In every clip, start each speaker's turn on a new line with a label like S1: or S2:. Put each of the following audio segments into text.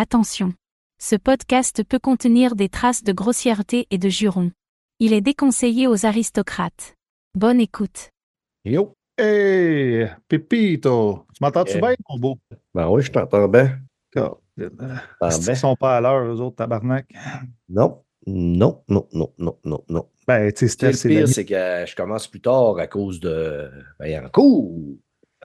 S1: Attention. Ce podcast peut contenir des traces de grossièreté et de jurons. Il est déconseillé aux aristocrates. Bonne écoute.
S2: Yo!
S3: Hey, Pépito, tu m'entends-tu bien, mon beau?
S2: Ben oui, je t'entends bien. Ah,
S3: Ils
S2: ben.
S3: sont pas à l'heure, eux autres, tabarnak?
S2: Non, non, non, non, non, non, non.
S3: Ben, tu sais,
S2: le
S3: c'est
S2: pire, c'est que je commence plus tard à cause de. Ben, il y a un cours.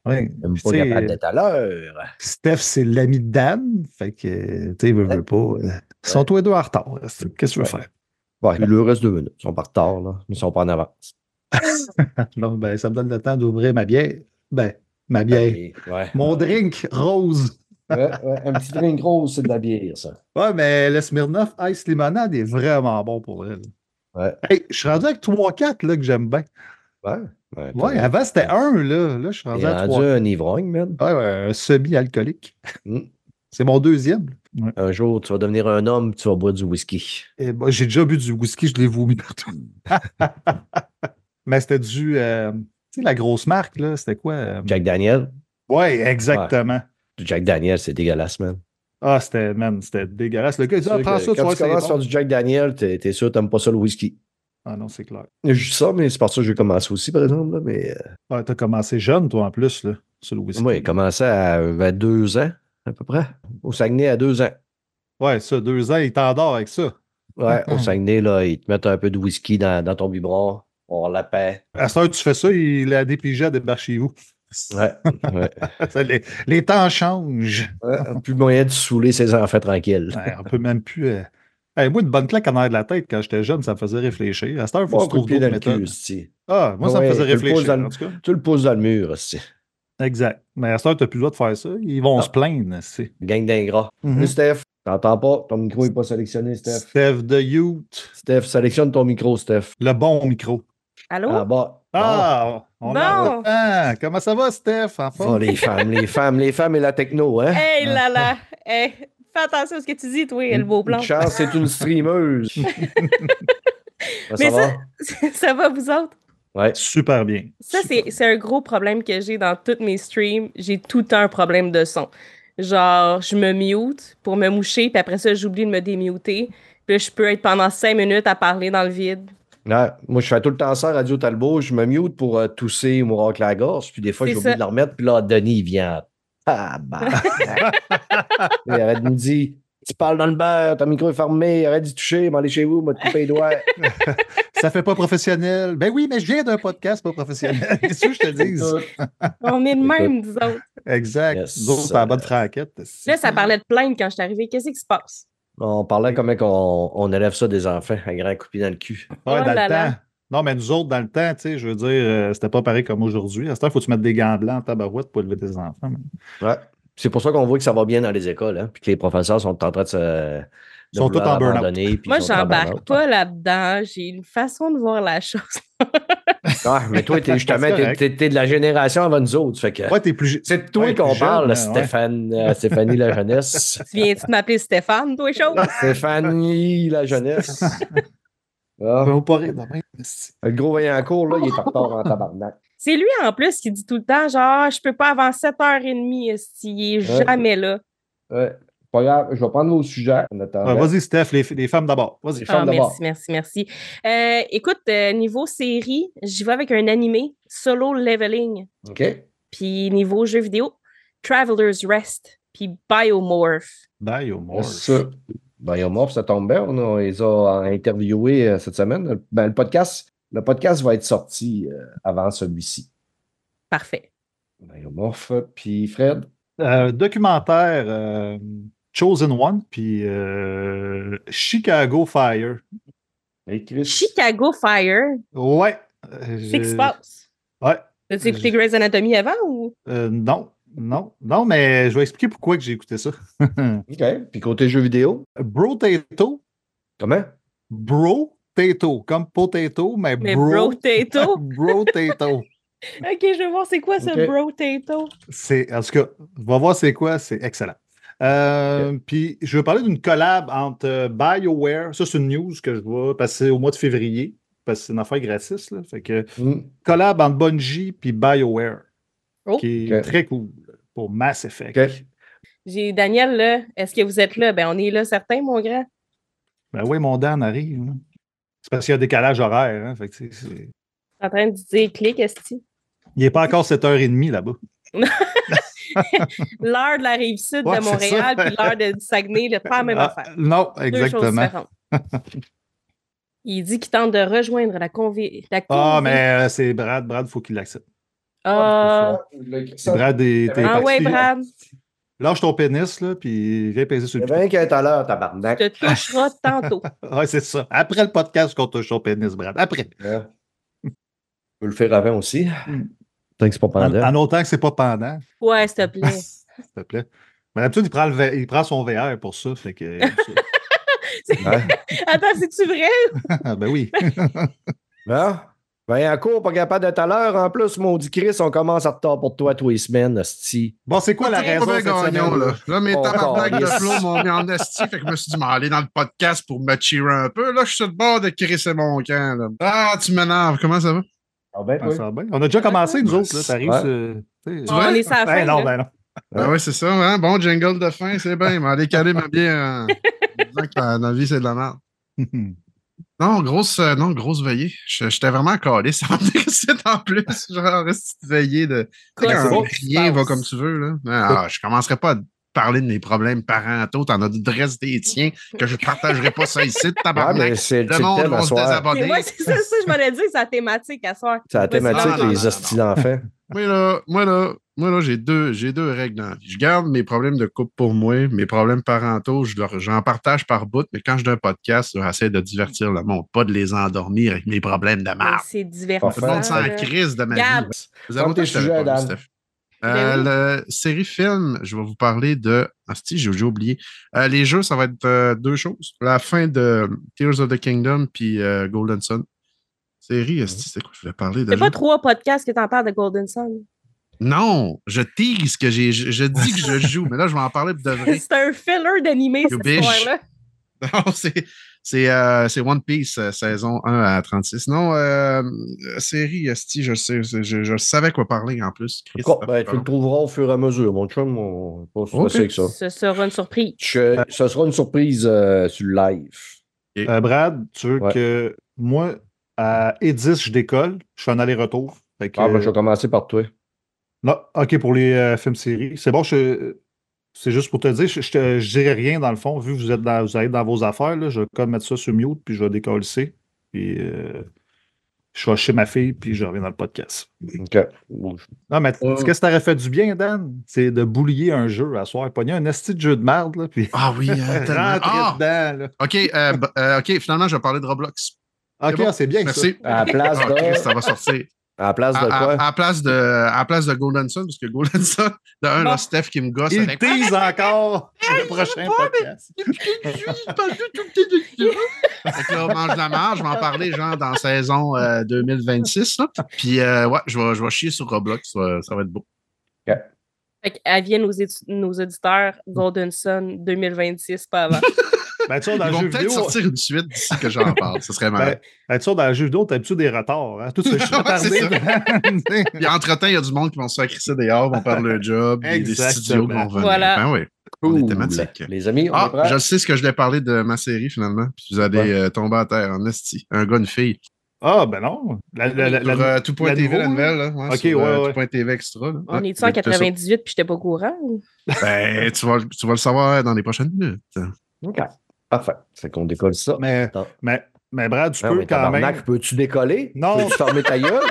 S3: Ouais,
S2: Même pas capable d'être à l'heure.
S3: Steph, c'est l'ami de Dan. Fait que, tu sais, veut, veut pas. euh, Ils sont tous les deux en retard. Qu'est-ce que tu veux faire?
S2: Ouais, il leur reste deux minutes. Ils sont pas en retard, là. Ils sont pas en avance.
S3: Non, ben, ça me donne le temps d'ouvrir ma bière. Ben, ma bière. Mon drink rose.
S2: Ouais, ouais, un petit drink rose, c'est de la bière, ça.
S3: Ouais, mais le Smirnoff Ice Limonade est vraiment bon pour elle.
S2: Ouais.
S3: Hey, je suis rendu avec 3-4 là, que j'aime bien.
S2: Ouais. Ouais,
S3: Ouais, avant c'était un, là. Là, je suis rendu
S2: T'es
S3: à
S2: rendu
S3: 3.
S2: un ivrogne, man.
S3: Ouais, ouais, un semi-alcoolique.
S2: Mm.
S3: C'est mon deuxième. Ouais.
S2: Un jour, tu vas devenir un homme, tu vas boire du whisky.
S3: Et ben, j'ai déjà bu du whisky, je l'ai vomi partout. Mais c'était du. euh, tu sais, la grosse marque, là, c'était quoi? euh?
S2: Jack Daniel.
S3: Ouais, exactement.
S2: Du Jack Daniel, c'est dégueulasse, man.
S3: Ah, c'était, man, c'était dégueulasse. Le gars, il dit, ah, prends ça, tu
S2: Quand
S3: vois,
S2: tu
S3: c'est
S2: commences
S3: bon.
S2: du Jack Daniel, t'es es sûr que t'aimes pas ça le whisky.
S3: Ah non, c'est clair.
S2: Je dis ça, mais c'est par ça que j'ai commencé aussi, par exemple. Là, mais euh,
S3: t'as commencé jeune, toi, en plus, là, sur le whisky.
S2: moi, j'ai commencé à euh, deux ans, à peu près. Au Saguenay, à deux ans.
S3: Ouais, ça, deux ans, il t'endort avec ça.
S2: Ouais, au Saguenay, là, ils te mettent un peu de whisky dans, dans ton biberon. On la paix.
S3: À ce heure, tu fais ça, il a dépigé à débarquer chez vous.
S2: Ouais,
S3: les, les temps changent.
S2: ouais. Plus moyen de saouler ses enfants tranquilles.
S3: Ouais, on peut même plus. euh, hey, moi, une bonne claque en arrière de la tête quand j'étais jeune, ça me faisait réfléchir. À cette heure, il faut se trouver d'autres
S2: le cul,
S3: méthodes.
S2: esti.
S3: Ah, moi, ça
S2: Ouais,
S3: me faisait
S2: tu le poses
S3: réfléchir,
S2: dans le-
S3: en tout cas.
S2: Tu le poses dans le mur, esti.
S3: Exact. Mais à cette heure, tu n'as plus le droit de faire ça. Ils vont
S2: Non.
S3: se plaindre. C'est
S2: Gang d'ingrat.
S3: Mhm.
S2: Salut, Steph. T'entends pas? Ton micro n'est pas sélectionné, Steph.
S3: Steph de Youth.
S2: Steph, sélectionne ton micro, Steph.
S3: Le bon micro.
S4: Allô?
S2: Ah, bah.
S3: Ah, on
S4: Bon.
S3: a Ah, Comment ça va, Steph? En
S2: Oh, les femmes, les femmes, les femmes et la techno, hein?
S4: Hey là là! Hey, fais attention à ce que tu dis, toi, le beau blanc.
S2: chance, c'est une streameuse. Ça,
S4: Mais
S2: ça va?
S4: ça, ça va, vous autres?
S2: Ouais.
S3: Super bien.
S4: Ça, c'est c'est un gros problème que j'ai dans tous mes streams. J'ai tout le temps un problème de son. Genre, je me mute pour me moucher, puis après ça, j'oublie de me démuter. Puis là, je peux être pendant cinq minutes à parler dans le vide.
S2: Ouais, moi, je fais tout le temps ça à Radio Talbot. Je me mute pour euh, tousser ou me racler la gorge. Puis des fois,
S4: ça.
S2: de la remettre. Puis là, Denis, il vient. Ah, bah. il arrête de nous dire Tu parles dans le beurre, ton micro est fermé, arrête d'y toucher, m'en aller chez vous, m'a te couper les doigts.
S3: Ça fait pas professionnel. Ben oui, mais je viens d'un podcast pas professionnel. Qu'est-ce que je te dis?
S4: On est de même, nous autres.
S3: Exact.
S2: Yes.
S3: Nous autres, c'est la bonne franquette.
S4: Là, ça parlait de plainte quand je suis arrivée. Qu'est-ce qui se passe?
S2: On parlait comment on, on élève ça des enfants, un grand coup dans le cul.
S3: Ouais,
S4: Oh
S3: dans
S4: là
S3: le
S4: là.
S3: temps. Non, mais nous autres, dans le temps, tu sais, je veux dire, euh, c'était pas pareil comme aujourd'hui. À cette heure, il faut que tu mettes des gants blancs en tabarouette pour élever tes enfants.
S2: Ouais. C'est pour ça qu'on voit que ça va bien dans les écoles, hein, puis que les professeurs sont en train de se. de
S3: Ils sont tous en burn-out.
S4: Moi, j'embarque pas là-dedans. J'ai une façon de voir la chose.
S2: Ah, mais toi, t'es justement, t'es, t'es- t'es de la génération avant nous autres. Fait que
S3: Ouais, t'es plus.
S2: c'est de toi
S3: ouais,
S2: qu'on
S3: jeune,
S2: parle,
S3: ouais.
S2: Stéphane, euh, Stéphanie la jeunesse.
S4: Tu viens-tu de m'appeler Stéphane, toi, chaud?
S2: Stéphanie la jeunesse. Ah,
S3: Faut pas rire de même.
S2: le gros voyant en cours, là, il est en retard en tabarnak.
S4: C'est lui, en plus, qui dit tout le temps, genre, je peux pas avant 7h30, esti. il est
S2: Ouais.
S4: jamais là.
S2: Ouais. Pas grave, je vais prendre vos sujets.
S3: Ouais, Vas-y, Steph, les, les femmes d'abord. Vas-y.
S4: Ah,
S2: d'abord.
S4: merci, merci, merci. Euh, écoute, euh, niveau série, j'y vais avec un animé, Solo Leveling.
S2: OK.
S4: Puis niveau jeu vidéo, Traveler's Rest. Puis Biomorph.
S3: Biomorph.
S2: Ça. Biomorph, ça tombe bien. On, a- les a interviewés euh, cette semaine. Ben, le, podcast, le podcast va être sorti euh, avant celui-ci.
S4: Parfait.
S2: Biomorph. Puis Fred?
S3: Euh, documentaire euh, Chosen One, puis euh, Chicago Fire.
S2: Et Chris.
S4: Chicago Fire?
S3: Ouais. Euh,
S4: Qu'est-ce qui se passe?
S3: Ouais.
S4: As-tu écouté Grey's Anatomy avant ou?
S3: Euh, non, non, non, mais je vais expliquer pourquoi que j'ai écouté ça.
S2: OK. Puis côté jeux vidéo,
S3: Bro Tato,
S2: comment?
S3: Bro Tato, comme potato, mais,
S4: Mais
S3: bro.
S4: Bro Tato.
S3: bro Tato.
S4: ok, je vais voir c'est quoi ce. Bro Tato.
S3: C'est, en tout cas, on va voir c'est quoi, c'est excellent. Euh, Puis, je veux parler d'une collab entre euh, BioWare, ça c'est une news que je vais passer au mois de février, parce que c'est une affaire gratis, là. Fait que,
S2: Hmm.
S3: collab entre Bungie puis BioWare,
S4: Oh.
S3: qui est très cool pour Mass Effect.
S4: J'ai Daniel, là. Est-ce que vous êtes là? Ben, on est là, certains, mon grand.
S3: Ben oui, mon Dan arrive. hein. C'est parce qu'il y a un décalage horaire. Hein, fait que c'est-
S4: en train de dire clic, Esti.
S3: Il n'est pas encore 7h30 là-bas.
S4: L'heure de la rive sud
S3: Ouais,
S4: de Montréal, puis l'heure de Saguenay, là, pas la même
S3: Ah,
S4: affaire.
S3: non,
S4: Deux choses
S3: exactement.
S4: Il dit qu'il tente de rejoindre la convi... la
S3: Ah,
S4: convi-
S3: mais euh, c'est Brad. Brad, il faut qu'il l'accepte.
S4: Ah,
S3: Brad est. t'es
S4: ah ouais. Brad,
S3: Lâche ton pénis, là, puis viens peser sur le piton.
S2: est à l'heure, tabarnak.
S4: te toucheras tantôt.
S3: Ouais, c'est ça. Après le podcast qu'on touche ton pénis, Brad. Après.
S2: Ouais. Tu peux le faire avant aussi.
S3: Mm.
S2: Tant que c'est pas
S3: En,
S2: pendant.
S3: en autant que c'est pas pendant,
S4: Ouais, s'il te plaît.
S3: s'il te plaît. Mais d'habitude, il prend, le V- il prend son VR pour ça. Fait que,
S2: Ouais.
S4: Attends, c'est-tu vrai?
S3: Ah, ben oui.
S2: Bon. Ben, en cours, pas capable d'être à l'heure. En plus, maudit Chris, on commence à retard pour toi tous les semaines, hostie.
S3: Bon, c'est quoi la raison
S5: bien
S3: cette
S5: gagnant,
S3: semaine?
S5: là. Là, mes
S2: Oh,
S5: tabarnak de flow m'ont mis en esti, fait que je me suis dit, aller dans le podcast pour me cheerer un peu. Là, je suis sur le bord de crisser mon camp, là. Ah, tu m'énerves. Comment ça va?
S2: Ah ben,
S3: Ah, ça va bien. On a déjà commencé, nous autres. Là.
S2: Ouais.
S3: sur- tu sais.
S4: On est sur la
S3: Ben
S4: fin,
S3: non,
S4: là.
S3: ben non.
S5: Ah ouais, c'est ça, hein? Bon jingle de fin, c'est bien. Mais aller caler ma bière en disant que la, la vie, c'est de la merde. Non, grosse, euh, non, grosse veillée. J'étais vraiment calé. Ça m'a c'est en plus. Genre, veillée de.
S4: Quoi,
S5: quand rien va comme tu veux, là. Ah, je commencerai pas à parler de mes problèmes parentaux. T'en as du reste des tiens que je partagerai pas ça ici,
S2: Ouais,
S5: tabarnak.
S2: mais c'est
S5: Le
S2: c'est le
S5: monde
S2: thème
S5: va
S2: à
S5: se
S2: soir.
S5: désabonner.
S4: Mais moi, c'est ça, ça, je m'allais dire, c'est la thématique à soir.
S2: C'est la
S4: Ouais,
S2: thématique,
S5: non, non,
S2: les
S5: non, non.
S2: d'enfants.
S5: Moi, là, moi, là, moi, là, j'ai deux, j'ai deux règles dans la vie. Je garde mes problèmes de couple pour moi, mes problèmes parentaux, je leur- j'en partage par bout, mais quand je donne un podcast, j'essaie de divertir le monde, pas de les endormir avec mes problèmes de marre.
S4: C'est
S5: Tout
S4: divertissant.
S5: le monde s'en crise de ma vie. Vous avouez
S2: tes sujets.
S5: Steph. Euh, le série film, je vais vous parler de. Ah, si, j'ai oublié. Euh, les jeux, ça va être euh, deux choses. La fin de Tears of the Kingdom puis Golden Sun. Série, c'est quoi? Je voulais parler de.
S4: C'est pas trois podcasts que t'en parles de Golden Sun?
S5: Non, je tease que j'ai. Je, je dis que je joue, mais là, je vais en parler de vrai.
S4: C'est un filler d'animé, cette histoire-là.
S5: Non, c'est. C'est euh, c'est One Piece, euh, saison 1 à 36. Non, euh, série, esti, je sais, je, je, savais quoi parler en plus. Chris,
S2: Bon, ben, tu le trouveras au fur et à mesure, mon chum. On pas se
S5: Ok.
S2: stresser avec ça.
S4: Ce sera une surprise.
S2: Je- ce sera une surprise euh, sur le live.
S3: Euh, Brad, tu veux
S2: Ouais.
S3: que moi, à Edis, je décolle. Je fais un aller-retour. Que-
S2: Ah, ben, je vais commencer par toi.
S3: Non, OK, pour les euh, films-séries. C'est bon, je- c'est juste pour te dire, je, je, je dirais rien dans le fond, vu que vous êtes dans, vous allez dans vos affaires, là, je vais comme mettre ça sur mute, puis je vais décoller. Puis euh, je vais chez ma fille, puis je reviens dans le podcast.
S2: OK.
S3: Non, mais
S5: Euh.
S3: ce que ça t'aurait fait du bien, Dan, c'est de boulier un jeu à soir. Pogner un esti de jeu de merde, là, puis
S5: Ah oui, hein, Ah!
S3: dedans. Là.
S5: OK, euh, euh, OK, finalement, je vais parler de Roblox.
S3: OK,
S5: C'est bon?
S3: ah, bien ça.
S5: Merci.
S2: À la place
S5: Ah,
S2: de.
S5: ça va sortir.
S2: À la place
S5: À,
S2: de
S5: à-
S2: quoi?
S5: à la place de, à la place de Golden Sun, parce que Golden Sun, de un,
S4: Bon.
S5: là, Steph qui me gosse
S3: Il
S5: avec.
S3: tease encore le prochain podcast.
S5: Fait que là, on mange la marge, je vais en parler genre dans saison euh, 2026. là. Puis euh, ouais, je vais, je vais chier sur Roblox, ça, va- ça va être beau.
S4: Fait qu'aviez nos, nos auditeurs Golden Sun 2026, pas avant.
S3: Ben, tu sais, dans
S5: Ils
S3: le
S5: vont
S3: jeu
S5: peut-être
S3: vidéo,
S5: sortir une suite d'ici que j'en parle. Ce serait
S3: ben,
S5: marrant.
S3: ben, tu sais, dans le jeu vidéo, t'as l'habitude des retards. Hein? Tout se fait
S5: Ouais, c'est
S3: retardé.
S5: Puis entre-temps, il y a du monde qui vont se faire crisser dehors, vont perdre leur job, il y a des studios qui vont revenir.
S4: Voilà.
S5: Ben oui. On est
S2: Cool.
S5: thématique.
S2: Les amis, on est
S5: Ah,
S2: prêts?
S5: je sais ce que je voulais parler de ma série finalement. Puis vous allez
S2: Ouais.
S5: euh, tomber à terre en esti. Un gars, une fille.
S3: Ah, ben non. La, la, la, la-
S5: euh, tout.tv,
S3: nouveau,
S5: la nouvelle. Là, ouais,
S3: Ok,
S5: sur, euh,
S3: ouais, ouais.
S5: tout.tv extra. là.
S4: On
S5: Ouais,
S4: est-tu en
S5: écoutez ça.
S4: 98 puis j'étais pas au courant?
S5: Ben, tu vas, tu vas le savoir dans les prochaines minutes.
S2: OK. Parfait. C'est qu'on décolle ça.
S3: mais,
S2: Attends.
S3: mais, mais Brad, tu
S2: Ah,
S3: peux
S2: mais
S3: quand même.
S2: peux-tu décoller?
S3: Non.
S2: Peux-tu fermer ta gueule?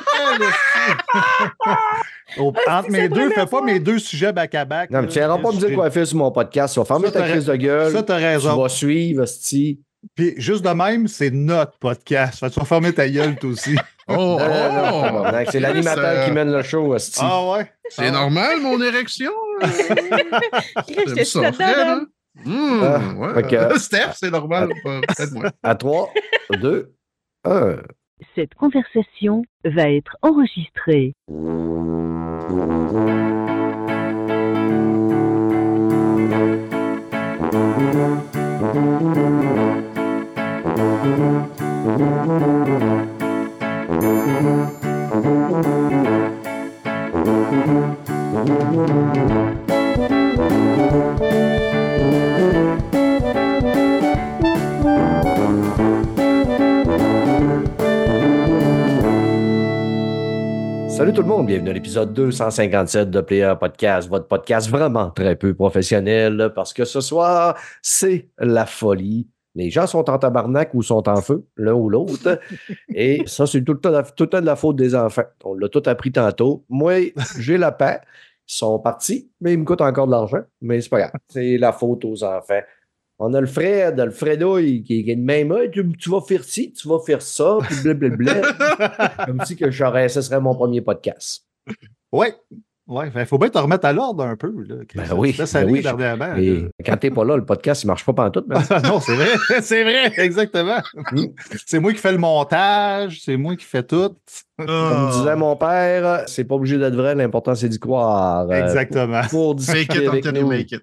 S3: Au- entre mes deux, fais pas mes deux sujets back-à-back.
S2: Non, mais tu n'iras pas me dire quoi faire sur mon podcast. Tu vas fermer ta crise de gueule.
S3: Ça, t'as
S2: Tu
S3: raison.
S2: vas suivre, sti.
S3: Puis juste de même, c'est notre podcast. Fait tu vas fermer ta gueule, toi aussi.
S5: Oh,
S2: Non, non, non,
S5: oh!
S2: C'est l'animateur
S5: Ça-
S2: qui mène le show, sti.
S3: Ah ouais?
S5: C'est
S3: Ah.
S5: normal, mon érection. euh.
S4: J'étais
S5: Mmh, ouais.
S2: que-
S5: Steph, c'est normal. pas- Peut-être moi.
S2: À 3, 2, 1.
S6: Cette conversation va être enregistrée.
S2: Salut tout le monde, bienvenue à l'épisode 257 de Player Podcast, votre podcast vraiment très peu professionnel parce que ce soir, c'est la folie. Les gens sont en tabarnak ou sont en feu, l'un ou l'autre. Et ça, c'est tout le, temps, tout le temps de la faute des enfants. On l'a tout appris tantôt. Moi, j'ai la paix. Ils sont partis, mais ils me coûtent encore de l'argent. Mais c'est pas grave. C'est la faute aux enfants. On a le Fred, le Fredo, il- qui est de même. Ah, tu, tu vas faire ci, tu vas faire ça, puis blablabla. Comme si que j'aurais, ce serait mon premier podcast.
S3: Ouais. Ouais, il faut bien te remettre à l'ordre un peu. Là,
S2: Ben oui,
S3: Ça, ça
S2: ben oui,
S3: dernièrement.
S2: Et quand t'es pas là, le podcast, il marche pas pantoute. Mais...
S3: non, c'est vrai, c'est vrai, exactement. c'est moi qui fais le montage, c'est moi qui fais tout.
S2: Comme
S5: Ah.
S2: disait mon père, c'est pas obligé d'être vrai, l'important c'est d'y croire. Euh,
S3: Exactement.
S2: Pour
S5: Fake
S2: discuter
S5: it
S2: avec
S5: make it.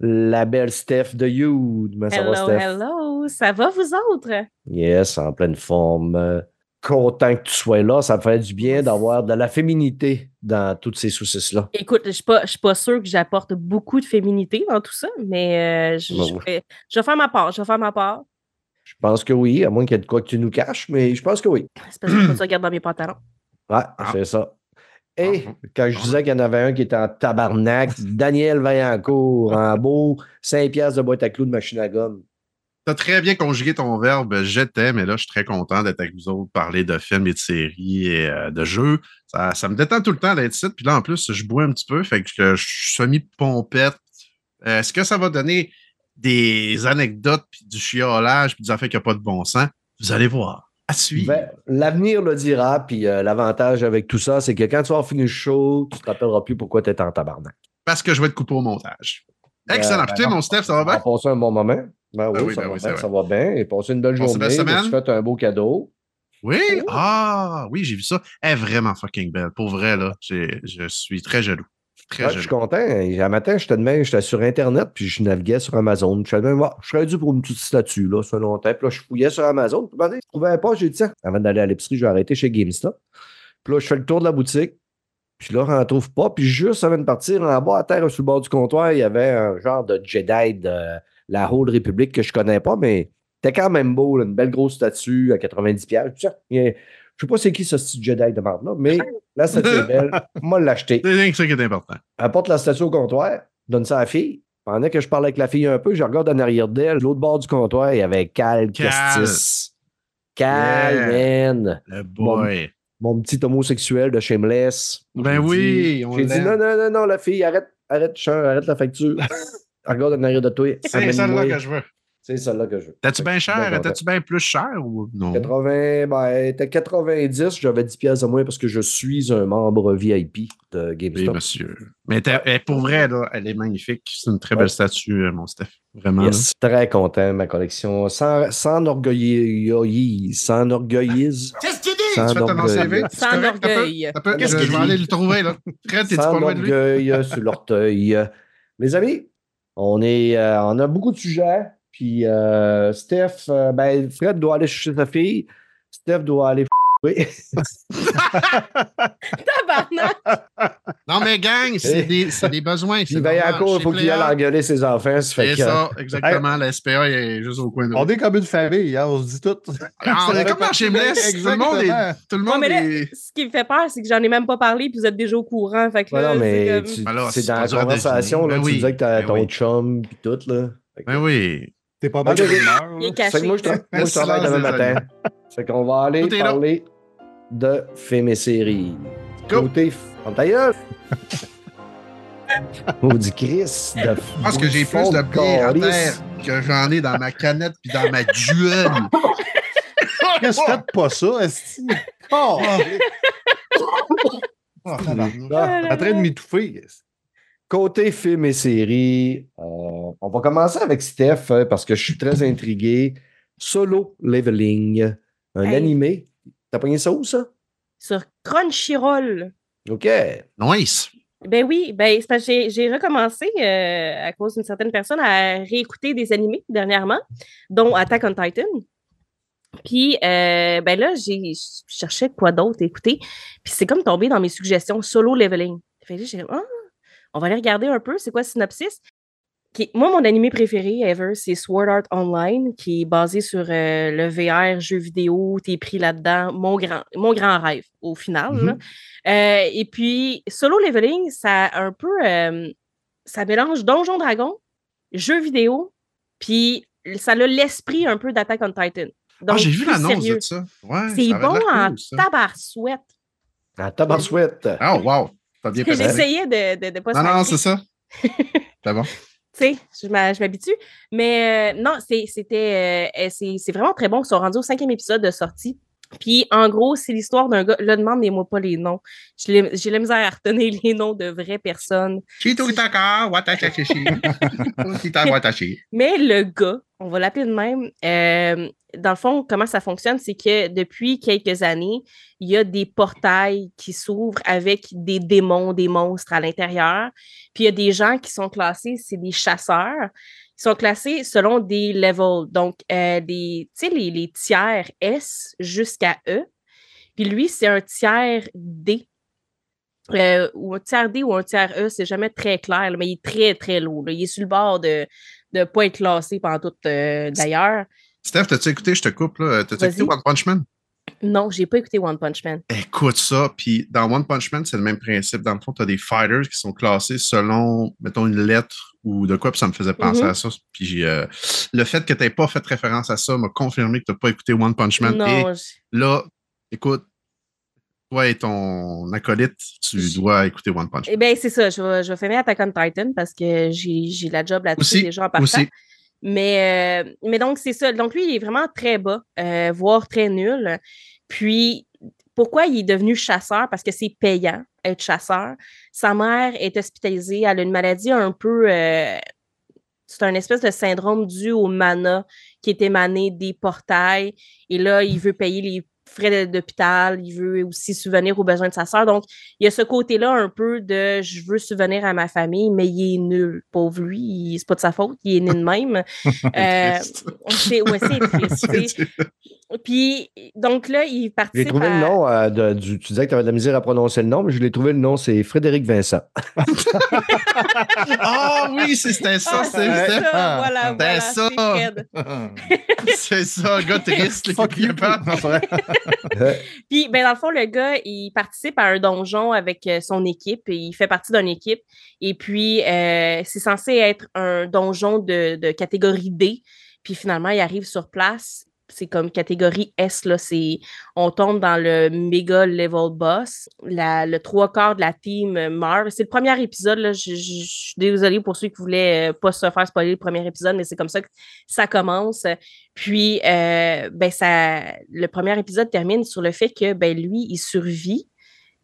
S2: La belle Steph de You. Ça va,
S4: Hello,
S2: Steph?
S4: hello. Ça va, vous autres?
S2: Yes, en pleine forme. Euh, Content que tu sois là, ça me fait du bien d'avoir de la féminité dans toutes ces saucisses-là.
S4: Écoute, je ne suis, pas- je suis pas sûre que j'apporte beaucoup de féminité dans tout ça, mais euh, je, je
S2: oui.
S4: vais, je vais faire ma part. Je vais faire ma part.
S2: Je pense que oui, à moins qu'il y ait de quoi que tu nous caches, mais je pense que oui.
S4: C'est parce que je regarde dans mes pantalons.
S2: Ouais,
S5: Ah.
S2: c'est ça. Et quand je disais qu'il y en avait un qui était en tabarnak, Daniel Vaillancourt, en beau 5 piastres de boîte à clous de machine à gomme.
S5: T'as très bien conjugué ton verbe j'étais, mais là, je suis très content d'être avec vous autres, parler de films et de séries et euh, de jeux. Ça, ça me détend tout le temps d'être ici. Puis là, en plus, je bois un petit peu, fait que je je suis semi-pompette. Euh, Est-ce que ça va donner des anecdotes, puis du chiolage, puis des affaires qui n'ont pas de bon sens? Vous allez voir. À suivre.
S2: Ben, L'avenir le dira, puis euh, l'avantage avec tout ça, c'est que quand tu vas finir le show, tu te rappelleras plus pourquoi tu étais en tabarnak.
S5: Parce que je vais être coupé au montage. Excellent.
S2: ben,
S5: Écoutez,
S2: non.
S5: mon Steph, ça va
S2: On
S5: bien?
S2: passer un bon moment. Ben oui,
S5: oui,
S2: ça,
S5: ben
S2: va
S5: oui,
S2: bien, ça va bien. Et passer une belle journée.
S5: belle semaine.
S2: fait un beau cadeau.
S5: Oui? Ah, oui, j'ai vu ça. Elle est vraiment fucking belle. Pour vrai, là, je suis très jaloux. Très
S2: Ouais, je suis content. Un matin, j'étais demain, j'étais sur Internet, puis je naviguais sur Amazon. Je savais, ouais, je serais dû pour une petite statue, là, ça longtemps. Puis là, je fouillais sur Amazon. Puis, je trouvais pas, j'ai dit, tiens, avant d'aller à l'épicerie, je vais arrêter chez GameStop. Puis là, je fais le tour de la boutique. Puis là, on n'en trouve pas. Puis juste avant de partir, en bas à terre, sur le bord du comptoir, il y avait un genre de Jedi de la Haute République que je connais pas, mais c'était quand même beau, là, une belle grosse statue à 90$. piastres. Tiens, Je sais pas c'est qui ce petit Jedi de marde là, mais la statue est belle. Moi, l'acheter.
S5: C'est rien que ça qui est important.
S2: Apporte la statue au comptoir, donne ça à la fille. Pendant que je parle avec la fille un peu, je regarde en arrière d'elle, de l'autre bord du comptoir, il y avait Cal
S5: Cal.
S2: Castis. Cal,
S5: Yeah.
S2: man.
S5: Le boy.
S2: Mon petit homosexuel de Shameless.
S5: Ben oui,
S2: J'ai dit non, non, non, non, la fille, arrête, arrête, arrête la facture. regarde en arrière de toi.
S5: C'est celle-là que je veux.
S2: C'est celle-là que je veux.
S5: T'as-tu bien
S2: que
S5: cher? T'as-tu bien plus cher ou non?
S2: 80, ben, t'es 90, j'avais 10 pièces de moins parce que je suis un membre VIP de
S5: Oui,
S2: GameStop.
S5: monsieur. Mais t'as- elle, pour vrai, là, elle est magnifique. C'est une très
S2: Ouais.
S5: belle statue, euh, mon Steph. Vraiment.
S2: Yes, très content, ma collection. Sans, sans orgueillise. Sans orgueillise.
S5: Qu'est-ce que tu dis?
S2: Sans
S5: Tu fais ton
S2: orgueil.
S4: Sans orgueil.
S2: Qu'est-ce
S5: Je
S2: qu'il
S5: je vais aller le trouver, là. T'es-tu
S2: Sans
S5: pas loin de lui?
S2: orgueil sur l'orteil. Les amis, on, est, euh, on a beaucoup de sujets. Puis euh, Steph, euh, ben, Fred doit aller chercher sa fille. Steph doit aller!
S5: Non, mais gang, c'est des, c'est des besoins. C'est
S2: ben, encore, il
S5: Chez
S2: faut qu'il aille engueuler ses enfants. ça fait
S5: C'est
S2: que-
S5: ça, exactement. La SPA est juste au coin de
S3: On est comme une famille, hein, on se dit tout.
S5: Ah, on est comme dans Shameless. Tout le monde est. Tout le
S4: Ouais,
S5: monde
S4: mais là,
S5: est.
S4: ce qui me fait peur, c'est que j'en ai même pas parlé, puis vous êtes déjà au courant. Fait que
S2: Ouais,
S4: c'est
S2: mais
S4: comme-
S2: tu-
S5: Alors,
S2: c'est
S5: c'est
S2: dans la conversation, là,
S5: Ben
S2: tu
S5: oui,
S2: disais que t'as
S5: ben
S2: ton
S5: oui.
S2: chum puis tout. Là.
S5: Ben oui.
S3: T'es pas mal de
S2: Ok.
S3: rumeurs.
S4: Il est caché.
S2: Fait que moi, je, tra- moi, je travaille demain matin. Fait qu'on va aller
S5: Tout est là.
S2: parler de films et séries.
S5: Go.
S2: Côté... On ta gueule! Maudit Chris de
S5: Je pense que j'ai plus de bière à terre que j'en ai dans ma canette puis dans ma duel.
S3: Qu'est-ce que faites pas ça, Esti? Oh!
S5: Oh, tabarnak.
S2: Ah,
S3: En train de m'étouffer.
S2: Côté films et séries, euh, on va commencer avec Steph hein, parce que je suis très intrigué. Solo Leveling, un
S4: Hey.
S2: animé. T'as pogné ça où, ça?
S4: Sur Crunchyroll.
S2: OK.
S5: Nice.
S4: Ben oui, ben c'est parce que j'ai- j'ai recommencé euh, à cause d'une certaine personne à réécouter des animés dernièrement, dont Attack on Titan. Puis euh, ben là, j'ai je cherchais quoi d'autre à écouter. Puis c'est comme tombé dans mes suggestions solo leveling. Fait que j'ai dit, ah, On va aller regarder un peu, c'est quoi le synopsis? Qui- Moi, mon animé préféré ever, c'est Sword Art Online, qui est basé sur euh, le VR, jeu vidéo, t'es pris là-dedans, mon grand, mon grand rêve, au final. là. Euh, et puis, Solo Leveling, ça a un peu, euh, ça mélange Donjon Dragon, jeu vidéo, puis ça a l'esprit un peu d'Attack on Titan.
S5: Ah,
S4: Donc,
S5: j'ai vu l'annonce de ça. Ouais,
S4: C'est bon en
S5: cool, ça.
S4: tabarsouette.
S2: En tabarsouette.
S5: Oh, wow. Bien.
S4: J'essayais de ne de, pas
S5: Non, non, c'est ça. C'est bon.
S4: tu sais, je m'habitue. Mais euh, non, c'est- c'était, euh, c'est vraiment très bon. Ils sont rendus au cinquième épisode de sortie. Puis, en gros, c'est l'histoire d'un gars. Là, demandez-moi pas les noms. J'ai la- misère à retenir les noms de vraies personnes. Mais le gars, on va l'appeler de même, euh, dans le fond, comment ça fonctionne, c'est que depuis quelques années, il y a des portails qui s'ouvrent avec des démons, des monstres à l'intérieur. Puis il y a des gens qui sont classés, c'est des chasseurs. Ils sont classés selon des levels. Donc, euh, des, tu sais, les, les tiers S jusqu'à E. Puis lui, c'est un tiers D. Euh, ou un tiers D ou un tiers E, c'est jamais très clair, là, mais il est très, très lourd. là. Il est sur le bord de ne pas être classé pendant tout euh, d'ailleurs.
S5: Steph, t'as-tu écouté, je te coupe, là? T'as-tu écouté. One Punch Man?
S4: Non, j'ai pas écouté One Punch Man.
S5: Écoute ça, puis dans One Punch Man, c'est le même principe. Dans le fond, tu as des fighters qui sont classés selon, mettons, une lettre ou de quoi, puis ça me faisait penser
S4: Mhm.
S5: à ça. Puis euh, le fait que tu n'aies pas fait référence à ça m'a confirmé que tu n'as pas écouté One Punch Man. Et
S4: Non, j-
S5: là, écoute, toi et ton acolyte, tu dois écouter One Punch Man.
S4: eh bien, c'est ça. Je vais, je vais fermer Attack on Titan parce que j'ai la job là-dessus déjà en partant.
S5: aussi.
S4: Mais, euh, mais donc, c'est ça. Donc, lui, il est vraiment très bas, euh, voire très nul. Puis, pourquoi il est devenu chasseur? Parce que c'est payant être chasseur. Sa mère est hospitalisée. Elle a une maladie un peu. euh, c'est un espèce de syndrome dû au mana qui est émané des portails. Et là, il veut payer les frais d'hôpital. Il veut aussi subvenir aux besoins de sa sœur. Donc, il y a ce côté-là un peu de je veux subvenir à ma famille, mais il est nul. Pauvre lui, c'est pas de sa faute. Il est né de même. Euh, c'est ouais, triste. Puis, donc là, il
S2: J'ai
S4: participe
S2: trouvé
S4: à...
S2: le nom euh, de- du. Tu disais que tu avais de la misère à prononcer le nom, mais je l'ai trouvé le nom, c'est Frédéric Vincent.
S5: Ah oui, c'est- c'était ça,
S4: Ah,
S5: c'était
S4: ça, voilà, voilà,
S5: ça.
S4: c'est
S5: ça, un gars triste qui est
S3: vrai.
S4: Puis, ben, dans le fond, le gars, il participe à un donjon avec euh, son équipe. Et il fait partie d'une équipe. Et puis, euh, c'est censé être un donjon de, de catégorie D. Puis finalement, il arrive sur place. C'est comme catégorie S, là. C'est, on tombe dans le méga level boss. La- le trois quarts de la team meurt. C'est le premier épisode, là. Je suis désolée pour ceux qui voulaient euh, pas se faire spoiler le premier épisode, mais c'est comme ça que ça commence. Puis, euh, ben, ça, le premier épisode termine sur le fait que, ben, lui, il survit,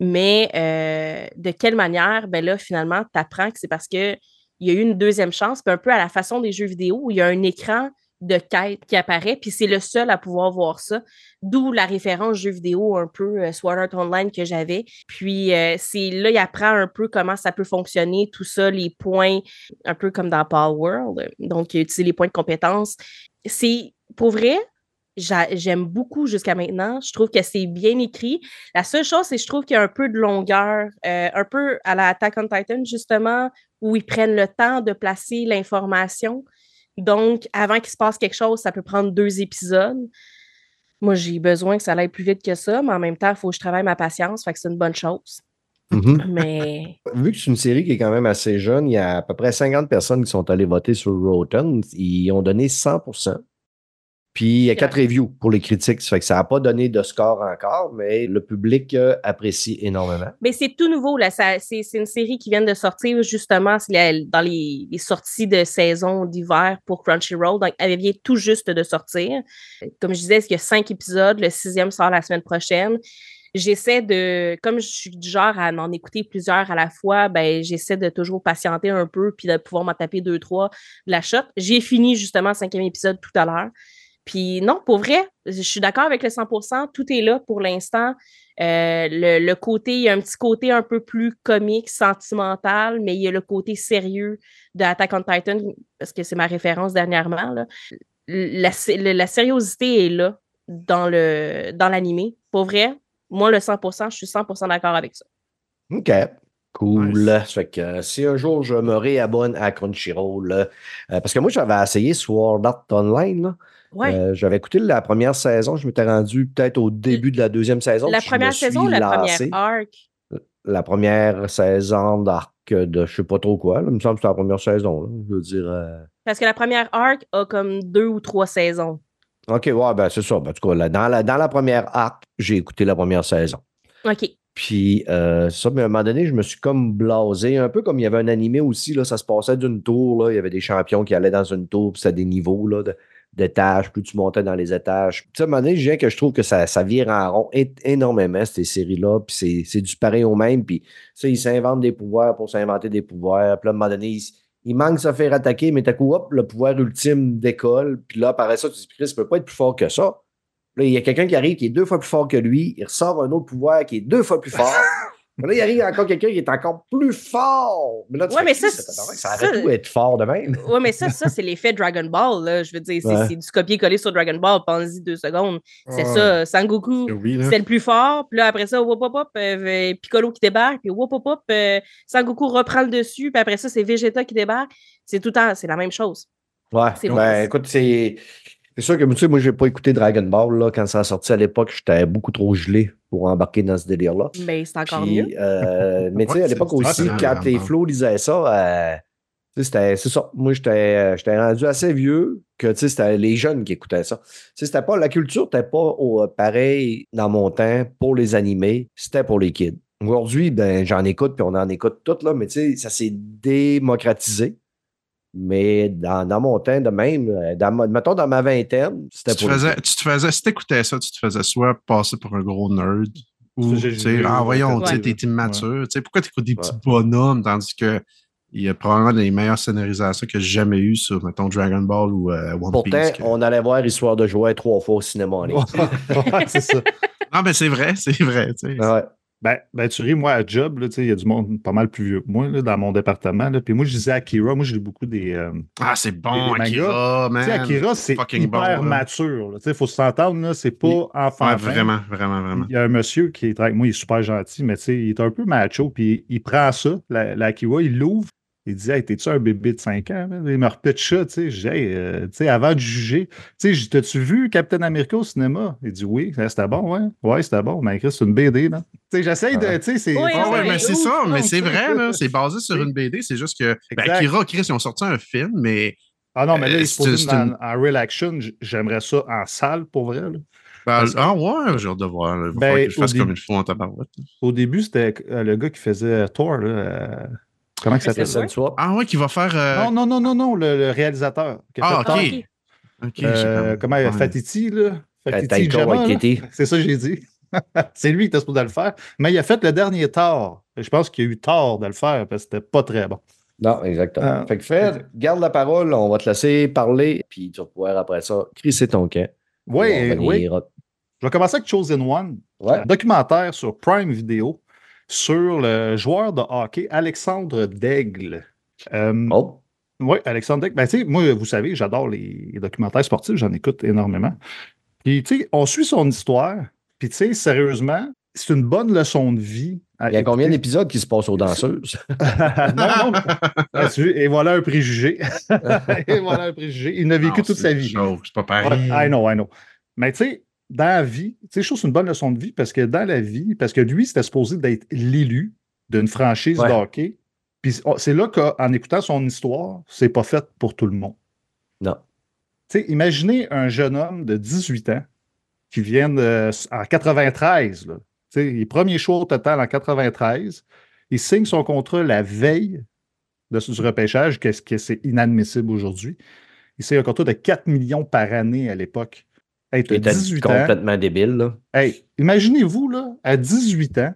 S4: mais euh, de quelle manière? Ben là, finalement, tu apprends que c'est parce que il y a eu une deuxième chance, puis un peu à la façon des jeux vidéo, où il y a un écran de quête qui apparaît, puis c'est le seul à pouvoir voir ça. D'où la référence jeu vidéo un peu euh, Sword Art Online que j'avais. Puis euh, c'est là, il apprend un peu comment ça peut fonctionner, tout ça, les points, un peu comme dans Power World. Donc, il utilise les points de compétences. C'est pour vrai, j'a- j'aime beaucoup jusqu'à maintenant. Je trouve que c'est bien écrit. La seule chose, c'est que je trouve qu'il y a un peu de longueur, euh, un peu à la Attack on Titan, justement, où ils prennent le temps de placer l'information. Donc, avant qu'il se passe quelque chose, ça peut prendre deux épisodes. Moi, j'ai besoin que ça aille plus vite que ça, mais en même temps, il faut que je travaille ma patience, fait que c'est une bonne chose.
S2: Mhm.
S4: Mais
S2: Vu que c'est une série qui est quand même assez jeune, il y a à peu près 50 personnes qui sont allées voter sur Rotten. Ils ont donné 100 Puis il y a quatre reviews pour les critiques. Ça fait que ça n'a pas donné de score encore, mais le public euh, apprécie énormément.
S4: Mais c'est tout nouveau, là. C'est une série qui vient de sortir justement dans les, les sorties de saison d'hiver pour Crunchyroll. Donc, elle vient tout juste de sortir. Comme je disais, il y a cinq épisodes. Le sixième sort la semaine prochaine. J'essaie de, comme je suis du genre à en écouter plusieurs à la fois, ben j'essaie de toujours patienter un peu puis de pouvoir m'en taper deux, trois de la shot. J'ai fini justement le cinquième épisode tout à l'heure. Puis non, pour vrai, je suis d'accord avec le 100%. Tout est là pour l'instant. Euh, le, côté, il y a un petit côté un peu plus comique, sentimental, mais il y a le côté sérieux de Attack on Titan, parce que c'est ma référence dernièrement. La, la est là dans le dans l'animé. Pour vrai, moi, le 100%, je suis 100% d'accord avec ça.
S2: OK. Cool.
S5: Nice.
S2: Fait que euh, si un jour je me réabonne à Crunchyroll, euh, parce que moi j'avais essayé Sword Art Online.
S4: Ouais.
S2: Euh, j'avais écouté la première saison, je m'étais rendu peut-être au début de la deuxième saison.
S4: la première saison ou la première arc?
S2: La première saison d'arc de je sais pas trop quoi. là. Il me semble que c'était la première saison. là. Je veux dire. euh,
S4: Parce que la première arc a comme deux ou trois saisons.
S2: OK, ouais, ben c'est ça. Ben, en tout cas, là, dans, la, dans la première arc, j'ai écouté la première saison.
S4: OK.
S2: Puis, euh, ça, mais à un moment donné, je me suis comme blasé, un peu comme il y avait un animé aussi, là, ça se passait d'une tour, là, il y avait des champions qui allaient dans une tour, puis c'était des niveaux là, de- d'étages, plus tu montais dans les étages. Puis, à un moment donné, je viens que je trouve que ça, ça vire en rond énormément, ces séries-là, puis c'est- du pareil au même, puis ça, ils s'inventent des pouvoirs pour s'inventer des pouvoirs, puis là, à un moment donné, ils, ils manquent de se faire attaquer, mais t'as coup, hop, le pouvoir ultime décolle, puis là, après ça, tu te dis, Chris, ça peut pas être plus fort que ça. Là, il y a quelqu'un qui arrive qui est deux fois plus fort que lui. Il ressort un autre pouvoir qui est deux fois plus fort. Mais là, il arrive encore quelqu'un qui est encore plus fort. Mais là, tu
S4: Ouais, mais ça,
S2: ça, ça
S4: ça-
S2: arrête tout être fort de même.
S4: Ouais, mais ça, ça c'est l'effet Dragon Ball. Là. Je veux dire, c'est
S2: Ouais.
S4: du copier-coller sur Dragon Ball. Pensez-y deux secondes. C'est
S5: Ouais.
S4: ça. Sangoku,
S5: Oui,
S4: c'est le plus fort. Puis là, après ça, wop, wop, wop, euh, Piccolo qui débarque. Puis wop, wop, wop, euh, Sangoku reprend le dessus. Puis après ça, c'est Vegeta qui débarque. C'est tout le temps, c'est la même chose.
S2: Ouais.
S4: C'est
S2: Ben, écoute, c'est. C'est sûr que tu sais, moi, j'ai pas écouté Dragon Ball là, quand ça a sorti à l'époque. J'étais beaucoup trop gelé pour embarquer dans ce délire-là.
S4: Mais c'est encore
S2: Puis,
S4: mieux.
S2: euh, mais tu sais, à l'époque aussi, quand les flots lisaient ça, euh, tu sais, c'était- c'est ça. Moi, j'étais euh, j'étais rendu assez vieux que tu sais, c'était les jeunes qui écoutaient ça. Tu sais, c'était pas, la culture n'était pas au- pareil dans mon temps pour les animés, c'était pour les kids. Aujourd'hui, ben, j'en écoute, puis on en écoute toutes, là, mais tu sais, ça s'est démocratisé. Mais dans, dans mon temps, de même, euh, dans, ma- mettons dans ma vingtaine, c'était
S5: Tu tu te faisais, si t'écoutais ça, tu te faisais soit passer pour un gros nerd ou,
S3: j'ai
S5: tu sais, ah, voyons,
S3: ouais.
S5: tu sais, t'es immature. Tu sais, pourquoi t'écoutes des petits
S2: Ouais.
S5: bonhommes tandis que il y a probablement les meilleures scénarisations que j'ai jamais eues sur, mettons, Dragon Ball ou euh, One
S2: Pourtant,
S5: Piece. que-
S2: on allait voir Histoire de jouer trois fois au cinéma en ligne.
S3: Ouais, c'est ça.
S5: Non, mais c'est vrai, c'est vrai. tu sais.
S2: Ouais.
S3: Ben, ben, tu ris, moi, à job, là, tu sais, il y a du monde pas mal plus vieux que moi là, dans mon département. Là. Puis moi, je disais Akira, moi, j'ai beaucoup des. euh,
S5: Ah, c'est bon,
S3: Les
S5: Akira, man.
S3: Akira, c'est
S5: bon,
S3: hyper
S5: là.
S3: mature. il faut s'entendre, là, c'est pas
S5: Il-
S3: enfant.
S5: Vraiment, vraiment, vraiment.
S3: Il y a un monsieur qui est avec moi, il est super gentil, mais il est un peu macho, puis il prend ça, la, la Akira, il l'ouvre, il dit Hey, t'es-tu un bébé de 5 ans? man? Il me repitche ça, tu sais. Je dis, Hey, euh, tu sais, avant de juger, tu sais, t'as-tu vu Captain America au cinéma? Il dit oui, Ben, c'était bon, ouais. Ouais, c'était bon, mais Chris, c'est une BD, là. Tu sais, j'essaye de,
S2: Ouais.
S3: tu sais, c'est.
S4: Oui,
S5: Ah
S4: Ouais,
S5: ouais, mais c'est ça, mais c'est vrai, là. C'est basé sur une BD. C'est juste que. Ben,
S3: Exact.
S5: Akira, Chris, ils ont sorti un film, mais.
S3: Ah non, mais là,
S5: Euh,
S3: il se pose
S5: c'est-
S3: en, en real action, j'aimerais ça en salle, pour vrai, là.
S5: ben, ah ouais, j'ai hâte de voir. Il va
S3: Ben,
S5: falloir que je fasse
S3: au
S5: comme
S3: début-
S5: une fois en tabarouette.
S3: Au début, c'était euh, le gars qui faisait Thor, là. Euh, comment
S4: Chris
S3: s'appelle?
S5: Ah ouais, qui va faire. euh,
S3: Non, non, non, non, non, le, le réalisateur.
S5: Ah,
S3: fait
S5: ok.
S3: Thor.
S4: ok.
S5: Ok, j'ai
S3: Euh,
S5: comme-
S3: comment
S5: ouais.
S3: Fatiti, là? Fatiti Jama. C'est ça que j'ai dit. c'est lui qui était supposé le faire. Mais il a fait le dernier Thor. Je pense qu'il a eu tort de le faire parce que c'était pas très bon.
S2: Non, exactement.
S3: Ah.
S2: fait que Fred, garde la parole, on va te laisser parler, puis tu vas pouvoir après ça crisser ton camp.
S3: Oui, oui. Je vais commencer avec Chosen One,
S2: Ouais.
S3: un documentaire sur Prime Video sur le joueur de hockey Alexandre Daigle. Euh,
S2: Oh,
S3: Oui, Alexandre Daigle. Ben, tu sais, moi, vous savez, j'adore les, les documentaires sportifs, j'en écoute énormément. Puis, tu sais, on suit son histoire, puis, tu sais, sérieusement, c'est une bonne leçon de vie.
S2: il y a combien d'épisodes qui se passent aux danseuses?
S3: non, non. Vois, Et voilà un préjugé. Et voilà un préjugé. Il a vécu
S5: Non,
S3: toute sa vie.
S5: C'est pas pareil.
S3: I know, I know. Mais tu sais, dans la vie, tu sais, je trouve que c'est une bonne leçon de vie parce que dans la vie, parce que lui, c'était supposé d'être l'élu d'une franchise
S2: Ouais.
S3: de hockey. Puis oh, c'est là qu'en écoutant son histoire, c'est pas fait pour tout le monde.
S2: Non.
S3: Tu sais, imaginez un jeune homme de 18 ans qui vient de- en 93, là. Les premiers choix au total en 93. Il signe son contrat la veille de, du repêchage, qu'est-ce que c'est inadmissible aujourd'hui. Il signe un contrat de 4 millions par année à l'époque. Hey, t'as
S2: Il était
S3: 18 ans.
S2: complètement débile, là.
S3: Hey, imaginez-vous, là, à 18 ans,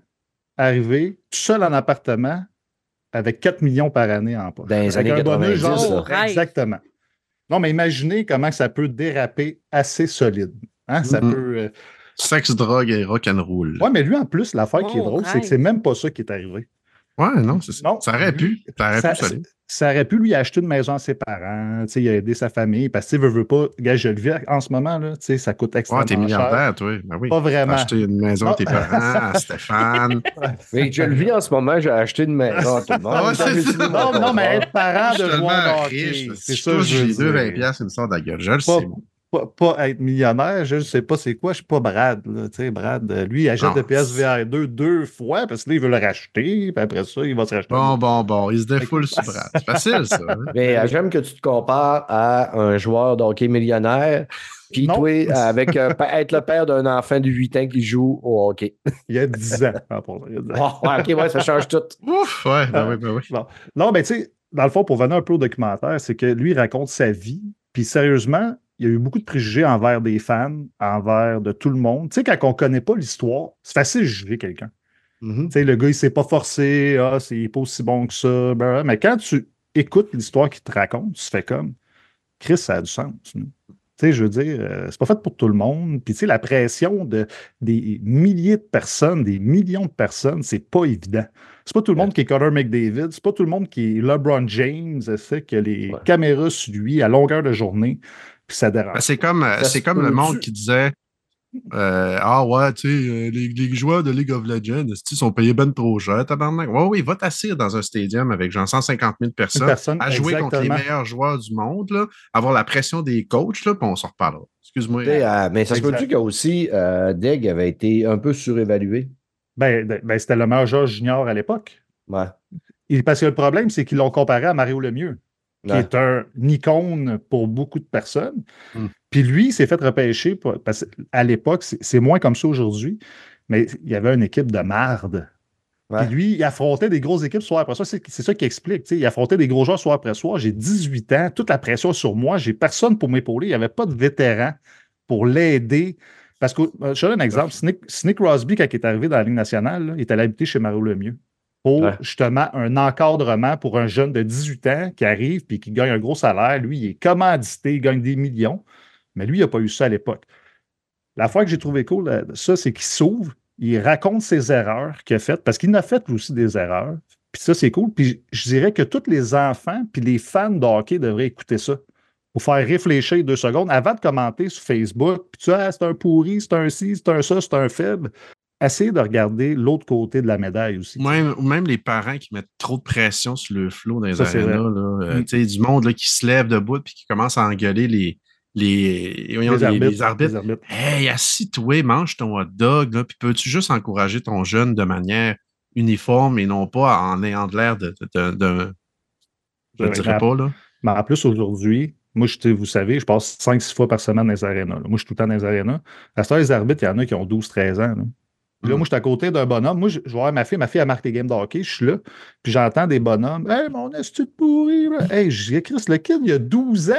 S3: arriver tout seul en appartement avec 4 millions par année en poche.
S2: Dans les
S3: Avec
S2: années
S3: un bonus
S2: 90,
S3: genre-
S4: là.
S3: Exactement. Non, mais imaginez comment ça peut déraper assez solide. Hein? Ça
S5: Mhm.
S3: peut. euh,
S5: Sexe, drogue et rock'n'roll.
S3: Ouais, mais lui, en plus, l'affaire qui est
S4: Oh,
S3: drôle, c'est que c'est même pas ça qui est arrivé.
S5: Ouais, non, c'est ça.
S3: Non,
S5: Ça aurait pu. Ça aurait
S3: ça,
S5: pu, ça
S3: aurait pu lui acheter une maison à ses parents, tu sais, il a aidé sa famille, parce que, tu sais, veut, veut pas, gars, je le vis en ce moment, là, tu sais, ça coûte
S5: Ouais,
S3: extrêmement
S5: t'es
S3: cher.
S5: milliardaire, toi. Ben oui.
S3: Pas vraiment.
S5: Acheté une maison à tes parents, à Stéphane.
S2: Mais je le vis en ce moment, j'ai acheté une maison à tout le monde.
S5: Ah ouais.
S3: Non, non, mais être parent de
S5: Si
S3: c'est ça veux
S5: deux 20
S3: dire.
S5: piastres, il me sort de la gueule. Je le sais.
S3: Pas, pas être millionnaire, je ne sais pas c'est quoi, je suis pas Brad, là, tu sais, Brad, euh, lui, il achète
S5: Non,
S3: le PSVR 2 deux fois, parce que là, il veut le racheter, puis après ça, il va se racheter.
S5: Bon, bon, bon. Il se défoule sur Brad. C'est facile, ça. hein?
S2: Mais euh, j'aime que tu te compares à un joueur de hockey millionnaire, puis
S3: Non.
S2: toi, avec euh, être le père d'un enfant de 8 ans qui joue au hockey.
S3: Il y a 10 ans. Pour- il y a 10 ans.
S2: Ouais, ok, ouais, ça change tout.
S5: Ouf, ouais, ben oui, ben oui.
S3: Non, mais tu sais, dans le fond, pour venir un peu au documentaire, c'est que lui, il raconte sa vie. Puis sérieusement, il y a eu beaucoup de préjugés envers des fans, envers de tout le monde. Tu sais, quand on ne connaît pas l'histoire, c'est facile de juger quelqu'un.
S2: Mhm.
S3: Tu sais, le gars, il s'est pas forcé, ah, c'est pas aussi bon que ça. blablabla. Mais quand tu écoutes l'histoire qu'il te raconte, tu fais comme Chris, ça a du sens. Tu sais, je veux dire, euh, c'est pas fait pour tout le monde. Puis, tu sais, la pression de des milliers de personnes, des millions de personnes, c'est pas évident. C'est pas tout le monde qui est Connor McDavid, c'est pas tout le monde qui est LeBron James, c'est que les
S2: Ouais.
S3: caméras sur lui à longueur de journée, puis ça dérange.
S5: Ben, c'est comme, euh, c'est comme le monde qui disait euh, Ah ouais, tu sais, euh, les, les joueurs de League of Legends, ils sont payés ben trop cher, tabarnak? Ouais, oui, va t'asseoir dans un stadium avec genre 150 000 personnes,
S3: personne,
S5: à jouer contre les meilleurs joueurs du monde, là, avoir la pression des coachs, là, puis on s'en reparlera. Excuse-moi.
S2: Euh, mais ça se peut-tu qu'aussi euh, Deg avait été un peu surévalué?
S3: Ben, ben, ben, c'était le meilleur joueur junior à l'époque.
S2: Ouais.
S3: Et parce que le problème, c'est qu'ils l'ont comparé à Mario Lemieux, qui
S2: Ouais.
S3: est un icône pour beaucoup de personnes.
S5: Mm.
S3: Puis lui, il s'est fait repêcher, pour- parce qu'à l'époque, c'est moins comme ça aujourd'hui, mais il y avait une équipe de marde.
S2: Ouais.
S3: Puis lui, il affrontait des grosses équipes soir après soir. C'est ça qui explique. Il affrontait des gros joueurs soir après soir. J'ai 18 ans, toute la pression sur moi. J'ai personne pour m'épauler. Il n'y avait pas de vétéran pour l'aider. Parce que, euh, je te donne un exemple. Sidney Crosby, quand il est arrivé dans la Ligue nationale, là, il est allé habiter chez Mario Lemieux pour
S2: Ouais.
S3: justement un encadrement pour un jeune de 18 ans qui arrive puis qui gagne un gros salaire. Lui, il est commandité, il gagne des millions. Mais lui, il n'a pas eu ça à l'époque. La fois que j'ai trouvé cool, là, ça, c'est qu'il s'ouvre, il raconte ses erreurs qu'il a faites, parce qu'il a fait lui aussi des erreurs. Puis ça, c'est cool. Puis je dirais que tous les enfants puis les fans de hockey devraient écouter ça pour faire réfléchir deux secondes avant de commenter sur Facebook. Puis tu ah, c'est un pourri, c'est un ci, c'est un ça, c'est un faible. Essayez de regarder l'autre côté de la médaille aussi.
S5: Même, ou même les parents qui mettent trop de pression sur le flow dans les
S3: Ça,
S5: arénas, là, euh,
S3: Mm.
S5: du monde là, qui se lève debout puis qui commence à engueuler les, les, les- les arbitres.
S3: les arbitres.
S5: Hey, assis-toi, mange ton hot dog, là, puis peux-tu juste encourager ton jeune de manière uniforme et non pas en ayant de l'air de, de, de- de- je ne dirais pas, là.
S3: Mais en plus, aujourd'hui, moi, je, vous savez, je passe 5-6 fois par semaine dans les arénas. là. Moi, je suis tout le temps dans les arénas. À ce temps, les arbitres, il y en a qui ont 12-13 ans. là. Puis là,
S5: Mm.
S3: moi, je suis à côté d'un bonhomme. Moi, je, voir ma fille. Ma fille, elle marque les games de hockey. Je suis là. Puis j'entends des bonhommes. Hey, mon est-ce de pourri? Hey, je dis, Chris, le kid, il a 12 ans.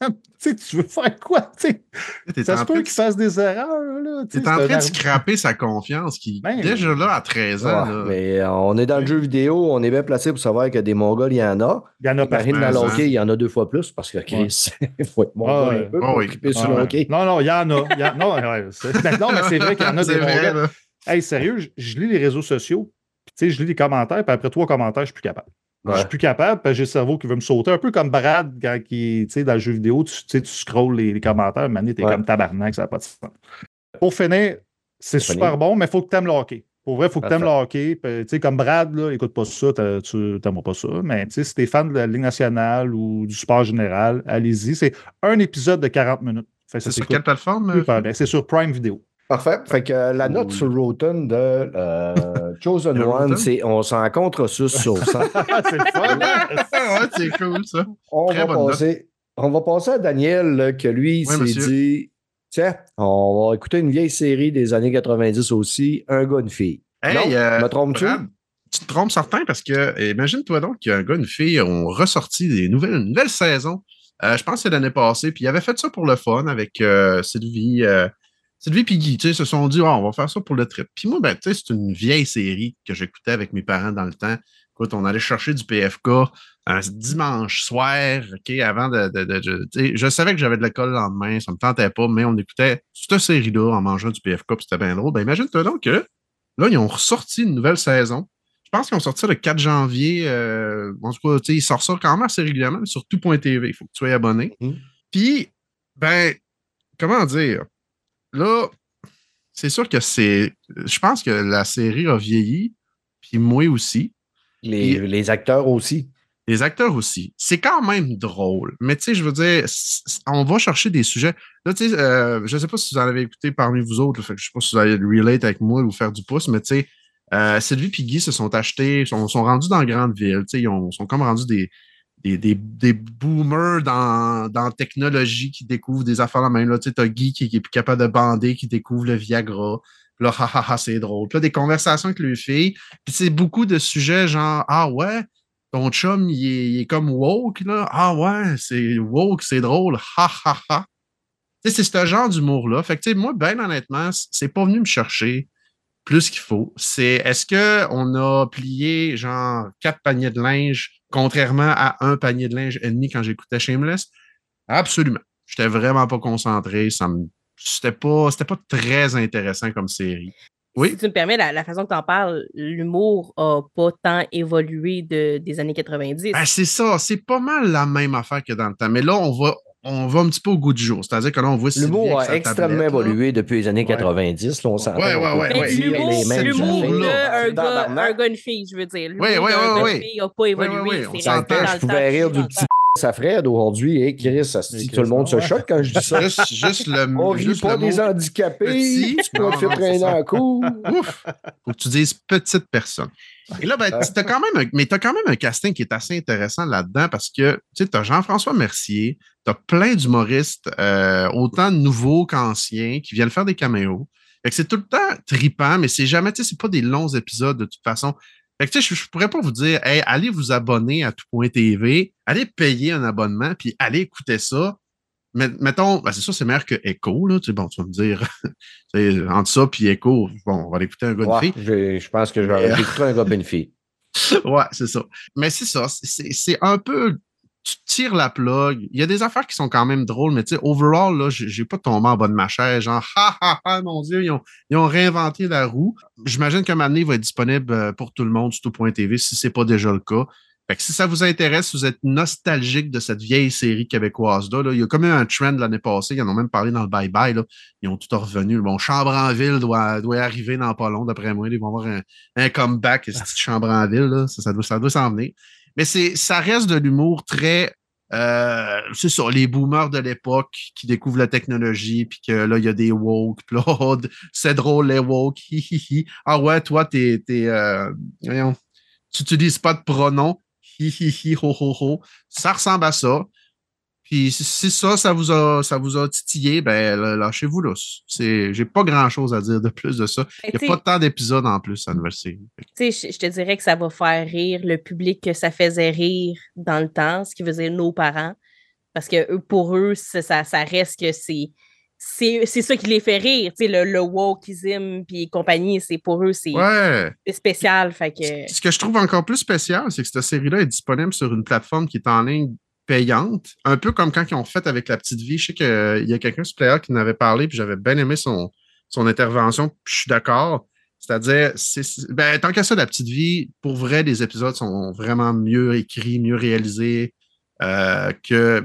S3: tu sais, tu veux faire quoi? Ça se peut qu'il fasse des erreurs. Là,
S5: T'es en train de scraper sa confiance qui,
S3: Ben,
S5: déjà là, à 13 ans,
S2: Ouais,
S5: là,
S2: mais euh, on est dans le jeu vidéo, on est bien placé pour savoir que des Mongols, il y en a.
S3: Il y en a.
S2: Marine dans le hockey, il y en a deux fois plus parce que Chris, il faut être mongol
S3: Ah
S2: un peu
S5: Ah
S2: pour
S5: oui.
S2: triper sur
S3: Ah
S2: le hockey.
S3: Non, non, il y en a. Y Non, ouais, c'est mais non, mais c'est vrai qu'il y en a des Mongols. Hey, sérieux, je, je lis les réseaux sociaux, puis tu sais, je lis les commentaires, puis après trois commentaires, je suis plus capable. Je
S2: Ouais.
S3: suis plus capable, parce que j'ai le cerveau qui veut me sauter. Un peu comme Brad, quand il, tu sais, dans le jeu vidéo, tu, tu sais, tu scrolls les, les commentaires, maintenant, t'es
S2: Ouais.
S3: comme tabarnak, ça n'a pas de sens. Pour finir, c'est super
S2: finir.
S3: bon, mais il faut que tu aimes le hockey. Pour vrai, il faut que tu aimes le hockey. Puis, Tu comme Brad, là, écoute pas ça, tu n'aimeras pas ça. Mais tu sais, si t'es fan de la Ligue nationale ou du sport général, allez-y. C'est un épisode de 40 minutes.
S5: C'est sur quelle plateforme?
S3: super bien. C'est sur Prime Video.
S2: Parfait. Fait que euh, la note
S5: Oui.
S2: sur Rotten de euh, Chosen
S5: De
S2: One, c'est on s'en contre 6 sur 100.
S3: c'est le fun. hein?
S5: ouais, c'est cool, ça.
S2: On
S5: Très
S2: va,
S5: note.
S2: passer, on va passer à Daniel, là, que lui, il
S5: Oui,
S2: s'est dit Tiens, on va écouter une vieille série des années 90 aussi, Un gars, une fille.
S5: Hey,
S2: non,
S5: euh,
S2: me trompes-tu?
S5: Tu te trompes certain parce que, imagine-toi donc qu'un gars une fille ont ressorti des nouvelles, une nouvelle saison. Euh, je pense que c'est l'année passée. Puis ils avaient fait ça pour le fun avec euh, Sylvie, euh, Sylvie et Guy. Tu sais, se sont dit, Ah, on va faire ça pour le trip. Puis moi, ben, tu sais, c'est une vieille série que j'écoutais avec mes parents dans le temps. Écoute, on allait chercher du PFK un dimanche soir, OK, avant de. de- de- de- tu sais, je savais que j'avais de l'école le lendemain, ça me tentait pas, mais on écoutait cette série-là en mangeant du PFK, puis c'était bien drôle. Ben, imagine-toi donc que là, ils ont ressorti une nouvelle saison. Je pense qu'ils ont sorti ça le 4 janvier. euh, en tout cas, tu sais, ils sortent ça quand même assez régulièrement, sur tout.tv. Il faut que tu sois abonné.
S2: Mhm.
S5: Puis, ben, comment dire? Là, c'est sûr que c'est. Je pense que la série a vieilli, puis moi aussi.
S2: Les,
S5: Et-
S2: les acteurs aussi.
S5: Les acteurs aussi. C'est quand même drôle. Mais tu sais, je veux dire, on va chercher des sujets. Là, tu sais, euh, je ne sais pas si vous en avez écouté parmi vous autres. là, fait que je ne sais pas si vous allez relate avec moi ou faire du pouce, mais tu sais, euh, Sylvie et Guy se sont achetés, sont, sont rendus dans grande ville. Tu sais, ils ont- sont comme rendus des, des, des, des boomers dans, dans technologie qui découvrent des affaires la même. Là, tu sais, t'as Guy qui, qui est plus capable de bander, qui découvre le Viagra. Là, ha, ha, ha, c'est drôle. Puis là, des conversations avec les filles. Puis c'est beaucoup de sujets genre, ah ouais, ton chum, il est, comme woke, là. Ah ouais, c'est woke, c'est drôle. Ha, ha, ha. C'est ce genre d'humour-là. Fait que, tu sais, moi, ben honnêtement, c'est pas venu me chercher plus qu'il faut. C'est est-ce qu'on a plié genre quatre paniers de linge, contrairement à un panier de linge et demi quand j'écoutais Shameless? Absolument. J'étais vraiment pas concentré. Ça me. C'était pas, c'était pas très intéressant comme série. Oui?
S4: Si tu me permets, la, la façon que tu en parles, l'humour a pas tant évolué de, des années 90.
S5: Ben, c'est ça, c'est pas mal la même affaire que dans le temps. Mais là, on va, on va un petit peu au goût du jour. C'est-à-dire que là, on voit
S2: L'humour a extrêmement évolué depuis les années
S3: Ouais.
S2: 90. là, on s'entend.
S4: Mais
S5: ouais.
S2: dire
S4: l'humour, l'humour gars,
S2: tabarnak.
S4: un gars, une fille, je veux dire. L'humour
S5: Oui, oui, oui, oui.
S4: fille n'a pas évolué.
S5: oui, oui, on
S4: c'est
S5: s'entend.
S2: je pouvais rire du petit. À Fred aujourd'hui. Et Chris, asti,
S3: Mais
S2: tout le monde se choque quand je dis ça.
S5: Juste, juste le,
S2: On rit
S5: juste
S2: pas
S5: le
S2: des handicapés.
S5: petit.
S2: Tu peux te faire traîner
S5: ça.
S2: en cours.
S5: Ouf! Faut que tu dises petite personne. Et là, ben, t'as quand même un, mais tu as quand même un casting qui est assez intéressant là-dedans parce que tu as Jean-François Mercier, tu as plein d'humoristes, euh, autant nouveaux qu'anciens, qui viennent faire des caméos. C'est tout le temps tripant, mais c'est jamais, tu sais, c'est pas des longs épisodes de toute façon. Fait que tu sais, je, je pourrais pas vous dire, hey, allez vous abonner à tout.tv, allez payer un abonnement, puis allez écouter ça. Mais, mettons, ben c'est ça, c'est meilleur que Echo, là. Tu sais, bon, tu vas me dire, entre ça puis Echo, bon, on va aller écouter un gars de
S2: Ouais,
S5: fille.
S2: je pense que
S5: Mais, euh,
S2: j'écouterais un gars ben fille.
S5: Ouais, c'est ça. Mais c'est ça, c'est un peu. Tu tires la plug. Il y a des affaires qui sont quand même drôles, mais tu sais, overall, là, j'ai pas tombé en bas de ma chaise, genre, ha ha ha, mon Dieu, ils ont, ils ont réinventé la roue. J'imagine donné, il va être disponible euh, pour tout le monde sur tout.tv si c'est pas déjà le cas. Fait que si ça vous intéresse, si vous êtes nostalgique de cette vieille série québécoise-là, là, il y a comme eu un trend l'année passée, ils en ont même parlé dans le bye-bye, là. ils ont tout revenu. Bon, Chambre en ville doit, doit arriver dans pas long, d'après moi. Ils vont avoir un, comeback, cette petite Chambre en ville, là. Ça, ça doit, ça doit s'en venir. Mais c'est, ça reste de l'humour très. euh, c'est ça, les boomers de l'époque qui découvrent la technologie, puis que là, il y a des woke, puis là, oh, c'est drôle, les woke, hi, hi, hi. Ah ouais, toi, t'es. euh, tu n'utilises pas de pronom, hi, hi, hi, ho, ho, ho. Ça ressemble à ça. Puis si ça, ça vous a, ça vous a titillé, ben lâchez-vous là. C'est, j'ai pas grand-chose à dire de plus de ça.
S4: Ben,
S5: Il n'y a pas tant d'épisodes en plus à nouvelle série.
S4: Tu sais, je, te dirais que ça va faire rire le public que ça faisait rire dans le temps, ce qui faisait nos parents. Parce que eux, pour eux, ça, ça, reste que c'est. C'est c'est ça qui les fait rire, tu sais, le, le wokeism puis compagnie, c'est pour eux, c'est
S5: Ouais.
S4: spécial. Fait que.
S5: Ce que je trouve encore plus spécial, c'est que cette série-là est disponible sur une plateforme qui est en ligne payante, un peu comme quand ils ont fait avec La Petite Vie. Je sais qu'il y a quelqu'un sur Player qui en avait parlé, puis j'avais bien aimé son, intervention, puis je suis d'accord. C'est-à-dire, c'est- c'est- ben, tant qu'à ça, La Petite Vie, pour vrai, les épisodes sont vraiment mieux écrits, mieux réalisés euh, que,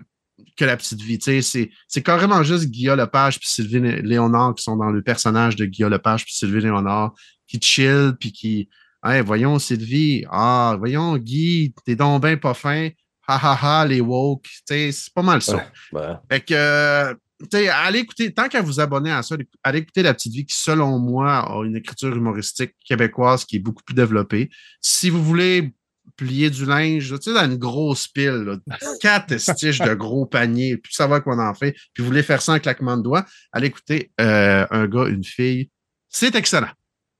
S5: La Petite Vie. C'est carrément juste Guillaume Lepage puis Sylvie Lé- Léonard qui sont dans le personnage de Guillaume Lepage puis Sylvie Léonard, qui chill, puis qui Hey, voyons, Sylvie, ah, voyons, Guy, t'es donc ben pas fin. Ha ha ha, les woke. C'est pas mal ça.
S2: Ouais. Ouais.
S5: Fait que, euh, tu sais, allez écouter, tant qu'à vous abonner à ça, allez écouter La Petite Vie qui, selon moi, a une écriture humoristique québécoise qui est beaucoup plus développée. Si vous voulez plier du linge, tu sais, dans une grosse pile, là, quatre stiches de gros paniers, puis savoir qu'on en fait, puis vous voulez faire ça en claquement de doigts, allez écouter euh, un gars, une fille. C'est excellent.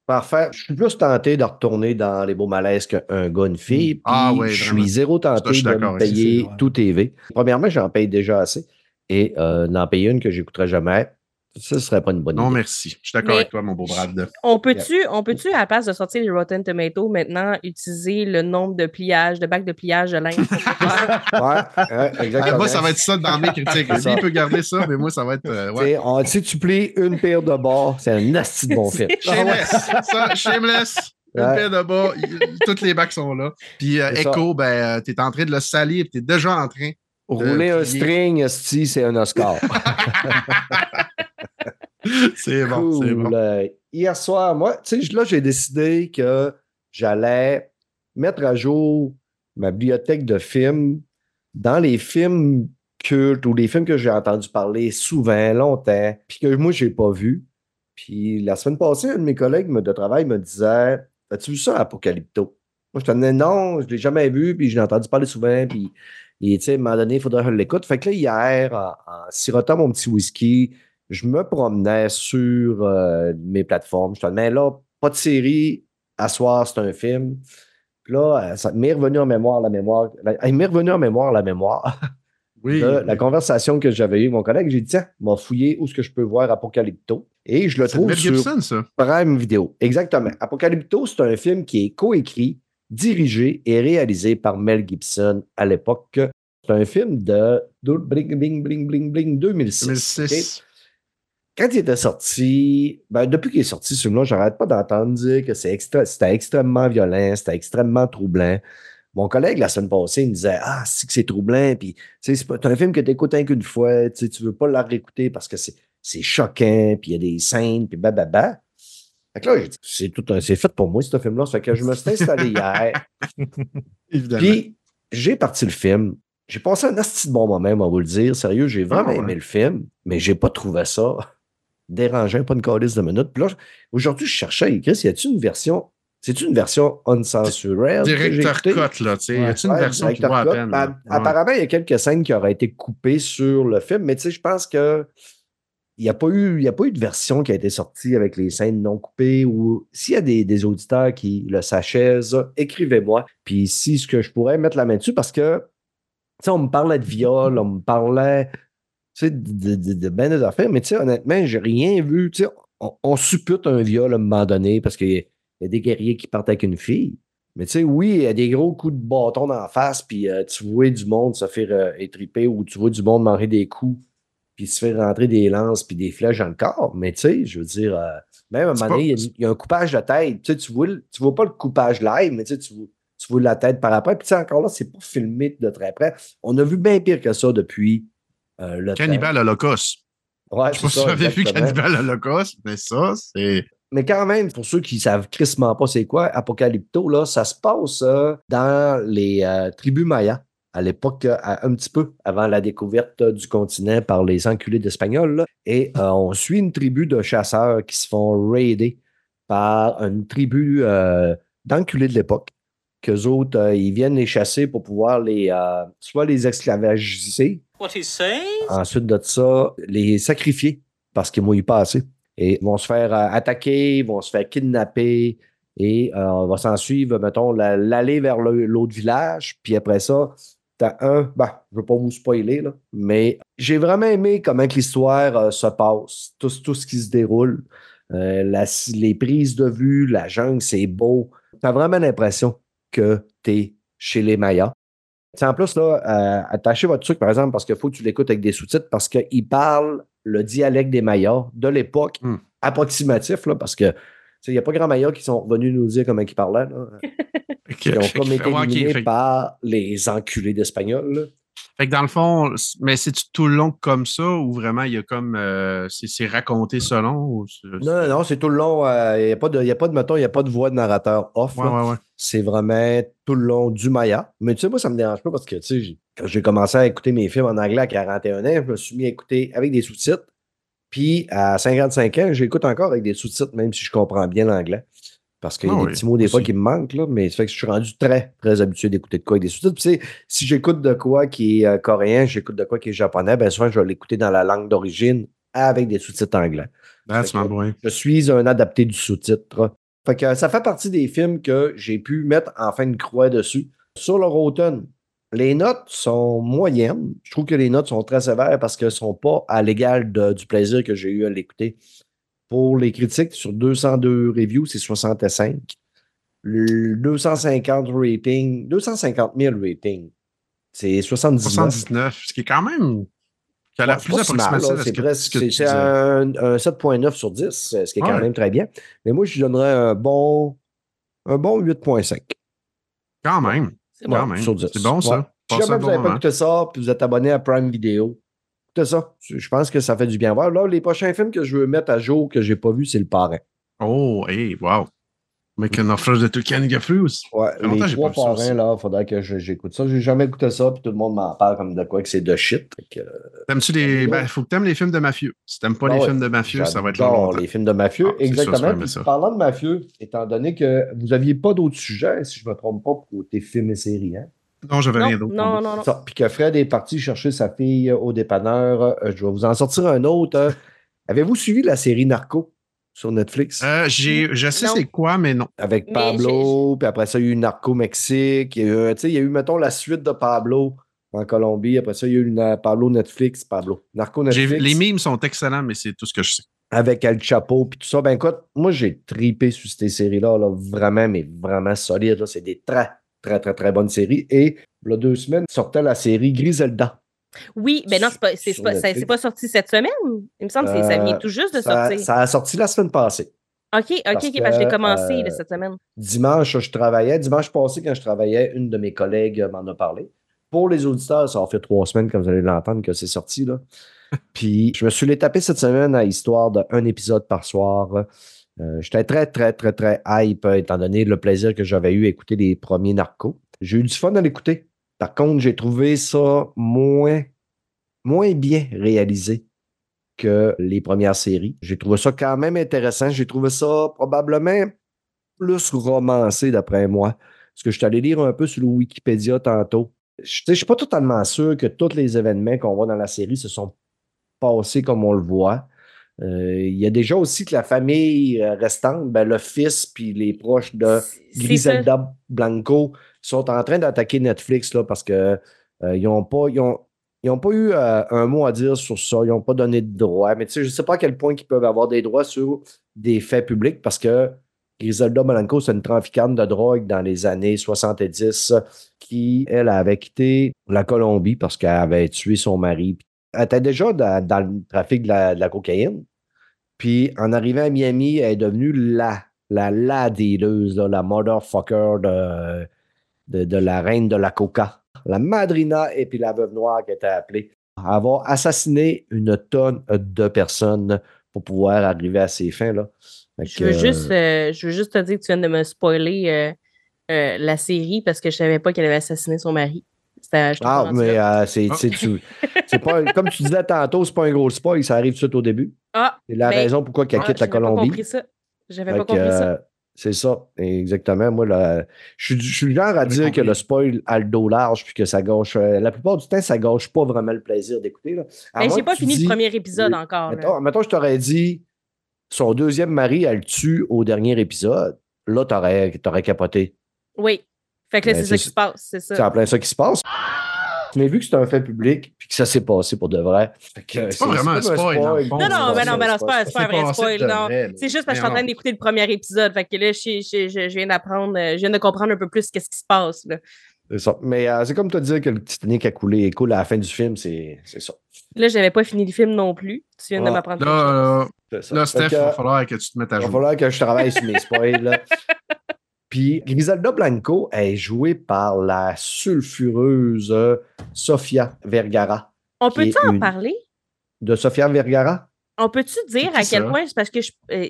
S2: Parfait. Je suis plus tenté de retourner dans les beaux malaises qu'un gars, une fille. Puis
S5: Ah ouais,
S2: je suis zéro tenté de me payer tout TV. Premièrement, j'en paye déjà assez. Et euh, d'en payer une que j'écouterai jamais, ce ne serait pas une bonne
S5: Non,
S2: idée.
S5: merci. Je suis d'accord avec toi, mon beau Brad.
S4: On peut-tu, on peut-tu, à la place de sortir les Rotten Tomatoes, maintenant utiliser le nombre de pliages, de bacs de pliage de linge? qu'on peut faire?
S2: Ouais, ouais,
S5: Ah,
S2: exactement.
S5: moi, ça va être ça dans mes critiques.
S2: Ça.
S5: Lui, il peut garder ça, mais moi, ça va être. euh, ouais.
S2: on- si tu plies une paire de bord, c'est un nasty de bon fit.
S5: Shameless. ça, shameless.
S2: Ouais.
S5: paix de bas, toutes les bacs sont là. Puis euh,
S2: ça.
S5: Echo, ben, tu es en train de le salir, tu es déjà en train.
S2: Rouler un string, esti, c'est un Oscar.
S5: C'est bon, c'est
S2: Cool.
S5: bon.
S2: Euh, hier soir, moi, tu sais, là, j'ai décidé que j'allais mettre à jour ma bibliothèque de films dans les films cultes ou les films que j'ai entendu parler souvent, longtemps, puis que moi, je n'ai pas vu. Puis la semaine passée, un de mes collègues de travail me disait As-tu vu ça, Apocalypto Moi, je te disais Non, je ne l'ai jamais vu, puis je l'ai entendu parler souvent, puis et, tu sais, à un moment donné, il faudrait que je l'écoute. Fait que là, hier, en, en sirotant mon petit whisky, je me promenais sur euh, mes plateformes. Je te disais, là, pas de série, à soir, c'est un film. Puis là, euh, ça m'est revenu en mémoire la mémoire. la- il m'est revenu en mémoire la mémoire
S5: Oui.
S2: de la conversation que j'avais eue avec mon collègue. J'ai dit, tiens, m'a fouillé où est-ce que je peux voir Apocalypto. Et je le trouve
S5: Mel
S2: sur
S5: Gibson, ça.
S2: Prime Video. Exactement. Apocalypto, c'est un film qui est coécrit, dirigé et réalisé par Mel Gibson à l'époque. C'est un film de bling, bling, bling, bling, bling, 2006.
S5: 2006.
S2: OK? Quand il était sorti, ben, depuis qu'il est sorti, ce film-là, j'arrête pas d'entendre dire que extra- c'était extrêmement violent, c'était extrêmement troublant. Mon collègue, la semaine passée, il me disait Ah, c'est que c'est troublant, puis c'est un film que tu écoutes qu'une fois, tu veux pas la réécouter parce que c'est c'est choquant, puis il y a des scènes, puis bababa. Fait que là, j'ai dit, c'est tout un- c'est fait pour moi, ce film-là. Ça fait que je me suis installé hier.
S5: Évidemment.
S2: Puis, j'ai parti le film. J'ai passé un asti de bon moment, on va vous le dire. Sérieux, j'ai vraiment
S5: Ah ouais.
S2: aimé le film, mais j'ai pas trouvé ça dérangeant, pas une calice de minutes. Puis là, aujourd'hui, je cherchais, Chris, y a-tu une version, c'est-tu une version uncensurée?
S5: Directeur cut, là, tu sais.
S3: Ouais.
S5: y a-tu une
S2: Ouais,
S5: version qui
S2: directeur
S5: vaut à peine?
S2: Ben?
S5: Ouais.
S2: Apparemment, il y a quelques scènes qui auraient été coupées sur le film, mais tu sais, je pense que il n'y a, pas eu- a pas eu de version qui a été sortie avec les scènes non coupées ou s'il y a des, auditeurs qui le sachaient, ça, écrivez-moi. Puis si ce que je pourrais mettre la main dessus, parce que tu sais, on me parlait de viol, on me parlait tu sais, de, de, de ben des affaires, mais tu sais, honnêtement, j'ai rien vu. Tu sais, on, on suppute un viol à un moment donné parce qu'il y, a- des guerriers qui partent avec une fille. Mais tu sais, oui, il y a des gros coups de bâton la face, puis euh, tu vois du monde se faire euh, étriper ou tu vois du monde manger des coups, puis se faire rentrer des lances puis des flèches dans le corps. Mais tu sais, je veux dire, euh, même à un moment donné, il y, a- il y a un coupage de tête. Tu sais, tu vois, tu vois pas le coupage live, mais tu sais, tu vois, tu vois la tête par après. Puis tu sais, encore là, c'est pas filmé de très près. On a vu bien pire que ça depuis euh, le temps.
S5: Cannibal Holocaust.
S2: Ouais,
S5: Je sais pas si vous avez vu. Cannibal Holocaust, mais ça, c'est.
S2: Mais quand même, pour ceux qui savent crissement pas c'est quoi, Apocalypto, là, ça se passe euh, dans les euh, tribus mayas, à l'époque, euh, un petit peu avant la découverte euh, du continent par les enculés d'Espagnols. Et euh, on suit une tribu de chasseurs qui se font raider par une tribu euh, d'enculés de l'époque. Qu'eux autres, euh, ils viennent les chasser pour pouvoir les, soit les esclavagiser,
S7: What?
S2: Ensuite de ça, les sacrifier parce qu'ils mouillent pas assez. Et ils vont se faire attaquer, ils vont se faire kidnapper. Et euh, on va s'en suivre, mettons, la- l'aller vers l'autre village. Puis après ça, t'as un. Bah, je veux pas vous spoiler, là, mais j'ai vraiment aimé comment que l'histoire euh, se passe, tout, tout ce qui se déroule. Euh, la- les prises de vue, la jungle, c'est beau. T'as vraiment l'impression que t'es chez les Mayas. Tu en plus, là, euh, attachez votre truc, par exemple, parce qu'il faut que tu l'écoutes avec des sous-titres, parce qu'il parle le dialecte des Mayas de l'époque,
S5: Hmm.
S2: approximatif, là, parce que tu il n'y a pas grand Mayas qui sont venus nous dire comment ils parlaient. Là. Ils ont comme été
S5: ouais, ok,
S2: éliminés par les enculés d'Espagnols.
S5: Fait que dans le fond, mais c'est-tu tout le long comme ça ou vraiment il y a comme. euh, c'est c'est raconté selon ou c'est-
S2: Non, non, non, c'est tout le long. euh, Il n'y a pas de, y a pas de, mettons, il n'y a pas de voix de narrateur off.
S5: Ouais, ouais, ouais.
S2: C'est vraiment tout le long du Maya. Mais tu sais, moi, ça me dérange pas parce que, tu sais, quand j'ai commencé à écouter mes films en anglais à 41 ans, je me suis mis à écouter avec des sous-titres. Puis, à 55 ans, j'écoute encore avec des sous-titres, même si je comprends bien l'anglais. Parce qu'il y a
S5: Ah
S2: des petits mots des fois qui me manquent, là, mais ça fait que je suis rendu très, très habitué d'écouter de quoi avec des sous-titres. Puis, tu sais, si j'écoute de quoi qui est euh, coréen, j'écoute de quoi qui est japonais, ben souvent, je vais l'écouter dans la langue d'origine avec des sous-titres anglais.
S5: That's
S2: Fait
S5: my
S2: que-
S5: boy.
S2: Je suis un adapté du sous-titre. Fait que ça fait partie des films que j'ai pu mettre en fin de croix dessus. Sur le Rotten, les notes sont moyennes. Je trouve que les notes sont très sévères parce qu'elles ne sont pas à l'égal du plaisir que j'ai eu à l'écouter. Pour les critiques, sur 202 reviews, c'est 65. Le 250 rating, 250 000 ratings, c'est 79.
S5: 79, ce qui est quand même. Qui a l'air
S2: Ouais, c'est
S5: plus
S2: pas
S5: approximatif
S2: C'est
S5: que,
S2: presque- c'est- un, un 7.9 sur 10, ce qui est quand
S5: Ouais.
S2: même très bien. Mais moi, je lui donnerais un bon un bon 8.5.
S5: Quand même.
S4: C'est bon.
S5: Quand même.
S2: sur 10.
S5: C'est bon, ça.
S2: Ouais. Si jamais
S5: un
S2: vous
S5: bon
S2: n'avez pas
S5: moment.
S2: écouté ça, puis vous êtes abonné à Prime Video, ça. Je pense que ça fait du bien voir. Là, les prochains films que je veux mettre à jour que j'ai pas vu, c'est Le Parrain.
S5: Oh, hey, wow. Make an offer de Tulkan Gafus.
S2: Ouais, les trois parrains, là, faudrait que j'écoute ça. J'ai jamais écouté ça, puis tout le monde m'en parle comme de quoi que c'est de shit. Que,
S5: T'aimes-tu les. Ben, faut que t'aimes les films de mafieux. Si t'aimes pas
S2: Ah
S5: les
S2: ouais.
S5: films de mafieux, ça va être long.
S2: Les films de mafieux.
S5: Ah,
S2: Exactement. Puis,
S5: ça.
S2: parlant de mafieux, étant donné que vous n'aviez pas d'autres sujets, si je ne me trompe pas, pour côté films et séries, hein?
S5: Non, j'avais rien d'autre.
S4: non, non, non.
S2: Ça, puis que Fred est parti chercher sa fille au dépanneur. Euh, je vais vous en sortir un autre. Euh, Avez-vous suivi la série Narco sur Netflix?
S5: Euh, j'ai, je sais
S4: Non.
S5: c'est quoi, mais non.
S2: Avec Pablo, puis après ça, il y a eu Narco Mexique. Il y a eu, tu sais, il y a eu, mettons, la suite de Pablo en Colombie. Après ça, il y a eu une- Pablo Netflix, Pablo. Narco
S5: J'ai-
S2: Netflix.
S5: les mimes sont excellents, mais c'est tout ce que je sais.
S2: avec El Chapo puis tout ça. Ben écoute, moi j'ai tripé sur ces séries-là, là, vraiment, mais vraiment solides. là. C'est des très, très, très, très bonnes séries. Et il y a deux semaines, sortait la série Griselda.
S4: Oui, ben non, c'est pas, c'est pas, c'est pas sorti cette semaine. Il me semble que ça vient
S2: Euh,
S4: tout juste de
S2: Ça,
S4: sortir.
S2: ça a sorti la semaine passée.
S4: OK, OK,
S2: parce
S4: OK, parce que je l'ai commencé
S2: euh,
S4: là, cette semaine.
S2: Dimanche, je travaillais. Dimanche passé, quand je travaillais, une de mes collègues m'en a parlé. Pour les auditeurs, ça a fait trois semaines, comme vous allez l'entendre, que c'est sorti. Là. Puis je me suis les tapé cette semaine à histoire d'un épisode par soir. Euh, J'étais très, très, très, très hype, euh, étant donné le plaisir que j'avais eu à écouter les premiers narcos. J'ai eu du fun à l'écouter. Par contre, j'ai trouvé ça moins, moins bien réalisé que les premières séries. J'ai trouvé ça quand même intéressant. J'ai trouvé ça probablement plus romancé, d'après moi. Parce que je suis allé lire un peu sur le Wikipédia tantôt. Je ne suis pas totalement sûr que tous les événements qu'on voit dans la série se sont passés comme on le voit. Euh, Il y a déjà aussi que la famille euh, restante, ben, le fils puis les proches de. Griselda Blanco sont en train d'attaquer Netflix là, parce que euh, n'ont pas, ils ont, ils ont pas eu euh, un mot à dire sur ça. Ils n'ont pas donné de droit. Mais tu sais, je ne sais pas à quel point ils peuvent avoir des droits sur des faits publics parce que Griselda Blanco, c'est une trafiquante de drogue dans les années 70 qui, elle, avait quitté la Colombie parce qu'elle avait tué son mari. Elle était déjà dans, dans le trafic de la, de la cocaïne. Puis, en arrivant à Miami, elle est devenue la, la, la là, la motherfucker de, de, de la reine de la coca. La madrina et puis la veuve noire qui était appelée. Avoir assassiné une tonne de personnes pour pouvoir arriver à ses fins. Là.
S4: Je veux, juste, euh, je veux juste te dire que tu viens de me spoiler euh, euh, la série parce que je savais pas qu'elle avait assassiné son mari.
S2: Ah, mais euh, c'est, c'est, tu- c'est pas, comme tu disais tantôt, c'est pas un gros spoil, ça arrive tout de suite au début.
S4: Ah,
S2: C'est la
S4: ben,
S2: raison pourquoi qu'elle
S4: ah,
S2: quitte la
S4: j'avais pas
S2: Colombie.
S4: compris ça. J'avais pas compris ça.
S2: euh, c'est ça, exactement. Moi, là, je suis, je genre à dire que le spoil a le dos large puis que ça gâche. euh, la plupart du temps, ça gâche pas vraiment le plaisir d'écouter.
S4: Ben,
S2: moins
S4: j'ai pas fini
S2: dis-
S4: le premier épisode encore.
S2: Mettons, mettons, je t'aurais dit son deuxième mari, elle le tue au dernier épisode. Là, t'aurais, t'aurais capoté.
S4: Oui. Fait que là,
S2: Ben,
S4: c'est ça qui se passe. C'est
S2: en plein ça qui se passe. Mais vu que c'est un fait public puis que ça s'est passé pour de vrai. que
S5: C'est pas vraiment un spoil.
S4: Non, non, ben non, non, c'est pas, pas un vrai spoil. Non. C'est juste parce que je suis en
S5: Mais
S4: train d'écouter le premier épisode. Fait que là, je, je, je, je viens d'apprendre, euh, je viens de comprendre un peu plus qu'est-ce qui se passe. Là,
S2: C'est ça. Mais euh, c'est comme te dire que le Titanic a coulé et coule à la fin du film, c'est c'est ça.
S4: là j'avais pas fini le film non plus. Tu viens de m'apprendre.
S5: Là, là, là, Steph, il va falloir que tu te mettes à
S2: il va
S5: jour.
S2: falloir que je travaille sur mes spoils. là. Puis Griselda Blanco est jouée par la sulfureuse euh, Sofia Vergara.
S4: On peut-tu en
S2: une-
S4: parler?
S2: De Sofia Vergara?
S4: On peut-tu dire à quel
S5: ça?
S4: point? C'est parce que je. euh,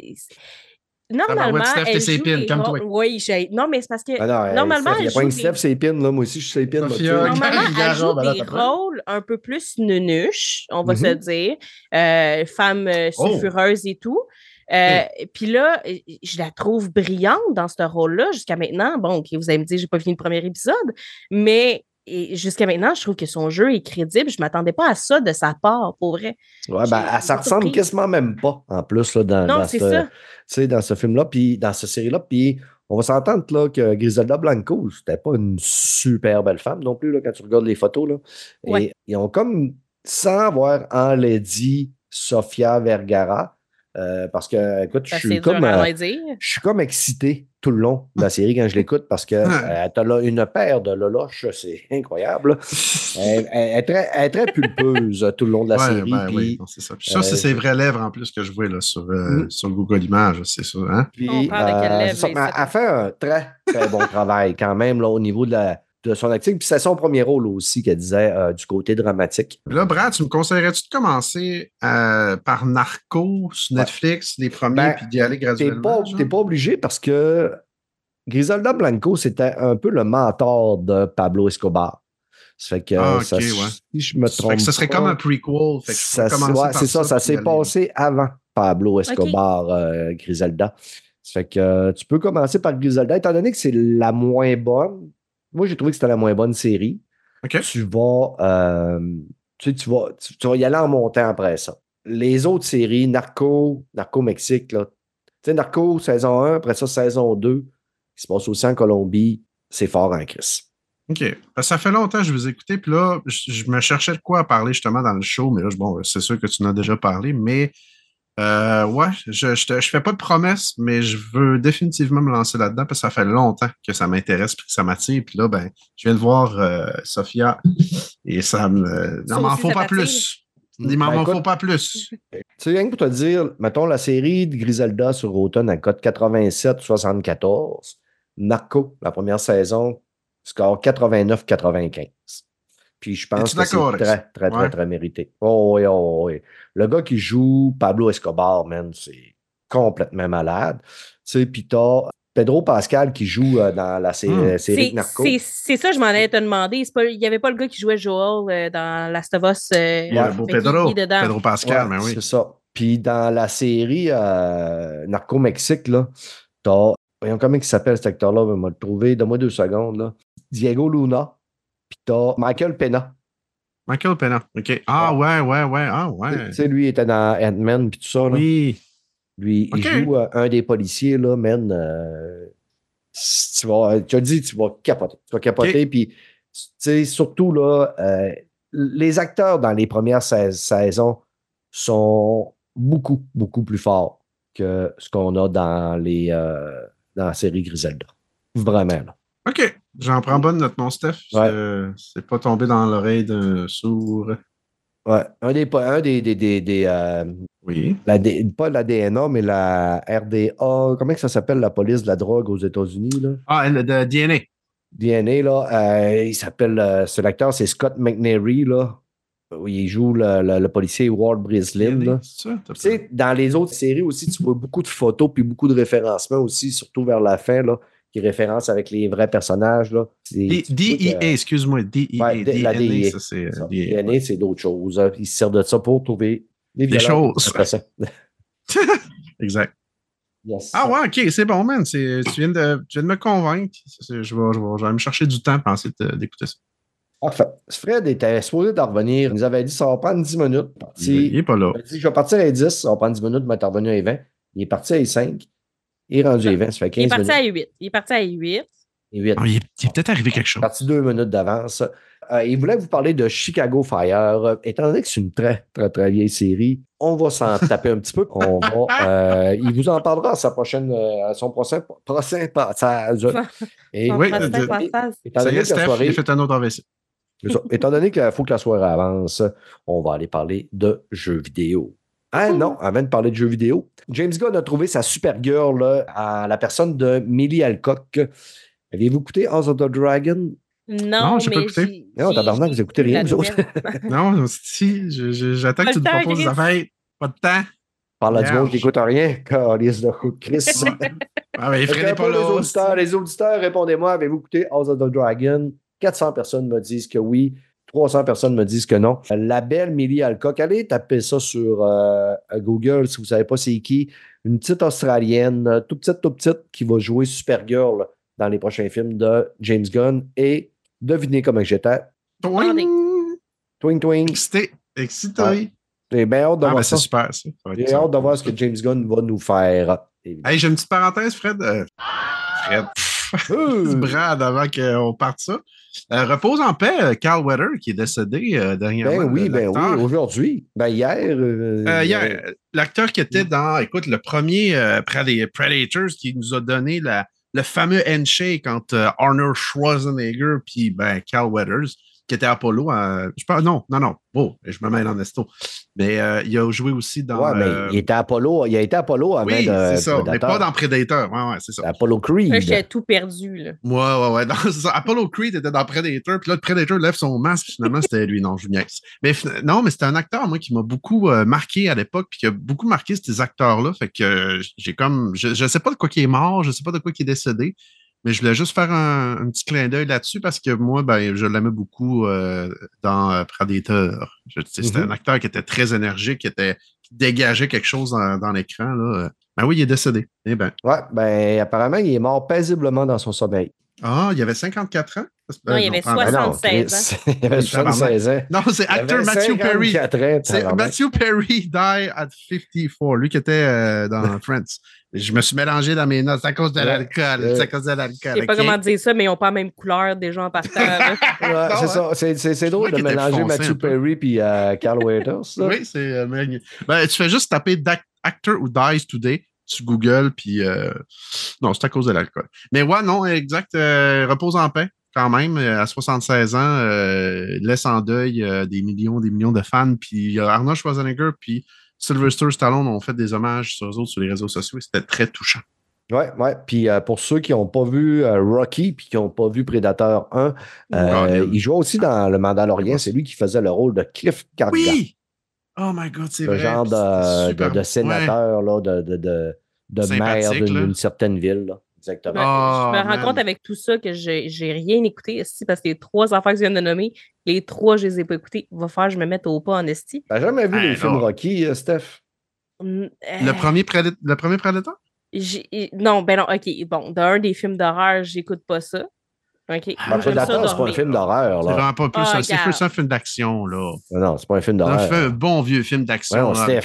S5: Ah, ben
S4: normalement,
S5: ouais, Steph, t'es
S4: elle joue des rôles- Oui, j'ai- non, mais c'est parce que
S2: Ah non, elle-
S4: normalement,
S2: Steph, il y a
S4: elle
S2: pas
S4: joue
S2: une
S4: des-
S2: Steph, c'est pin, là. Moi aussi, je suis pin.
S5: Sophia,
S2: là, tu sais.
S4: Normalement, elle joue des rôles un peu plus nunuches, on va se dire, euh, femme euh,
S5: Oh.
S4: sulfureuse et tout. Euh, Puis là, je la trouve brillante dans ce rôle-là jusqu'à maintenant. Bon, vous allez me dire, j'ai pas fini le premier épisode, mais et jusqu'à maintenant, je trouve que son jeu est crédible. Je m'attendais pas à ça de sa part, pour vrai.
S2: Ouais, ben, elle, ça
S4: j'ai
S2: ressemble quasiment même pas, en plus, là, dans,
S4: Non,
S2: dans ce, dans ce film-là, puis dans cette série-là. Puis on va s'entendre là, que Griselda Blanco, c'était pas une super belle femme non plus, là, quand tu regardes les photos. Là. Et ils ont comme, sans avoir enlaidi Sofia Vergara, euh, parce que, écoute, je suis comme. euh, je suis comme excité tout le long de la série quand je l'écoute parce que euh, tu as une paire de loloches, c'est incroyable. Elle, elle- elle est très, elle est très pulpeuse tout le long de la
S5: Ouais,
S2: série.
S5: ben
S2: puis-
S5: oui, non, c'est ça. Puis ça, c'est
S2: euh,
S5: ses vraies lèvres en plus que je vois là, sur, euh,
S2: Mm.
S5: sur le Google Images, c'est ça. Hein?
S2: Puis,
S4: On parle de quelle lèvre,
S2: c'est ça,
S4: là,
S2: mais
S4: ici?
S2: elle fait un très, très bon travail quand même là, au niveau de, la, de son acting. Puis c'est son premier rôle aussi qu'elle disait euh, du côté dramatique.
S5: Là, Brad, tu me conseillerais-tu de commencer euh, par Narco sur Netflix, les premiers,
S2: Ben,
S5: puis d'y aller
S2: T'es
S5: graduellement?
S2: t'es pas obligé parce que Griselda Blanco, c'était un peu le mentor de Pablo Escobar. Ça fait que
S5: Ah, ok,
S2: ça-
S5: ouais.
S2: si je me
S5: Ça fait
S2: trompe
S5: que ce serait
S2: pas,
S5: comme un prequel. Fait que je
S2: ça, ouais, c'est ça, ça s'est passé avant Pablo Escobar, euh, Griselda. Ça fait que tu peux commencer par Griselda, étant donné que c'est la moins bonne. Moi, j'ai trouvé que c'était la moins bonne série.
S5: OK.
S2: Tu vas, euh, tu, sais, tu, vas, tu, tu vas y aller en montant après ça. Les autres séries, Narco, Narco Mexique, là. Tu sais, Narco, saison 1, après ça, saison 2, qui se passe aussi en Colombie, c'est fort en crise.
S5: OK. Ça fait longtemps que je vous ai écouté, puis là, je, je me cherchais de quoi à parler justement dans le show, mais là, bon, c'est sûr que tu en as déjà parlé, mais euh, ouais, je, je, te- je fais pas de promesses, mais je veux définitivement me lancer là-dedans parce que ça fait longtemps que ça m'intéresse puis que ça m'attire. Puis là, ben, je viens de voir euh, Sophia et ça me.
S4: Ça
S5: Non, m'en faut pas plus. Il m'en
S2: Ben,
S5: faut pas plus.
S2: Tu sais, rien que pour te dire, mettons la série de Griselda sur Automne à code 87-74, Narco, la première saison, score 89-95. Puis je pense que c'est très, très, très,
S5: Ouais.
S2: très mérité. Oh oui, oh oui. Le gars qui joue Pablo Escobar, man, c'est complètement malade. Tu sais, puis t'as Pedro Pascal qui joue euh, dans la sé-
S5: Hmm.
S2: série de Narco.
S4: c'est- ça, je m'en allais te demander. C'est pas- Il n'y avait pas le gars qui jouait Joel euh, dans Last of Us. euh,
S5: Il y a le beau Pedro.
S4: qui est dedans?
S5: Pedro Pascal,
S2: Ouais,
S5: mais oui.
S2: C'est ça. Puis dans la série euh, Narco Mexique, là, t'as. Voyons comment il s'appelle cet acteur-là, on va le trouver. Donne-moi deux secondes. Là. Diego Luna. T'as Michael Pena.
S5: Michael Pena. OK. Ah ouais, ouais, ouais. Ah ouais.
S2: Tu sais, lui, il était dans Ant-Man puis tout ça. Là.
S5: Oui.
S2: Lui, il joue euh, un des policiers, là, man. euh, tu vas, tu as dit, tu vas capoter. Tu vas capoter, puis, tu sais, surtout, là, euh, les acteurs dans les premières sais- saisons sont beaucoup, beaucoup plus forts que ce qu'on a dans les euh, dans la série Griselda. Vraiment, là.
S5: OK. J'en prends bonne note, mon Steph.
S2: Ouais.
S5: C'est pas tombé dans l'oreille d'un sourd.
S2: Ouais. Un des, un des, des, des, des, euh,
S5: Oui.
S2: la pas la DNA, mais la RDA, comment que ça s'appelle, la police de la drogue aux États-Unis, là?
S5: Ah, le de DNA.
S2: DNA, là, euh, il s'appelle, euh, ce l'acteur, c'est Scott McNary, là. où Il joue le, le- le policier Ward Brislin, là.
S5: C'est ça?
S2: Tu sais, dans les autres séries aussi, tu vois beaucoup de photos puis beaucoup de référencements aussi, surtout vers la fin, là, qui référencent avec les vrais personnages, là. C'est-
S5: D-
S2: tu vois
S5: DEA,
S2: que-
S5: excuse-moi, DEA.
S2: Ouais, D- la
S5: ça. euh.
S2: DNA, c'est d'autres choses. hein. Ils se servent de ça pour trouver des,
S5: Des choses. Exact.
S2: Yes.
S5: Ah ouais, ok, c'est bon, man. Tu viens, de, tu viens de me convaincre. Je vais, je, vais, je vais me chercher du temps pour essayer de- d'écouter ça.
S2: Parfait. Fred était supposé d'en revenir. Il nous avait dit ça va prendre 10 minutes.
S5: Il,
S2: Parti-
S5: il est pas là.
S2: Il m'a dit, je vais partir à 10, ça va prendre 10 minutes, mais t'es revenu à 20. Il est parti à 5. Il est rendu à 20, ça fait 15
S4: Il est parti
S2: minutes.
S4: à 8. Il est parti à 8.
S2: Et 8.
S5: Ah, il est, il est peut-être arrivé quelque chose.
S2: parti deux minutes d'avance. Euh, il voulait vous parler de Chicago Fire. Euh, étant donné que c'est une très, très, très vieille série, on va s'en taper un petit peu. On va, euh, il vous en parlera à, sa prochaine, à son prochain, prochain passage. Et,
S4: Son
S5: Oui,
S4: prochain
S5: de- de-
S4: passage.
S2: étant
S5: Ça y
S2: donné
S5: est, Steph,
S2: soirée,
S5: il a fait un autre AVC.
S2: c'est ça. Étant donné qu'il faut que la soirée avance, on va aller parler de jeux vidéo. Ah non, avant de parler de jeux vidéo, James Gunn a trouvé sa Supergirl là, à la personne de Millie Alcock. Aviez-vous écouté House of the Dragon?
S4: Non,
S5: Non, j'ai pas écouté.
S2: Non, tabarnak, vous
S4: j'ai
S2: écoutez
S4: écouté
S2: rien,
S4: la
S2: vous autres.
S5: Non, si, j'attends que tu
S4: temps,
S5: proposes des affaires. Pas de temps.
S2: Parle à du monde qui n'écoute rien. Calice de coup de Chris.
S5: Ah, mais ferait pas
S2: les auditeurs, les auditeurs, répondez-moi, avez-vous écouté House of the Dragon? 400 personnes me disent que oui. 300 personnes me disent que non. La belle Millie Alcock, allez taper ça sur euh, Google si vous ne savez pas c'est qui. Une petite Australienne, euh, tout petite, tout petite, qui va jouer Supergirl dans les prochains films de James Gunn. Et devinez comment j'étais.
S5: Twing.
S2: Twing, twing.
S5: Excité. Excité.
S2: Ouais. J'ai bien hâte de
S5: Ah,
S2: voir
S5: ben
S2: ça.
S5: c'est super, ça.
S2: J'ai hâte de voir ce que James Gunn va nous faire.
S5: Hey, j'ai une petite parenthèse, Fred. Euh, Fred. Brad, avant qu'on parte ça. Euh, repose en paix, euh, Carl Weather, qui est décédé euh, dernièrement.
S2: Ben oui, ben
S5: l'acteur.
S2: oui, aujourd'hui. Ben hier. euh,
S5: hier, l'acteur qui était dans, écoute, le premier Preda- Predators qui nous a donné la, le fameux handshake entre Arnold Schwarzenegger puis ben, Cal Weathers, qui était Apollo. je pense, non, non, non. Oh, je me mêle en esto. Mais euh, il a joué aussi dans.
S2: Ouais, mais
S5: euh,
S2: il était Apollo, il a été Apollo avant
S5: oui,
S2: de
S5: c'est ça. Mais
S2: Predator.
S5: pas dans Predator. Ouais, ouais, c'est ça.
S2: Apollo Creed.
S4: Là, j'étais tout perdu, là.
S5: Ouais, ouais, ouais. Non, ça. Apollo Creed était dans Predator, puis là, le Predator lève son masque, puis finalement, c'était lui. Non, je niaise. Mais non, mais c'était un acteur, moi, qui m'a beaucoup euh, marqué à l'époque, puis qui a beaucoup marqué ces acteurs-là. Fait que euh, j'ai comme. Je, je sais pas de quoi qui est mort, je sais pas de quoi qui est décédé, mais je voulais juste faire un, un petit clin d'œil là-dessus parce que moi, ben, je l'aimais beaucoup euh, dans euh, Predator. C'était
S2: Mhm.
S5: un acteur qui était très énergique, qui, était, qui dégageait quelque chose dans, dans l'écran. là. Ben oui, il est décédé. Eh ben.
S2: Ouais, ben apparemment, il est mort paisiblement dans son sommeil.
S5: Ah, il avait 54 ans?
S4: Non, il avait.
S2: Ben non,
S4: 76
S2: Chris, il avait 76 ans.
S5: Non, c'est
S2: avait
S5: acteur Matthew Perry.
S2: 54 ans,
S5: C'est. Matthew Perry die at 54, lui qui était euh, dans Friends. Je me suis mélangé dans mes notes c'est à cause de l'alcool. C'est à cause de l'alcool.
S4: Je sais pas comment dire ça, mais ils n'ont pas la même couleur partant. là.
S2: Ouais,
S5: Non,
S2: c'est
S5: hein?
S2: ça. C'est- C'est drôle de mélanger Matthew. Perry puis euh, Carl Weathers. ça.
S5: Oui, c'est. euh, ben, tu fais juste taper Actor who dies today sur Google, puis. euh, Non, c'est à cause de l'alcool. Mais ouais, non, exact. euh, repose en paix, quand même. euh, À 76 ans, euh, laisse en deuil des millions, des millions de fans. Puis Arnold Schwarzenegger, puis Sylvester Stallone ont fait des hommages sur eux autres sur les réseaux sociaux et c'était très touchant.
S2: Ouais, ouais. Puis euh, pour ceux qui n'ont pas vu euh, Rocky puis qui n'ont pas vu Predator 1, euh,
S5: Colin.
S2: il jouait aussi dans Le Mandalorian. C'est lui qui faisait le rôle de Cliff Karga.
S5: Oui! Oh my god, c'est
S2: le
S5: vrai.
S2: genre
S5: c'était
S2: de,
S5: Ouais.
S2: sénateur, là, de, de, de, maire d'une certaine ville. là. Exactement.
S4: Ben,
S5: Oh,
S4: je me rends
S5: man.
S4: compte avec tout ça que j'ai j'ai rien écouté ici parce que les trois affaires que je viens de nommer, les trois, je les ai pas écoutés. Il va falloir que je me mette au pas en esti.
S2: T'as jamais vu
S5: Ben,
S2: les films. Rocky, euh, Steph?
S4: Mm,
S5: Le
S4: euh,
S5: premier, le premier Predator?
S4: j'ai- Non, ben non, ok. Bon, d'un des films d'horreur, j'écoute pas ça. Ok. J'aime ça
S2: Predator, c'est pas un film d'horreur.
S5: C'est vraiment pas plus
S4: Ah,
S5: un, c'est plus un film d'action, là.
S2: Non, non, c'est pas un film
S5: On a
S2: d'horreur.
S5: fait un bon vieux film d'action,
S2: Ouais, on
S5: avec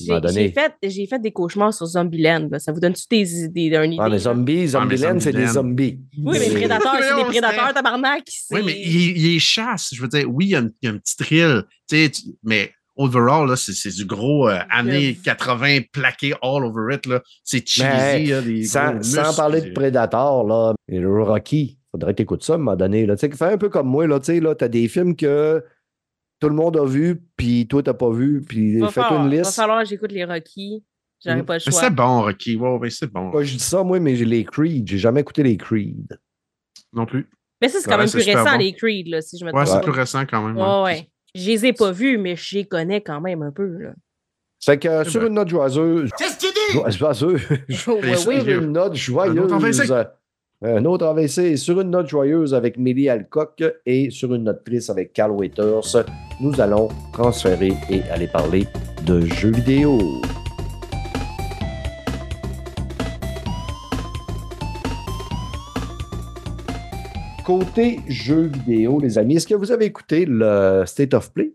S4: J'ai
S2: donné.
S4: j'ai fait, des cauchemars sur Zombieland. là. Ça vous donne-tu des idées d'un idée?
S2: Ah, mais zombies, Zombieland, c'est des zombies.
S4: Oui, mais Prédateurs, c'est des prédateurs, tabarnak.
S5: Oui, mais il, il est chasse. Je veux dire, oui, il y a, une- il y a un petit thrill. Tu sais, tu- mais overall, là, c'est, du gros euh, années 80 plaqué all over it. Là. C'est cheesy.
S2: Mais,
S5: là, des
S2: Sans, parler de Predator, là, et le Rocky, faudrait que tu écoutes ça à un moment donné. Là. Tu fais un peu comme moi, là, tu sais, là, t'as des films que tout le monde a vu, puis toi, t'as pas vu, puis
S4: Va
S2: fais
S4: falloir-
S2: une
S4: Va
S2: liste.
S4: falloir que j'écoute les Rocky. J'aurais
S2: Mm.
S4: pas le
S5: Mais
S4: choix.
S5: c'est bon, Rocky. Ouais, ouais, c'est bon.
S2: Je dis ça, moi, mais j'ai les Creed. J'ai jamais écouté les Creed.
S5: Non plus.
S4: Mais ça, c'est quand
S5: Ouais,
S4: même
S5: c'est
S4: plus récent,
S5: bon.
S4: les Creed, là, si je me
S5: Ouais,
S4: trompe
S5: c'est
S4: pas.
S5: plus récent quand même.
S4: Ouais, ouais. Je les ai pas vus, mais je les connais quand même un peu. Là.
S2: Fait que euh, sur une note joyeuse. Jo- joyeuse.
S4: Oh, ouais,
S5: ça,
S4: oui.
S2: sur une note joyeuse.
S5: Un autre AVC.
S2: Un autre AVC. Sur une note joyeuse avec Millie Alcock et sur une note triste avec Carl Waiters, nous allons transférer et aller parler de jeux vidéo. Côté jeux vidéo, les amis, est-ce que vous avez écouté le State of Play?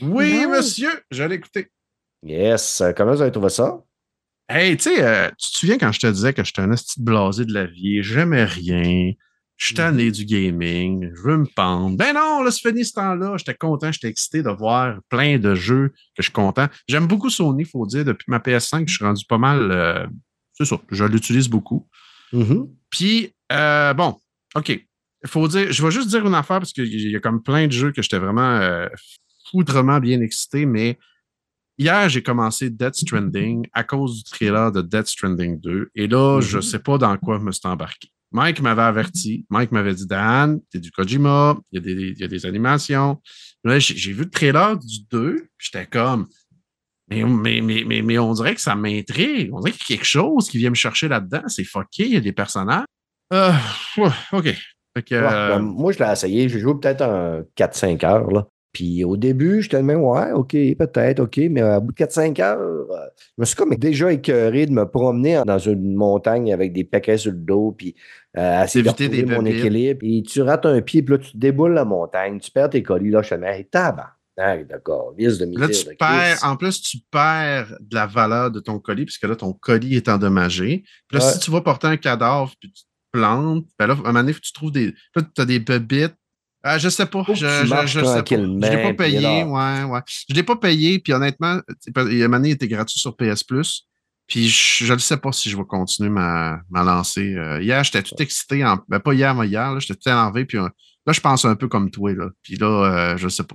S5: Oui,
S4: Non.
S5: monsieur, je l'ai écouté.
S2: Yes. Comment vous avez trouvé ça?
S5: Hey, tu sais, euh, tu te souviens quand je te disais que j'étais un petit blasé de la vie, j'aimais rien, je suis tanné du gaming, je veux me pendre. Ben non, là, c'est fini ce temps-là. J'étais content, j'étais excité de voir plein de jeux que je suis content. J'aime beaucoup Sony, il faut dire. Depuis ma PS5, je suis rendu pas mal. euh, c'est ça, je l'utilise beaucoup.
S2: Mhm.
S5: Puis, euh, bon, OK. Il faut dire, je vais juste dire une affaire parce qu'il y a comme plein de jeux que j'étais vraiment euh, foudrement bien excité, mais hier, j'ai commencé Death Stranding à cause du trailer de Death Stranding 2. Et là, je
S2: Mhm.
S5: sais pas dans quoi je me suis embarqué. Mike m'avait averti. Mike m'avait dit Dan, c'est du Kojima, il y a des, il y a des animations. Là, j'ai vu le trailer du 2, puis j'étais comme. Mais, mais, mais, mais, on dirait que ça m'intrigue. On dirait qu'il y a quelque chose qui vient me chercher là-dedans. C'est fucké, il y a des personnages. Euh, OK. Que,
S2: Ouais,
S5: euh,
S2: ben, moi, je l'ai essayé. J'ai joué peut-être un 4-5 heures. Là. Puis au début, j'étais même, ouais, OK, peut-être, OK. Mais à bout de 4-5 heures, euh, je me suis comme déjà écœuré de me promener dans une montagne avec des paquets sur le dos, puis euh, essayer de
S5: des
S2: mon équilibre. Et tu rates un pied, puis là, tu déboules la montagne, tu perds tes colis. Là, je me dis, hey, tabarnak, d'accord, lisse de
S5: Là, tu perds, en plus, tu perds de la valeur de ton colis, puisque là, ton colis est endommagé. Puis là,
S2: Ouais.
S5: si tu vas porter un cadavre, puis tu te plantes, ben là, à un moment donné, faut que tu trouves des. Là, tu as des bébites. Ah, je sais pas. Je, je, je sais pas. Je l'ai pas payé. Ouais, ouais. Je l'ai pas payé, puis honnêtement, c'est pas- il y a une année, il était gratuit sur PS Plus. Puis je ne sais pas si je vais continuer ma, ma lancée. Euh, hier, j'étais tout excité. En, ben, pas hier, mais hier, j'étais tout énervé. Puis euh, là, je pense un peu comme toi. Là. Puis là, euh, je ne sais pas.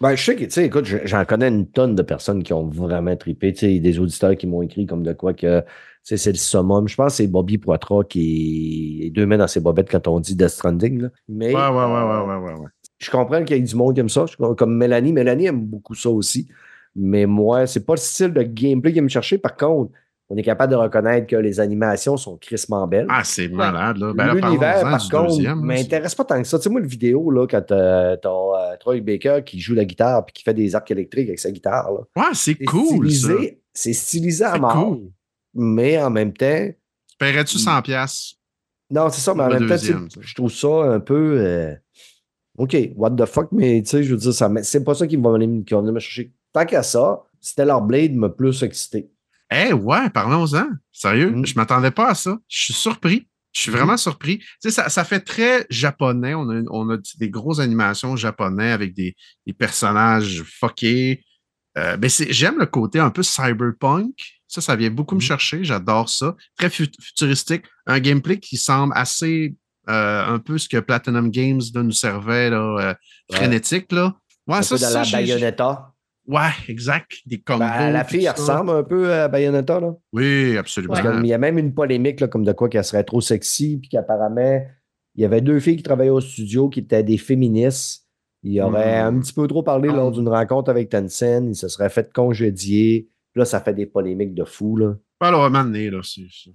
S2: Ben, je sais que, tu sais, écoute, je- j'en connais une tonne de personnes qui ont vraiment trippé. Tu sais, des auditeurs qui m'ont écrit comme de quoi que, c'est le summum. Je pense que c'est Bobby Poitras qui est deux mains dans ses bobettes quand on dit Death Stranding. là. Mais
S5: Ouais, ouais, ouais, ouais, ouais, ouais, ouais.
S2: je comprends qu'il y ait du monde qui aime ça. Comme Mélanie. Mélanie aime beaucoup ça aussi. Mais moi, c'est pas le style de gameplay qui me chercher. Par contre, on est capable de reconnaître que les animations sont crissement belles.
S5: Ah, c'est malade, là. Ben,
S2: L'univers, par contre, m'intéresse pas tant que ça. Tu sais, moi, le vidéo, là, quand euh, t'as euh, Troy Baker qui joue la guitare puis qui fait des arcs électriques avec sa guitare, là.
S5: Ouais, c'est cool,
S2: c'est stylisé à mort.
S5: cool.
S2: Mais en même temps,
S5: Tu paierais-tu 100 piastres?
S2: non, c'est ça, mais en même temps,
S5: deuxième,
S2: je trouve ça un peu. euh, OK, what the fuck, mais tu sais, je veux dire, ça, c'est pas ça qui va venir, qui va venir me chercher. Tant qu'à ça, Stellar Blade m'a plus excité.
S5: Eh ouais, parlons-en. Sérieux,
S2: Mm.
S5: je m'attendais pas à ça. Je suis surpris. Je suis vraiment surpris. Tu sais, ça, ça fait très japonais. On a, on a des grosses animations japonais avec des, des personnages fuckés. Euh, ben J'aime le côté un peu cyberpunk. Ça, ça vient beaucoup me
S2: Mhm.
S5: chercher. J'adore ça. Très fu- futuristique. Un gameplay qui semble assez euh, un peu ce que Platinum Games là, nous servait, là, euh,
S2: Ouais.
S5: frénétique. Là. Ouais,
S2: un
S5: ça,
S2: peu dans
S5: ça,
S2: la Bayonetta.
S5: Ouais, exact. Des combos.
S2: Ben, la
S5: puis
S2: fille, elle ressemble un peu à Bayonetta, là.
S5: Oui, absolument.
S2: Parce qu'il y a même une polémique là, comme de quoi qu'elle serait trop sexy, puis qu'apparemment, il y avait deux filles qui travaillaient au studio qui étaient des féministes. Il aurait
S5: Hmm.
S2: un petit peu trop parlé
S5: Ah.
S2: lors d'une rencontre avec Tencent. Il se serait fait congédier. Là, ça fait des polémiques de fou. Là.
S5: Alors, à un moment donné, là,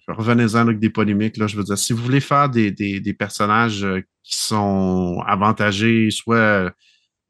S5: revenez-en avec des polémiques. Là, je veux dire, si vous voulez faire des, des, des personnages euh, qui sont avantagés, soit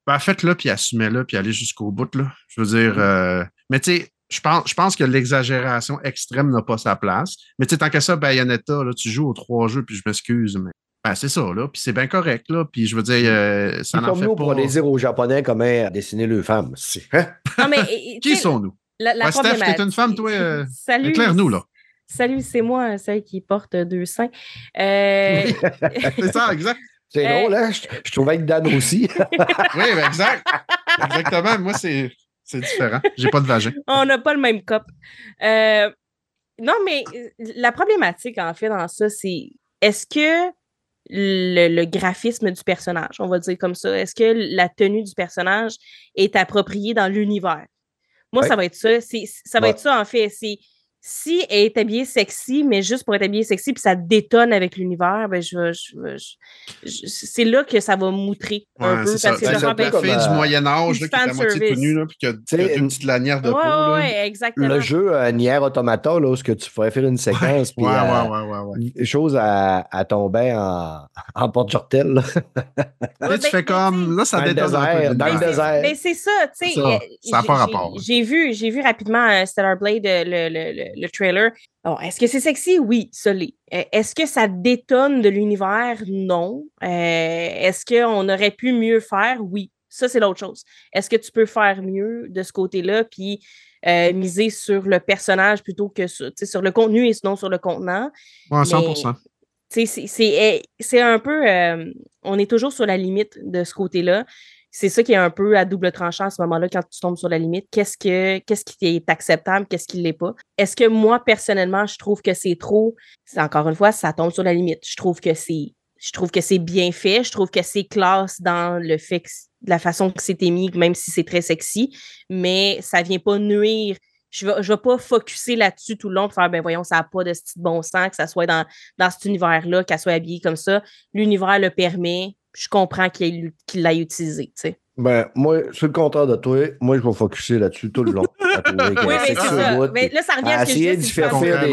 S5: ben, faites-le, puis assumez-le, puis allez jusqu'au bout. Là. Je veux dire,
S2: Mm.
S5: euh, mais tu sais, je pense, je pense que l'exagération extrême n'a pas sa place. Mais tu sais, tant que ça, Bayonetta, là, tu joues aux trois jeux, puis je m'excuse, mais ben, c'est ça, là, puis c'est bien correct, là, puis je veux dire, euh, ça n'en
S2: comme
S5: fait
S2: nous,
S5: pas.
S2: pour aller dire aux Japonais comment dessiner leurs femmes. Hein?
S4: Non, mais,
S5: Qui sont-nous?
S4: La, la
S5: Ouais, Steph, t'es une femme, toi, euh,
S4: Salut.
S5: Éclaire-nous, là.
S4: Salut, c'est moi, celle qui porte deux seins. Euh,
S5: C'est ça, exact.
S2: C'est
S4: Euh,
S2: drôle, hein? Je, je trouvais que Dan aussi.
S5: Oui, ben, exact. Exactement. Moi, c'est c'est différent. J'ai pas de vagin.
S4: on n'a pas le même cop. Euh, non, mais euh, la problématique, en fait, dans ça, c'est est-ce que le, le graphisme du personnage, on va dire comme ça, est-ce que la tenue du personnage est appropriée dans l'univers? Moi,
S2: Ouais.
S4: ça va être ça. Ça va
S2: Ouais.
S4: être ça, en fait. C'est si elle est habillée sexy, mais juste pour être habillée sexy, puis ça détonne avec l'univers, ben je, vais- je, je- je- c'est là que ça va moutrer un
S5: Ouais,
S4: peu.
S5: c'est ça.
S4: Parce que
S2: Ben,
S5: la fille
S2: euh,
S5: du Moyen-Âge
S4: du
S5: là, qui est à moitié tout nue, là, puis qui a, qui a une petite lanière de
S4: Ouais,
S5: peau.
S4: ouais,
S5: là.
S4: exactement.
S2: Le jeu euh, Nier Automata, là, où ce que tu pourrais faire une séquence, puis
S5: Ouais,
S2: euh,
S5: ouais, ouais, ouais, ouais.
S2: une chose à, à tomber en, en porte-jortel. là.
S5: Tu
S4: ben,
S5: fais
S4: ben,
S5: comme. Là, ça détonne un peu.
S2: dans le désert.
S4: Ben, c'est ça, tu sais.
S5: Ça.
S4: euh,
S5: Ça a
S4: j'ai-
S5: pas rapport, là.
S4: J'ai vu, j'ai vu rapidement euh, Stellar Blade, euh, le, le, le, le trailer. Bon, est-ce que c'est sexy? Oui, ça l'est. Euh, Est-ce que ça détonne de l'univers? Non. Euh, Est-ce qu'on aurait pu mieux faire? Oui. Ça, c'est l'autre chose. Est-ce que tu peux faire mieux de ce côté-là, puis euh, miser sur le personnage plutôt que sur, le contenu et sinon sur le contenant?
S5: Ouais, 100%.
S4: Tu sais, c'est- un peu. euh, on est toujours sur la limite de ce côté-là. C'est ça qui est un peu à double tranchant à ce moment-là quand tu tombes sur la limite. Qu'est-ce que qu'est-ce qui est acceptable, qu'est-ce qui l'est pas? Est-ce que moi, personnellement, je trouve que c'est trop? C'est encore une fois, ça tombe sur la limite. Je trouve que c'est. Je trouve que c'est bien fait. Je trouve que c'est classe dans le fait la façon que c'est émis, même si c'est très sexy, mais ça vient pas nuire. Je ne vais, pas focuser là-dessus tout le long pour faire, ben voyons, ça n'a pas de bon sens, que ça soit dans, dans cet univers-là, qu'elle soit habillée comme ça. L'univers le permet. Je comprends qu'il ait- qu'il l'ait utilisé, tu sais.
S2: Ben, moi, sur le contraire de toi, moi, je vais focuser là-dessus tout le long.
S4: Oui, mais ça. Mais là, ça revient à ce que je dis,
S2: faire des-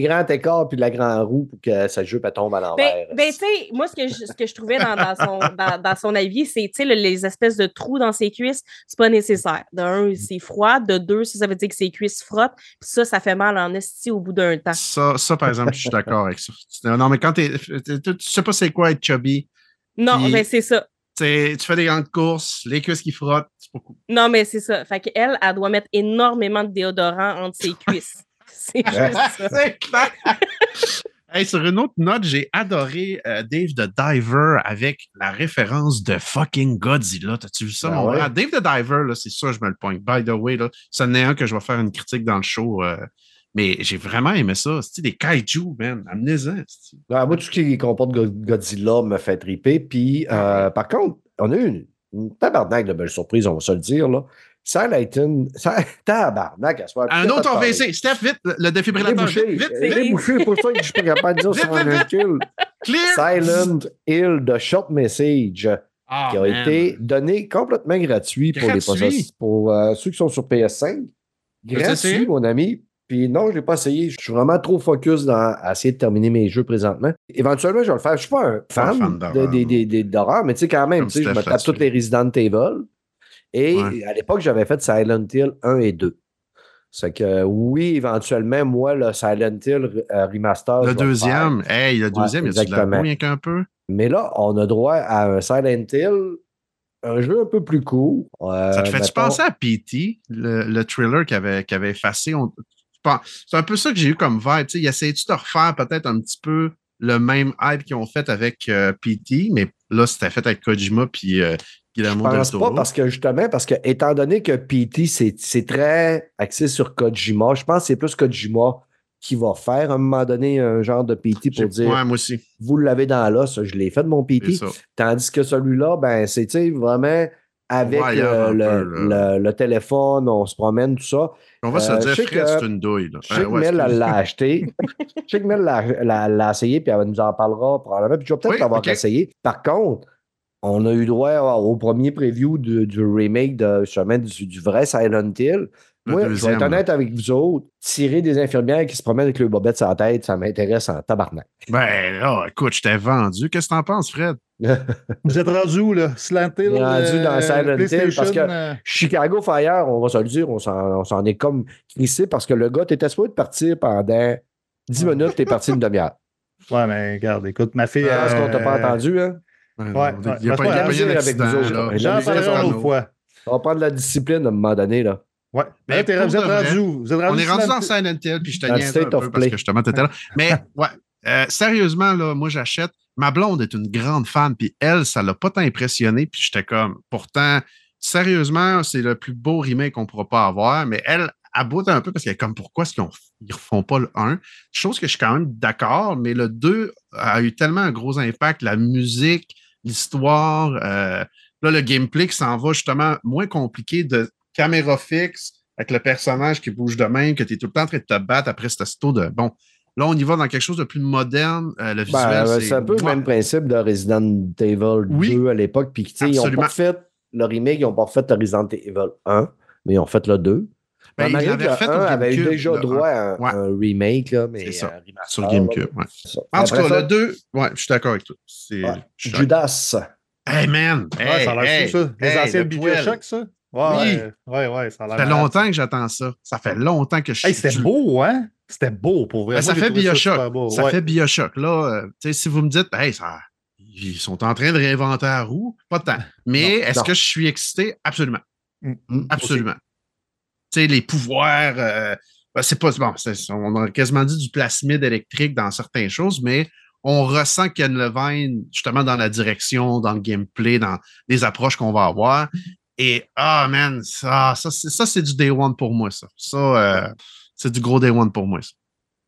S2: grands écarts puis de la grande roue pour que sa jupe elle tombe à l'envers.
S4: Ben, ben, tu sais, moi, ce que je, ce que je trouvais dans, dans son, dans, dans son avis, c'est, tu sais, le- les espèces de trous dans ses cuisses, c'est pas nécessaire. De un, c'est froid. De deux, ça, ça veut dire que ses cuisses frottent. Puis ça, ça fait mal en esti au bout d'un temps.
S5: Ça, ça, par exemple, je suis d'accord avec ça. Non, mais quand t'es. t'es- Tu sais pas c'est quoi être chubby.
S4: Non, mais c'est ça.
S5: Tu fais des grandes courses, les cuisses qui frottent, c'est pas cool.
S4: Non, mais c'est ça. Fait qu'elle, elle doit mettre énormément de déodorant entre ses cuisses. C'est juste ça.
S5: C'est clair. Hey, sur une autre note, j'ai adoré euh, Dave the Diver avec la référence de fucking Godzilla. T'as-tu vu ça,
S2: Ben
S5: mon
S2: ouais.
S5: Dave the Diver, là, c'est ça, je me le pointe. By the way, là, ça n'est un que je vais faire une critique dans le show. euh, Mais j'ai vraiment aimé ça. C'est des kaiju, man. Amenez-en.
S2: Ouais, moi, tout ce qui comporte Go- Godzilla me fait triper. Puis, euh, par contre, on a eu une, une tabarnak de belles surprises, on va se le dire. Là. Silent ça, tabarnak, à soir.
S5: Un autre AVC. Steph, vite, le défibrillateur. Vite, vite.
S2: Les bouchés, pour ça que je suis pas capable de dire
S5: Vite,
S2: sur
S5: vite,
S2: un
S5: vite.
S2: kill. Silent Hill de Short Message
S5: Ah,
S2: qui a
S5: man.
S2: été donné complètement gratuit pour, les pour euh, ceux qui sont sur PS5.
S5: L'as-tu
S2: Gratuit, mon ami. Puis non, je ne l'ai pas essayé. Je suis vraiment trop focus dans, à essayer de terminer mes jeux présentement. Éventuellement, je vais le faire. Je ne suis pas un fan,
S5: d'horreur,
S2: mais tu sais, quand même, je me tape toutes les Resident Evil. Et
S5: Ouais.
S2: à l'époque, j'avais fait Silent Hill 1 et 2. C'est que oui, éventuellement, moi, le Silent Hill euh, Remaster.
S5: Le deuxième. Hey, le
S2: Ouais,
S5: deuxième, il y a-tu de la rien qu'un peu?
S2: Mais là, on a droit à un Silent Hill, un jeu un peu plus court. Euh,
S5: Ça te fait-tu
S2: mettons-
S5: penser à P.T., le, le thriller qu'il avait, qu'il avait effacé? On- C'est un peu ça que j'ai eu comme vibe. tu sais, Il essayait-tu de refaire peut-être un petit peu le même hype qu'ils ont fait avec euh, P.T., mais là, c'était fait avec Kojima puis euh,
S2: Je
S5: Guillermo del
S2: pense
S5: Toro.
S2: pas parce que justement, parce que étant donné que PT, c'est très axé sur Kojima, je pense que c'est plus Kojima qui va faire à un moment donné un genre de PT pour dire
S5: Ouais, moi aussi.
S2: vous l'avez dans l'os, je l'ai fait de mon PT. Tandis que celui-là, ben, c'est vraiment avec
S5: ailleurs
S2: le, le- téléphone, on se promène, tout ça.
S5: On va
S2: Euh,
S5: se le dire, Fred, c'est une douille. Là. Euh, ouais,
S2: Mel elle
S5: excuse.
S2: l'a acheté. Que Mel l'a- essayé, puis elle nous en parlera probablement. Puis je vais peut-être
S5: Oui,
S2: l'avoir
S5: ok.
S2: essayé. Par contre, on a eu droit au premier preview du, du remake de, justement, du, du vrai Silent Hill. Moi, je vais être honnête avec vous autres. Tirer des infirmières qui se promènent avec le bobette sur la tête, ça m'intéresse en tabarnak.
S5: Ben, là, écoute, je t'ai vendu. Qu'est-ce que t'en penses, Fred?
S3: Vous êtes rendu où, là? Slant Hill?
S2: On est rendu dans Silent Hill, parce que-
S3: euh,
S2: Chicago Fire, on va se le dire, on s'en est comme crissé parce que le gars, t'étais supposé de partir pendant 10
S3: Ah.
S2: minutes, t'es parti une demi-heure.
S3: Ouais, mais regarde, écoute, ma fille.
S2: Parce qu'on t'a pas
S3: euh,
S2: entendu, hein?
S5: Ouais,
S3: Ouais,
S5: non,
S3: ouais.
S5: Il n'y a pas,
S3: pas
S5: eu
S2: avec autres.
S5: là.
S3: J'en parlerai une
S2: on-
S3: autre fois.
S2: On va prendre la discipline à un moment donné, là.
S3: Ouais.
S5: Mais
S3: là, vous êtes rendu où? Vous êtes
S5: On est rendu dans? Silent Hill, puis je te niaise un
S2: state
S5: peu
S2: of
S5: parce
S2: play.
S5: que justement, t'étais là. Mais ouais, euh, sérieusement, là, moi, j'achète. Ma blonde est une grande fan, puis elle, ça l'a pas tant impressionné, puis j'étais comme, pourtant, sérieusement, c'est le plus beau remake qu'on pourra pas avoir, mais elle aboute un peu parce qu'elle est comme, pourquoi est-ce qu'ils ils refont pas le 1? Chose que je suis quand même d'accord, mais le 2 a eu tellement un gros impact, la musique, l'histoire, euh, là, le gameplay qui s'en va justement moins compliqué de caméra fixe avec le personnage qui bouge de même, que tu es tout le temps en train de te battre après ce sto de bon. Là, on y va dans quelque chose de plus moderne. euh, le visuel,
S2: Ben,
S5: c'est
S2: c'est un peu le même principe de Resident Evil
S5: Oui.
S2: 2 à l'époque. Puis, tu sais, ils n'ont
S5: Absolument.
S2: pas fait le remake, ils n'ont pas fait Resident Evil 1, mais ils ont fait le 2.
S5: Ben,
S2: Ben,
S5: ils
S2: malgré
S5: l'avaient
S2: que le
S5: refait
S2: 1
S5: au
S2: avait déjà
S5: le
S2: droit à un,
S5: Ouais.
S2: un remake, là, mais
S5: C'est ça,
S2: un remaster,
S5: sur GameCube. ouais.
S2: ça.
S5: En tout cas,
S2: ça,
S5: le 2, ouais, je suis d'accord avec toi. C'est-
S2: ouais,
S5: je suis-
S2: Judas.
S5: Hey man! Hey,
S3: ça a l'air
S5: hey,
S3: fou, ça. Les
S5: hey,
S3: anciens. Bioshock, ça? Ouais,
S5: Oui.
S3: ouais, ouais, ouais, ça a
S5: Ça
S3: l'air
S5: fait
S3: malade.
S5: longtemps que j'attends ça. Ça fait longtemps que je
S3: Hey, c'était beau, hein? C'était beau, pour vrai.
S5: Ben,
S3: Moi,
S5: ça fait Bioshock.
S3: beau.
S5: Ça
S3: Ouais.
S5: fait Bioshock. Là, euh, si vous me dites, hey, ça, ils sont en train de réinventer la roue, pas de temps. Mais est-ce que je suis excité? Absolument.
S2: Mm,
S5: Absolument. Tu sais, les pouvoirs, euh, ben, c'est pas bon. on a quasiment dit du plasmide électrique dans certaines choses, mais on ressent Ken Levine, justement, dans la direction, dans le gameplay, dans les approches qu'on va avoir. Et, ah, man, ça, ça, c'est- ça, c'est du day one pour moi, ça. Ça, euh, c'est du gros day one pour moi, ça.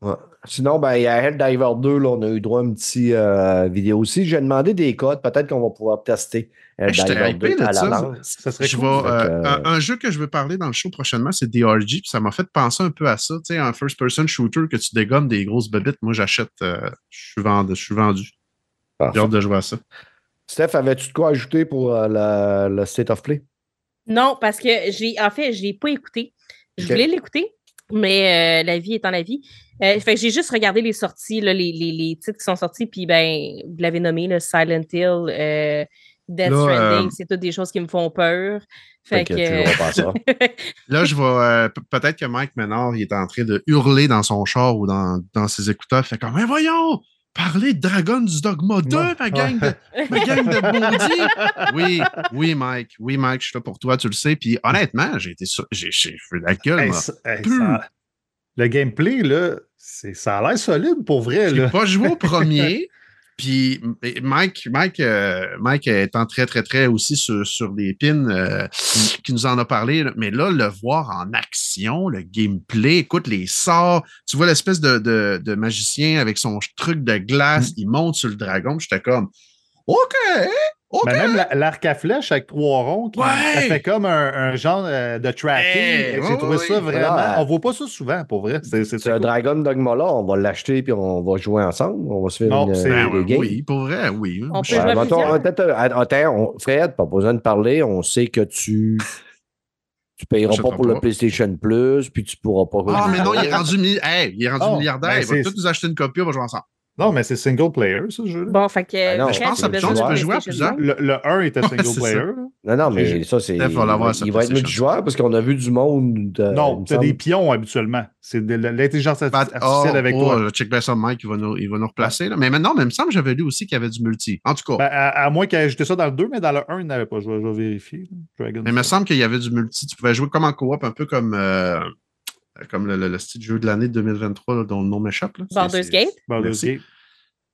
S2: Ouais. Sinon, ben, il y a Helldiver 2, là, on a eu droit à une petite euh, vidéo aussi. J'ai demandé des codes, peut-être qu'on va pouvoir tester Helldiver
S5: hypé
S2: 2
S5: de
S2: à
S5: ça.
S2: l'avance.
S3: Ça serait
S5: Je
S3: cool.
S5: vais,
S2: Fait
S5: euh, un, jeu que je veux parler dans le show prochainement, c'est DRG, puis ça m'a fait penser un peu à ça. Tu sais, un first-person shooter que tu dégommes des grosses babites. Moi, j'achète. euh, je suis vendu. Je suis vendu.
S2: Parfait.
S5: J'ai hâte de jouer à ça.
S2: Steph, avais-tu de quoi ajouter pour euh, la- le State of Play?
S4: Non, parce que j'ai, en fait, je l'ai pas écouté. Je voulais l'écouter, mais euh, la vie étant la vie. Euh, fait que j'ai juste regardé les sorties, là, les, les, les titres qui sont sortis, puis ben, vous l'avez nommé, là, Silent Hill, euh, Death
S5: Là,
S4: Stranding,
S5: euh,
S4: c'est toutes des choses qui me font peur. Fait,
S2: que.
S5: Là, je vais. euh, Peut-être que Mike Ménard, il est en train de hurler dans son char ou dans, dans ses écouteurs. Fait comme, mais voyons, parler de Dragon's Dogma 2,
S3: Ouais.
S5: ma gang de, ma gang de maudits? Oui, oui, Mike. Oui, Mike, je suis là pour toi, tu le sais. Puis honnêtement, j'ai été sur. J'ai j'ai fait la gueule.
S3: Hey,
S5: moi.
S3: ça- hey,
S5: Plus.
S3: ça- Le gameplay, là, c'est- ça a l'air solide pour vrai.
S5: J'ai
S3: Là.
S5: pas joué au premier, Puis Mike, Mike, euh, Mike étant très, très, très aussi sur, sur des pins euh, qui nous en a parlé. Mais là, le voir en action, le gameplay, écoute les sorts, tu vois l'espèce de, de, de magicien avec son truc de glace, il monte sur le dragon. J'étais comme OK,
S3: Ben, même la- l'arc à flèche avec trois ronds, qui,
S5: Ouais.
S3: ça fait comme un, un genre euh, de tracking.
S5: Eh,
S3: J'ai trouvé ça vraiment.
S2: Voilà.
S3: On voit pas ça souvent, pour vrai. C'est
S2: un
S3: cool.
S2: Dragon Dogma là, on va l'acheter puis on va jouer ensemble. On va se faire
S3: Non,
S2: une, une
S5: Ben,
S2: game.
S5: oui, pour vrai, oui.
S4: On peut
S2: Ouais,
S4: plusieurs.
S2: attends, Fred, pas besoin de parler. On sait que tu tu payeras pas pour
S5: pas.
S2: le PlayStation Plus, puis tu pourras pas.
S5: Ah, mais non, il est rendu, mi- hey, il est rendu
S3: Oh,
S5: milliardaire.
S3: ben,
S5: il va tous nous acheter une copie, on va jouer ensemble.
S3: Non, mais c'est single player, ce jeu-là.
S4: Bon, fait que.
S2: Ah non, je pense
S5: que
S2: tu peux
S5: jouer à plusieurs.
S4: 5.
S3: Le, le 1 était single
S5: c'est
S3: player.
S2: Non, non, mais ça, c'est.
S5: Il
S2: Il va être multijoueur parce qu'on a vu du monde. de- il
S3: non,
S2: me
S3: tu as
S2: semble.
S3: des pions habituellement. C'est de l'intelligence artificielle
S5: oh,
S3: avec
S5: oh,
S3: toi.
S5: je check bien ça, Mike, il va nous, il va nous replacer. Là. Mais maintenant, mais il me semble que j'avais lu aussi qu'il y avait du multi. En tout cas,
S3: Ben, à, à moins qu'il ait ajouté ça dans le 2, mais dans le 1, il n'avait pas. Je vais, je vais vérifier. Dragon
S5: mais il me semble qu'il y avait du multi. Tu pouvais jouer comme en coop, un peu comme, euh, comme le, le- le style jeu de l'année 2023 là, dont le nom m'échappe.
S4: Baldur's Gate?
S3: Baldur's. Gate.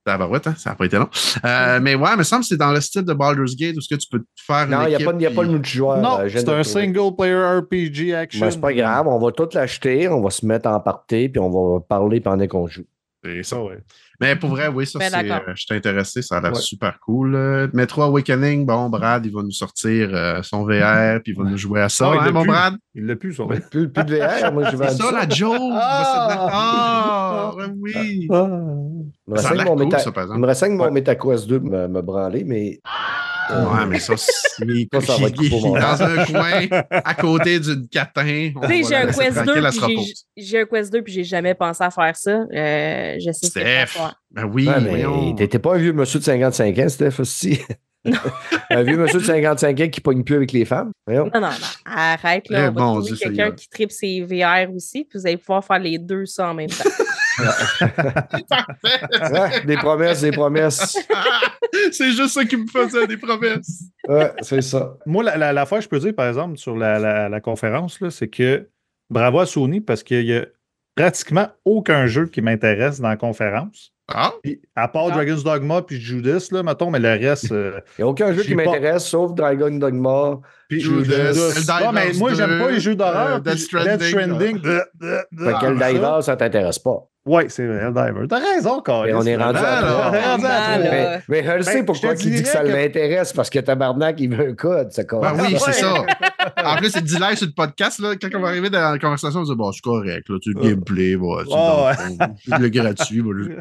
S5: Tabarouette, hein, ça n'a pas été long. Euh, mais ouais, il me semble que c'est dans le style de Baldur's Gate où ce que tu peux faire
S2: Non, il n'y a, pas- il y a pas le multijoueur.
S3: Non,
S2: euh,
S3: c'est
S2: de
S3: un single player RPG action.
S2: Ben, c'est pas grave, on va tout l'acheter, on va se mettre en partie, puis on va parler pendant qu'on joue.
S5: C'est ça.
S3: Ça, ouais.
S5: Mais pour vrai, oui, ça,
S4: Ben,
S5: c'est. euh, je suis intéressé, ça a l'air
S2: Ouais.
S5: super cool. Euh, Metro Awakening, bon, Brad, il va nous sortir euh, son VR, puis il va nous jouer à ça,
S3: il
S5: hein,
S3: l'a
S5: mon
S3: plus.
S5: Brad?
S3: Il l'a plus, ça.
S2: Plus, plus de VR, moi je vais
S5: C'est ça, la joke!
S3: Ah!
S5: Ah! ouais, oui!
S2: Ah. Il me
S5: Ça a
S2: reste
S5: l'air
S2: mon
S5: cool,
S2: Meta-
S5: ça, par
S2: il me
S5: exemple.
S2: reste que mon
S5: Ouais.
S2: MetaQuest 2 me, me branler, mais.
S5: Ouais, mais ça, c'est il,
S2: Ça, ça va être
S5: dans un coin, à côté d'une catin.
S4: J'ai un
S5: laisser
S4: Quest 2,
S5: tranquille, elle se
S4: puis
S5: repose.
S4: j'ai- un Quest 2, puis j'ai jamais pensé à faire ça. Euh, je sais
S5: Steph! Ben oui,
S2: Ouais, mais t'étais pas un vieux monsieur de 55 ans, Steph, aussi? un vieux monsieur de 55 ans qui pogne plus avec les femmes. Voyons.
S4: Non, non, non. Arrête,
S5: Eh,
S4: là. On va
S5: bon
S4: trouver
S5: Dieu
S4: quelqu'un qui tripe ses VR aussi, puis vous allez pouvoir faire les deux ça en même temps.
S2: Ouais, des promesses, des promesses.
S5: c'est juste ça qui me faisait des promesses.
S2: Ouais, c'est ça.
S3: Moi, la, la, la fois que je peux dire, par exemple, sur la, la, la conférence, là, c'est que bravo à Sony parce qu'il y a pratiquement aucun jeu qui m'intéresse dans la conférence.
S5: Ah,
S3: Puis, à part
S4: Ah.
S3: Dragon's Dogma puis Judas, là, mettons, mais le reste. euh,
S2: Il n'y a aucun jeu qui
S3: pas-
S2: m'intéresse sauf Dragon Dogma.
S3: puis
S5: Judas,
S3: Non, mais moi, j'aime pas
S5: 2,
S3: les jeux d'horreur.
S5: euh, Death Stranding.
S3: Death Stranding.
S2: Fait
S3: Ah,
S2: quel
S3: ça.
S2: diver, ça t'intéresse pas.
S3: Ouais, c'est vrai, Helldivers. T'as raison, Carlis.
S2: Et on est rendu à.
S3: On est rendu à.
S2: Mais, mais je le sais
S3: Ben,
S2: pourquoi
S3: je
S2: il dit que ça
S3: que-
S2: l'intéresse, parce que Tabarnak, il veut un code, ce.
S5: Ben oui, c'est ça. En plus, c'est dit live sur le podcast. Là, quand on va arriver dans la conversation, on dire Bon, c'est correct. Là, tu le gameplay, voilà, c'est
S3: Ouais,
S5: le gratuit. voilà.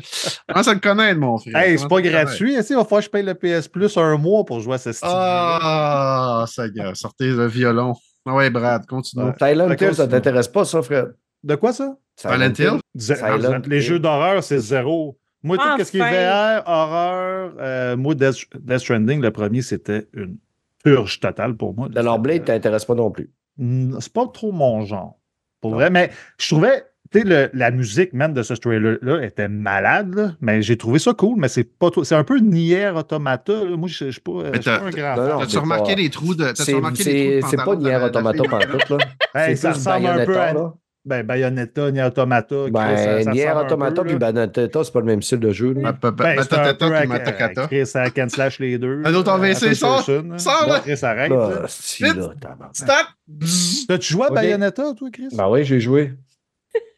S5: Comment ça le connaître, mon frère?
S3: Hey, c'est pas gratuit. Il va falloir que je paye le PS Plus un mois pour jouer à ce style.
S5: Ah, ça y est, sortez le violon. Ah ouais, Brad, continue.
S3: Que
S2: Hill, ça t'intéresse pas, ça, Fred?
S3: De quoi ça?
S5: Silent Hill?
S2: Silent
S3: les
S2: Hill.
S3: jeux d'horreur, c'est zéro. Moi, tout ce qui est. VR, horreur, euh, moi, Death, Death Stranding, le premier, c'était une purge totale pour moi.
S2: Leur Blade, t'intéresse pas non plus.
S3: C'est pas trop mon genre. Pour
S2: Non.
S3: vrai, mais je trouvais, tu sais, le- la musique même de ce trailer-là était malade, là, mais j'ai trouvé ça cool, mais c'est pas trop. C'est un peu Nier Automata. là. Moi, je suis pas, suis pas
S5: t'as-
S3: un grand
S2: Non, non,
S3: fan.
S5: T'as-tu
S2: c'est
S5: remarqué
S2: pas-
S5: les trous de.
S2: C'est
S5: remarqué les
S2: c'est-
S5: trous de
S2: c'est pas Nier Automata
S5: fille?
S2: pantoute, là.
S3: Hey,
S2: C'est
S3: ça ressemble un peu à
S2: là.
S3: Ben, Bayonetta, Nier Automata. Chris, ça-
S2: Ben,
S3: ça
S2: Nier
S3: ressemble un
S2: Automata puis. Bayonetta, c'est pas le même style de jeu.
S3: Ben,
S5: ma
S3: c'est un peu
S5: tatata
S3: à-
S5: puis ma takata.
S3: à Chris, à Can Slash les deux.
S5: Un autre
S3: euh,
S5: AVC, sort! Sort, là!
S3: Bon, Chris, arrête.
S2: Tabarnak.
S5: Stop!
S3: T'as-tu joué à. Bayonetta, toi, Chris?
S2: Ben oui, j'ai joué.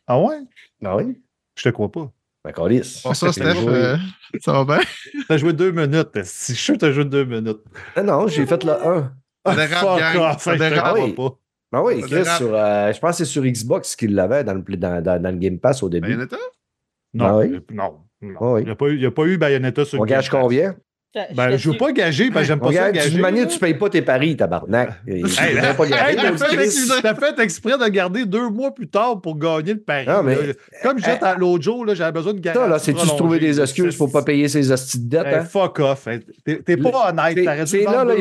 S3: Ah ouais?
S2: Ben oui.
S3: Je te crois pas.
S2: Ben, câlisse.
S5: Pour ça, Steph, euh, ça va bien?
S3: T'as joué deux minutes. Si je suis sûr que t'as joué deux minutes.
S2: Non, non, j'ai fait le 1.
S3: Ah,
S5: dérape,
S3: fuck
S5: gang.
S3: off,
S5: Ça
S3: te
S5: dérape.
S2: Oui.
S3: pas.
S2: Ben oui, Chris, sur, euh, je pense que c'est sur Xbox qu'il l'avait dans le, dans, dans, dans le Game Pass au début.
S5: Bayonetta?
S3: Non,
S2: Ah oui?
S3: non, non.
S2: Ah oui.
S3: Il n'y a, pas eu- il y a pas eu Bayonetta sur
S2: On
S3: le Game
S2: gage
S3: Pass.
S2: combien?
S3: Ben, je veux pas gager, parce que j'aime pas ça
S2: gage,
S3: gager.
S2: d'une manière, tu payes pas tes paris, tabarnak. Tu
S3: Hey,
S2: veux pas gager,
S3: hey, t'as fait, exprès de garder deux mois plus tard pour gagner le pari.
S2: Non, mais-
S3: là. Comme je disais à l'autre jour, là, j'avais besoin de.
S2: Ça, là, c'est-tu se trouver des excuses pour pas payer ses hosties de dette,
S3: Hey,
S2: hein?
S3: fuck off. hein. T'es pas honnête.
S2: C'est là, là,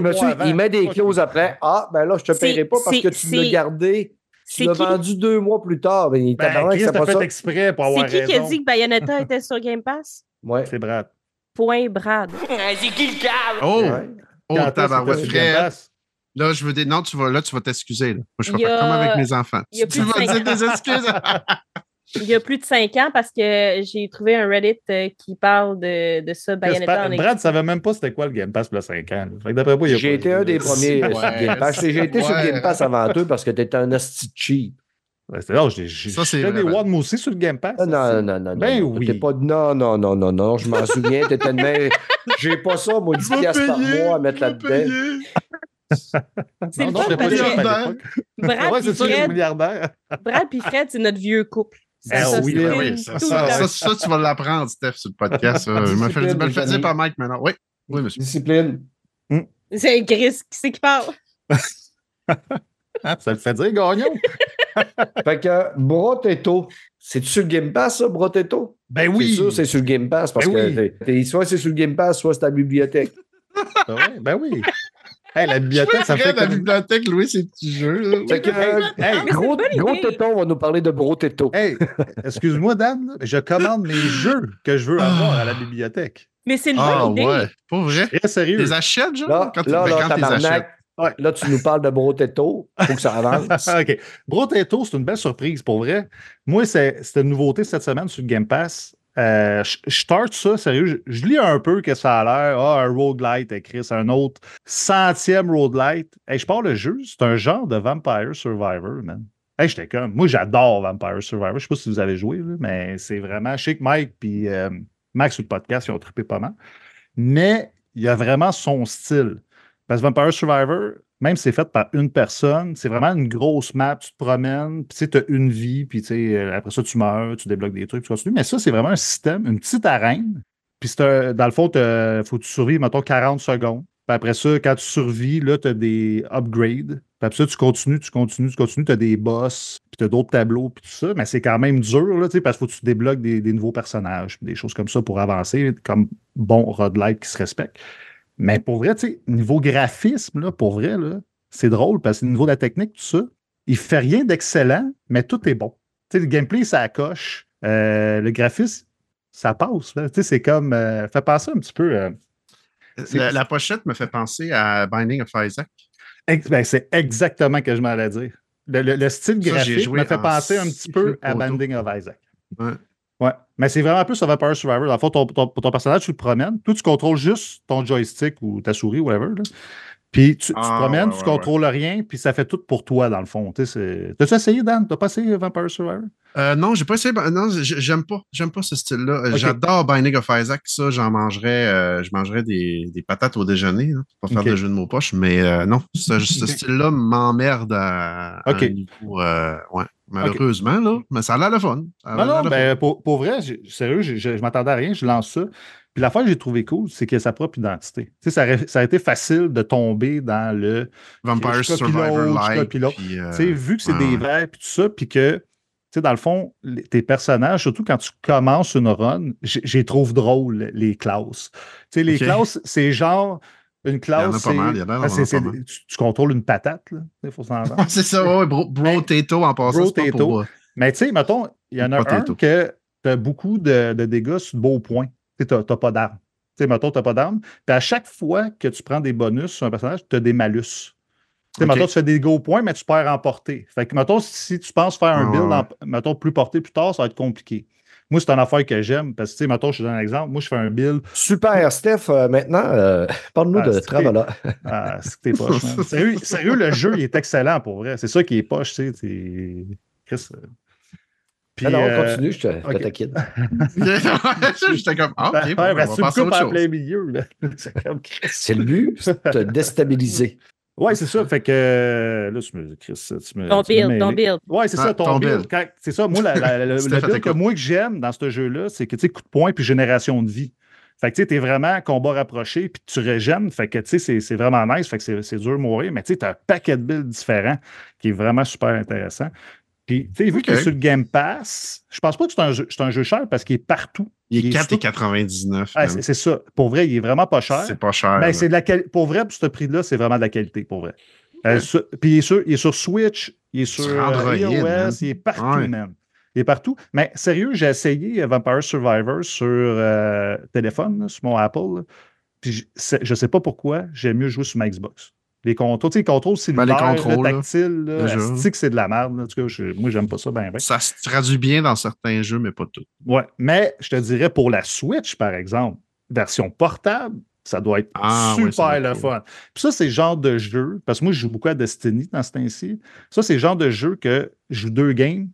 S2: il, met des clauses après. Ah, ben là, je te
S4: C'est-
S2: paierai pas parce que tu l'as gardé. Tu l'as vendu deux mois plus tard. Ben,
S3: Ben, Chris, t'as
S2: pas
S3: fait
S2: ça.
S3: exprès pour avoir
S4: C'est qui qui a dit que Bayonetta était sur Game Pass?
S2: Ouais.
S3: C'est Brad.
S4: Point Brad.
S5: Oh!
S2: Ouais.
S5: Oh,
S3: Quand
S5: tabarouette,
S3: est-ce que t'as sur Game
S5: Fred!
S3: Pass?
S5: Là, je veux dire, non, tu vas, là, tu vas t'excuser. Moi, je vais faire comme avec mes enfants. tu
S4: de
S5: vas dire
S4: cinq-
S5: des excuses.
S4: il y a plus de cinq ans parce que j'ai trouvé un Reddit euh, qui parle de, de ça, Bayonetta en
S3: Brad ne savait même pas c'était quoi le Game Pass pour le 5 ans. là. Fait que d'après moi, il y a
S2: J'ai
S3: pas-
S2: été un des premiers
S5: Ouais,
S2: sur Game Pass. J'ai été sur
S5: ouais.
S2: Game Pass avant eux parce que t'étais un hostie cheap.
S3: Là, j'ai j'ai-
S5: Ça, c'est
S3: j'ai des
S5: ben.
S3: One aussi sur le Game Pass.
S2: Ah, Non, non, non, non.
S3: Ben
S2: non,
S3: oui.
S2: t'es Pas... Non, non, non, non, non. Je m'en souviens. T'étais de même. J'ai pas ça, moi, 10 piastres par mois à mettre là-dedans.
S4: C'est
S3: Non,
S4: le
S3: non,
S4: fun
S3: pas l'époque.
S4: Brad
S3: Ouais, c'est ça, les
S4: Fred,
S3: milliardaires.
S4: Brad puis Fred, c'est notre vieux couple.
S3: Ah
S4: Ça
S3: oui, ben
S5: oui, ça, tu vas l'apprendre, Steph, sur le podcast. Je me fais, dire par Mike maintenant. Oui, oui, monsieur.
S2: Discipline.
S4: C'est Chris qui c'est qui parle?
S3: Ça le fait dire, gagnon.
S2: Fait que Brotetto, c'est-tu sur le Game Pass, ça, Brotetto?
S3: Ben
S2: C'est
S3: oui.
S2: sûr, c'est sur le Game Pass parce
S3: Ben
S2: que
S3: oui.
S2: t'es- t'es- soit c'est sur le Game Pass, soit c'est à la bibliothèque.
S3: Ben oui, ben oui. Hey, la bibliothèque, ça fait
S5: la
S3: comme...
S5: bibliothèque, Louis, ces petits jeux. là.
S2: Fait que, euh,
S3: Hey,
S4: c'est
S2: gros, gros téton, on va nous parler de Brotetto.
S3: Hey, excuse-moi, Dan, je commande mes jeux que je veux avoir à la bibliothèque.
S4: Mais c'est une
S5: Ah,
S4: bonne idée.
S5: ouais. Pas vrai?
S3: Très sérieux.
S5: Les achètes, genre?
S2: Là,
S5: quand tu-
S2: là,
S5: ben,
S2: là,
S5: quand les
S2: tabarnak,
S3: Ouais.
S2: là, tu nous parles de Brotetto. Faut que ça avance.
S3: OK. Brotetto, c'est une belle surprise, pour vrai. Moi, c'est- c'était une nouveauté cette semaine sur le Game Pass. Euh, je je start ça, sérieux. Je, je lis un peu que ça a l'air. Ah, un roguelite, écrit, c'est un autre centième roguelite. Hey, je pars le jeu, c'est un genre de Vampire Survivor, man. Hey, j'étais comme. Moi, j'adore Vampire Survivor. Je sais pas si vous avez joué, là, mais c'est vraiment. Je sais que Mike puis euh, Max sur le podcast, ils ont trippé pas mal. Mais il y a vraiment son style. Parce que Vampire Survivor, même si c'est fait par une personne, c'est vraiment une grosse map, tu te promènes, puis tu as une vie, puis euh, après ça, tu meurs, tu débloques des trucs, tu continues. Mais ça, c'est vraiment un système, une petite arène. Puis dans le fond, il faut que tu survives, mettons, 40 secondes. Puis après ça, quand tu survis, là, tu as des upgrades. Puis après ça, tu continues, tu continues, tu continues, tu as des boss, puis tu as d'autres tableaux, puis tout ça. Mais c'est quand même dur, là, parce qu'il faut que tu débloques des, des nouveaux personnages, des choses comme ça pour avancer, comme bon roguelike qui se respecte. Mais pour vrai, tu sais, niveau graphisme, là, pour vrai, là, c'est drôle parce que niveau de la technique, tout ça, il fait rien d'excellent, mais tout est bon. Tu sais, le gameplay, ça coche. Euh, le graphisme, ça passe. Là. Tu sais, c'est comme. euh, fait penser un petit peu. euh, c'est-
S5: La, la pochette me fait penser à Binding of Isaac.
S3: ex- ben, c'est exactement ce que je m'en allais dire. Le, le- le style
S5: Ça,
S3: graphique me fait
S5: en
S3: penser un petit peu à. Binding of Isaac.
S5: Ouais.
S3: Ouais. Mais c'est vraiment plus Vampire Survivor. Dans le fond, ton, ton- ton personnage, tu le promènes. Toi, tu contrôles juste ton joystick ou ta souris, whatever. là. Puis tu, tu te
S5: Ah,
S3: promènes,
S5: ouais,
S3: tu
S5: ouais,
S3: contrôles rien, puis ça fait tout pour toi, dans le fond. T'as-tu essayé, Dan? T'as pas essayé Vampire Survivor?
S5: Euh, non, j'ai pas essayé. Non, j'ai- j'aime pas. J'aime pas ce style-là. Euh. J'adore Binding of Isaac. Ça, j'en mangerais. euh, je mangerais des, des patates au déjeuner, là, pour faire de jeu de mots poche. Mais euh, non, ce, ce style-là m'emmerde à, à
S3: Ok.
S5: un niveau. euh, ouais. Malheureusement, là. Mais ça a l'air le fun. A
S3: Non, ben, pour, pour vrai, sérieux, je, je, je m'attendais à rien, je lance ça. Puis l'affaire que j'ai trouvé cool, c'est qu'il a sa propre identité. Tu sais, ça, a été facile de tomber dans le.
S5: Vampire
S3: je
S5: Survivor Live. puis, euh,
S3: Tu sais, vu que c'est
S5: ouais,
S3: des
S5: ouais.
S3: verres puis tout ça, puis que, tu sais, dans le fond, les- tes personnages, surtout quand tu commences une run, j'ai trouve drôle les classes. Tu sais, les
S5: Ok.
S3: classes, c'est genre une classe. C'est- tu, tu contrôles une patate, là. Il faut s'entendre.
S5: c'est ça, ouais, bro, bro Tato en passant. pour, euh,
S3: Mais tu sais, mettons, il y en a un que tu as beaucoup de, de dégâts sur le beau point. Tu n'as pas d'armes. Tu sais, mettons, tu n'as pas d'armes. Puis à chaque fois que tu prends des bonus sur un personnage, tu as des malus. Tu sais,
S5: Ok.
S3: mettons, tu fais des go points, mais tu perds en portée. Fait que, mettons, si tu penses faire un
S5: Ah,
S3: build, en- mettons, plus porté plus tard, ça va être compliqué. Moi, c'est une affaire que j'aime parce que, tu sais, mettons, je te donne un exemple. Moi, je fais un build.
S2: Super, Steph. euh, maintenant, euh, parle-nous
S3: Ah,
S2: de Travala.
S3: Ah, c'est que t'es poche, man. Sérieux, sérieux, le jeu, il est excellent pour vrai. C'est ça qui est poche, tu sais. Chris. Puis,
S2: Alors,
S3: euh,
S2: continue, je te, je te
S3: ok.
S2: taquine.
S5: J'étais comme, ah, ok,
S3: Ben,
S5: ben,
S3: ben,
S5: on va
S3: me
S5: passer à autre chose.
S3: plein milieu. C'est comme Chris.
S2: C'est le but, c'est de te déstabiliser.
S3: Ouais, c'est ça. Fait que là, tu me. Chris, tu me
S4: Ton
S3: tu
S4: build, ton build.
S3: Ouais, c'est
S5: Ah,
S3: ça, ton,
S5: ton
S3: build. C'est ça, moi, la- la- la- le build que moi que j'aime dans ce jeu-là, c'est que tu sais, coup de poing puis génération de vie. Fait que tu sais, t'es vraiment combat rapproché puis tu régènes. Fait que tu sais, c'est- c'est vraiment nice. Fait que c'est- c'est dur de mourir. Mais tu sais, t'as un paquet de builds différents qui est vraiment super intéressant. Puis, tu sais, vu
S5: Ok.
S3: que sur le Game Pass, je pense pas que c'est un, jeu- un jeu cher parce qu'il est partout.
S5: Il est
S3: sur tout-
S5: 4,99.
S3: Ah, c'est ça. Pour vrai, il est vraiment pas cher.
S5: C'est pas cher.
S3: Ben,
S5: là.
S3: c'est de la Pour vrai, pour ce prix-là, c'est vraiment de la qualité, pour vrai. Euh, sur- Puis il est, sur, il est sur Switch, il est sur, euh,
S5: Android,
S3: iOS,
S5: man.
S3: il est partout,
S5: Ouais.
S3: man. Il est partout. Mais sérieux, j'ai essayé euh, Vampire Survivor sur euh, téléphone, là, sur mon Apple. Puis je je sais pas pourquoi, j'aime mieux jouer sur ma Xbox. Les contrôles, tu sais, les contrôles
S5: Ben, les
S3: cellulaires,
S5: contrôles,
S3: tactiles, là, asti que c'est de la merde. là. En tout cas, je- moi, j'aime pas ça ben, ben.
S5: Ça se traduit bien dans certains jeux, mais pas tout.
S3: Ouais, mais je te dirais pour la Switch, par exemple, version portable, ça doit être
S5: Ah,
S3: super le
S5: cool.
S3: fun. Puis ça, c'est le genre de jeu, parce que moi, je joue beaucoup à Destiny dans ce temps-ci. Ça, c'est le genre de jeu que je joue deux games,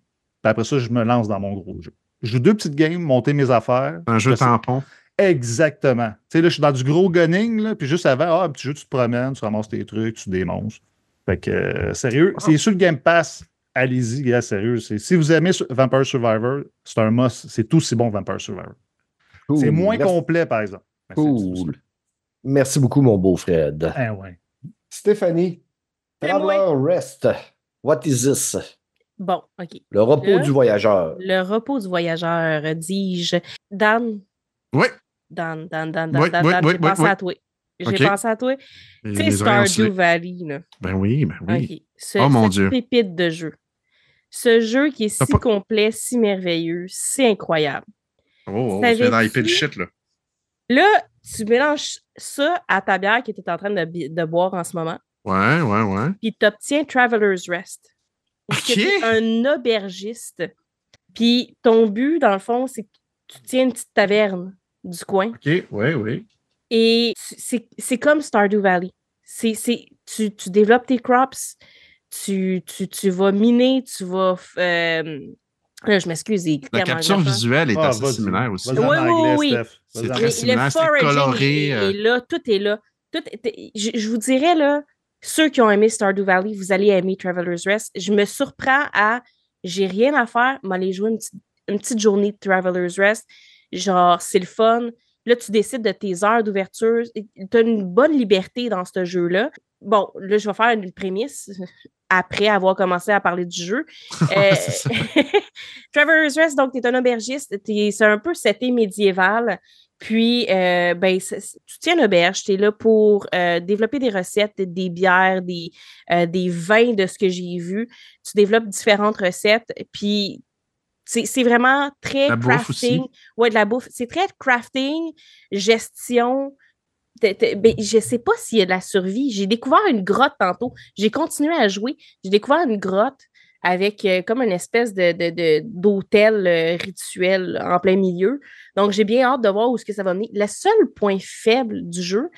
S3: puis après ça, je me lance dans mon gros jeu. Je joue deux petites games, monter mes affaires.
S5: Un jeu tampon.
S3: Exactement. Tu sais, là, je suis dans du gros gunning, là, puis juste avant, ah, un petit jeu, tu te promènes, tu ramasses tes trucs, tu démonstres. Fait que, euh, sérieux, c'est sur le Game Pass. Allez-y, gars, sérieux. Si vous aimez Vampire Survivor, c'est un must. C'est aussi bon Vampire Survivor. C'est
S2: Cool.
S3: moins
S2: Merci.
S3: complet, par exemple. Mais
S2: Cool. Merci beaucoup, mon beau Fred.
S3: Ah ouais.
S2: Stéphanie, Traveler Rest. What is this?
S4: Bon, OK.
S2: Le repos
S4: Le-
S2: du voyageur.
S4: Le repos du voyageur, dis-je. Dan,
S5: Oui.
S4: Dan, Dan, Dan, Dan,
S5: Oui,
S4: Dan,
S5: oui,
S4: Dan,
S5: oui,
S4: j'ai pensé à toi. J'ai pensé à toi. Tu sais, Stardew. Valley, là.
S5: Ben oui, ben oui.
S4: Ce,
S5: Oh, mon Dieu.
S4: pépite de jeu. Ce jeu qui est si
S5: pas-
S4: complet, si merveilleux, si incroyable.
S5: Oh, oh, tu viens d'hyper le shit, là.
S4: Là, tu mélanges ça à ta bière que tu es en train de, boire en ce moment,
S5: Ouais, ouais, ouais.
S4: puis tu obtiens Traveler's Rest.
S5: OK.
S4: t'es un aubergiste. Puis ton but, dans le fond, c'est que tu tiens une petite taverne du coin.
S5: OK, oui, oui.
S4: Et c'est c'est comme Stardew Valley. C'est, c'est- tu, tu développes tes crops, tu, tu, tu vas miner, tu vas. euh, là, je m'excuse.
S5: La capture visuelle est
S3: Ah,
S5: assez similaire aussi.
S4: Oui, oui,
S3: anglais,
S4: oui.
S5: C'est très similaire, c'est coloré,
S4: est,
S5: euh.
S4: est là, tout est là. Tout est- je, je vous dirais, là, ceux qui ont aimé Stardew Valley, vous allez aimer Traveler's Rest. Je me surprends à, j'ai rien à faire, m'aller jouer une petite, une petite journée de Traveler's Rest. Genre, c'est le fun. Là, tu décides de tes heures d'ouverture. Tu as une bonne liberté dans ce jeu-là. Bon, là, je vais faire une prémisse après avoir commencé à parler du jeu. Euh. Traveler's Rest, donc, tu es un aubergiste. C'est un peu été médiéval. Puis, euh, ben, tu tiens une auberge. Tu es là pour euh, développer des recettes, des bières, des, euh, des vins de ce que j'ai vu. Tu développes différentes recettes. Puis, c'est vraiment très
S5: La
S4: crafting. Ouais, de la bouffe. C'est très crafting, gestion. T'es- t'es- ben, je sais pas s'il y a de la survie. J'ai découvert une grotte tantôt. J'ai continué à jouer. J'ai découvert une grotte avec euh, comme une espèce de, de- de- d'hôtel euh, rituel en plein milieu. Donc, j'ai bien hâte de voir où est-ce que ça va mener. Le seul point faible du jeu,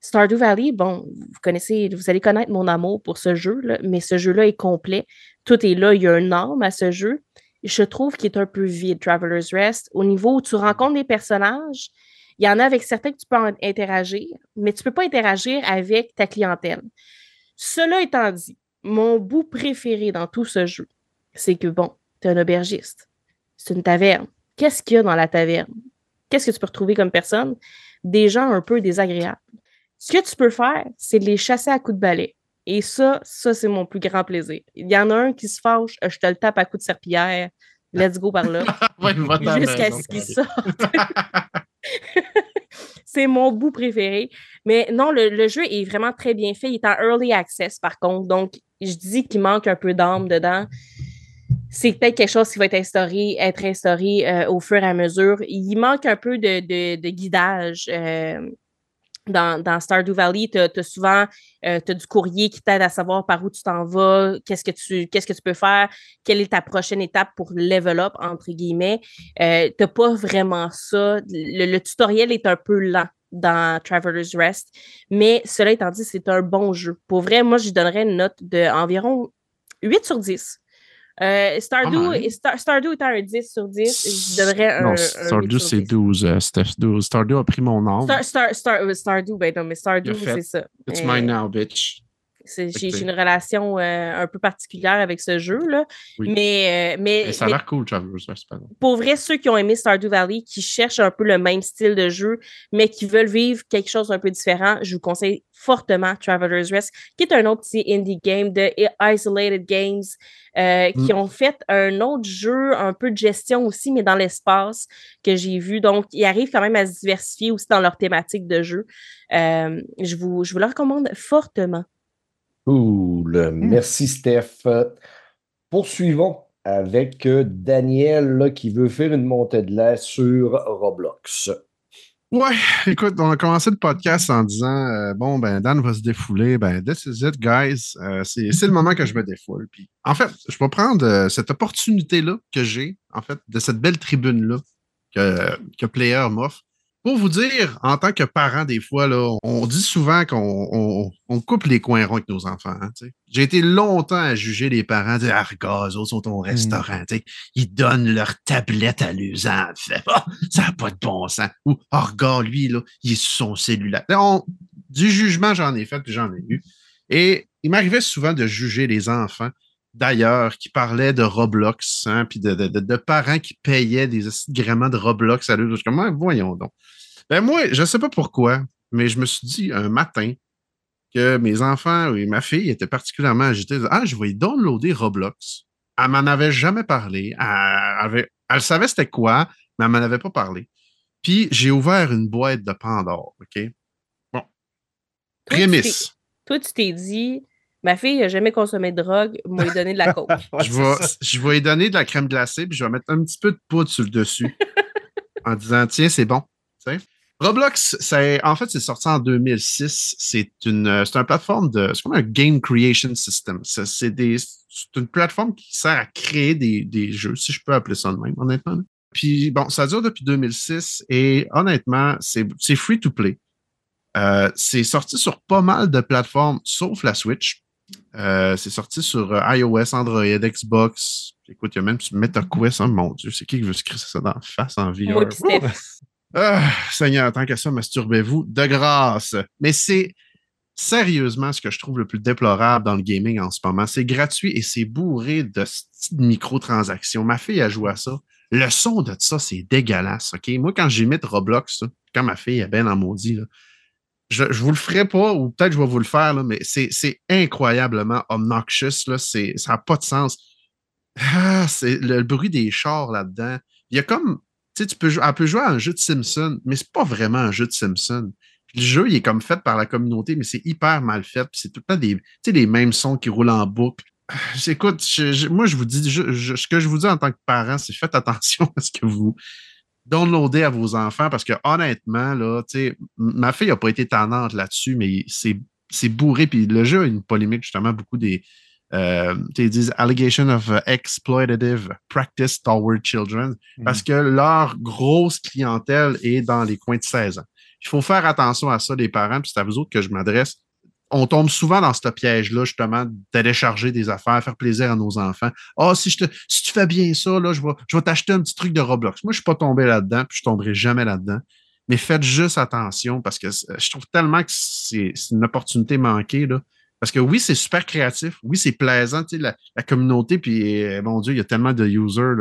S4: Stardew Valley, bon, vous connaissez, vous allez connaître mon amour pour ce jeu, là, mais ce jeu-là est complet. Tout est là. Il y a un âme à ce jeu. Je trouve qu'il est un peu vide, Traveler's Rest, au niveau où tu rencontres des personnages. Il y en a avec certains que tu peux interagir, mais tu ne peux pas interagir avec ta clientèle. Cela étant dit, mon bout préféré dans tout ce jeu, c'est que, bon, tu es un aubergiste. C'est une taverne. Qu'est-ce qu'il y a dans la taverne? Qu'est-ce que tu peux retrouver comme personne? Des gens un peu désagréables. Ce que tu peux faire, c'est de les chasser à coups de balai. Et ça, ça, c'est mon plus grand plaisir. Il y en a un qui se fâche, euh, je te le tape à coups de serpillière. Let's go par là.
S5: Ouais,
S4: Jusqu'à ce qu'il sorte. c'est mon bout préféré. Mais non, le, le jeu est vraiment très bien fait. Il est en early access, par contre. Donc, je dis qu'il manque un peu d'âme dedans. C'est peut-être quelque chose qui va être instauré, être instauré euh, au fur et à mesure. Il manque un peu de, de- de guidage. euh, dans, Stardew Valley, tu as, souvent euh, du courrier qui t'aide à savoir par où tu t'en vas, qu'est-ce que tu que tu peux faire, quelle est ta prochaine étape pour level up, entre guillemets. Euh, tu pas vraiment ça. Le, le tutoriel est un peu lent dans Traveler's Rest, mais cela étant dit, c'est un bon jeu. Pour vrai, moi, je donnerais une note d'environ 8 sur 10. Euh, Stardew, et Star- Stardew étant un 10 sur 10, je donnerais un.
S5: Non, Stardew,
S4: 8 sur
S5: c'est
S4: 10.
S5: 12, euh, Steph. 12. Stardew a pris mon nom.
S4: Star, Star, Star, euh, Stardew, ben non, mais Stardew, c'est ça.
S5: It's
S4: Euh,
S5: mine now, bitch.
S4: J'ai une relation euh, un peu particulière avec ce jeu, là.
S5: Oui.
S4: Mais, euh, mais,
S5: ça a l'air cool, Traveler's
S4: pour vrai, ceux qui ont aimé Stardew Valley, qui cherchent un peu le même style de jeu, mais qui veulent vivre quelque chose d'un peu différent, je vous conseille fortement Traveler's Rest, qui est un autre petit indie game de Isolated Games, euh, qui ont fait un autre jeu, un peu de gestion aussi, mais dans l'espace que j'ai vu. Donc, ils arrivent quand même à se diversifier aussi dans leur thématique de jeu. Euh, je, vous, je vous le recommande fortement.
S2: Cool. Merci, Steph. Poursuivons avec euh, Daniel là, qui veut faire une montée de lait sur Roblox.
S5: Ouais, écoute, on a commencé le podcast en disant euh, bon, ben, Dan va se défouler. Ben, this is it, guys. Euh, c'est c'est le moment que je me défoule. Puis, en fait, je vais prendre euh, cette opportunité-là que j'ai, en fait, de cette belle tribune-là que, que Player m'offre. Pour vous dire, en tant que parent, des fois, là, on dit souvent qu'on on, on coupe les coins ronds avec nos enfants. hein. J'ai été longtemps à juger les parents, dire Ah, regarde, autres sont au restaurant, tu sais. ils donnent leur tablette à enfants. Ah, ça n'a pas de bon sens. Ou oh, regarde, lui, là, il est sur son cellulaire. On- du jugement, j'en ai fait, puis j'en ai eu. Et il m'arrivait souvent de juger les enfants d'ailleurs qui parlaient de Roblox, hein, puis de, de- de- de parents qui payaient des gréements de Roblox à eux. Je suis comme, Ah, voyons donc. Ben moi, je ne sais pas pourquoi, mais je me suis dit un matin que mes enfants et ma fille étaient particulièrement agités. Ah, je vais downloader Roblox. Elle m'en avait jamais parlé. Elle, avait, elle savait c'était quoi, mais elle m'en avait pas parlé. Puis j'ai ouvert une boîte de Pandore, OK? Bon. Prémisse.
S4: Toi, tu t'es dit, ma fille n'a jamais consommé de drogue, moi lui donner de la coke.
S3: Ouais,
S5: Je vais,
S3: ça.
S5: je vais lui donner de la crème glacée, puis je vais mettre un petit peu de poudre sur le dessus en disant Tiens, c'est bon. Roblox, c'est, en fait, c'est sorti en 2006. C'est une, euh, c'est une plateforme de. C'est comme un game creation system. C'est, c'est des, c'est une plateforme qui sert à créer des, des jeux, si je peux appeler ça de même, honnêtement. Puis bon, ça dure depuis 2006 et honnêtement, c'est, c'est free to play. Euh, c'est sorti sur pas mal de plateformes, sauf la Switch. Euh, c'est sorti sur euh, iOS, Android, Xbox. Écoute, il y a même sur MetaQuest. hein, mon Dieu, c'est qui qui veut se crisser ça dans la face en VR?
S4: Moi.
S5: Ah, Seigneur, tant que ça, masturbez-vous de grâce. Mais c'est sérieusement ce que je trouve le plus déplorable dans le gaming en ce moment. C'est gratuit et c'est bourré de microtransactions. Ma fille a joué à ça. Le son de ça, c'est dégueulasse. OK? Moi, quand j'imite Roblox, quand ma fille est bien en maudit, là, je, vous le ferai pas, ou peut-être je vais vous le faire, là, mais c'est incroyablement obnoxious. Là, ça n'a pas de sens. Ah, c'est le, bruit des chars là-dedans. Il y a comme. Tu sais, tu peux, elle peut jouer à un jeu de Simpson, mais c'est pas vraiment un jeu de Simpson. Le jeu, il est comme fait par la communauté, mais c'est hyper mal fait. C'est tout le temps des, tu sais, mêmes sons qui roulent en boucle. Ah, Écoute, moi, je vous dis, ce que je vous dis en tant que parent, c'est faites attention à ce que vous downloadez à vos enfants parce que honnêtement, là, tu sais, m- ma fille n'a pas été tannante là-dessus, mais c'est bourré. Puis le jeu a une polémique, justement, beaucoup des. Euh, ils disent allegation of exploitative practice toward children parce que leur grosse clientèle est dans les coins de 16 ans. Il faut faire attention à ça, les parents, puis c'est à vous autres que je m'adresse. On tombe souvent dans ce piège-là, justement, de télécharger des affaires, faire plaisir à nos enfants. Ah, te, si tu fais bien ça, là, je vais, t'acheter un petit truc de Roblox. Moi, je ne suis pas tombé là-dedans, puis je ne tomberai jamais là-dedans. Mais faites juste attention parce que c'est- je trouve tellement que c'est une opportunité manquée. Parce que oui, c'est super créatif. Oui, c'est plaisant, la, communauté. Puis, euh, mon Dieu, il y a tellement de users.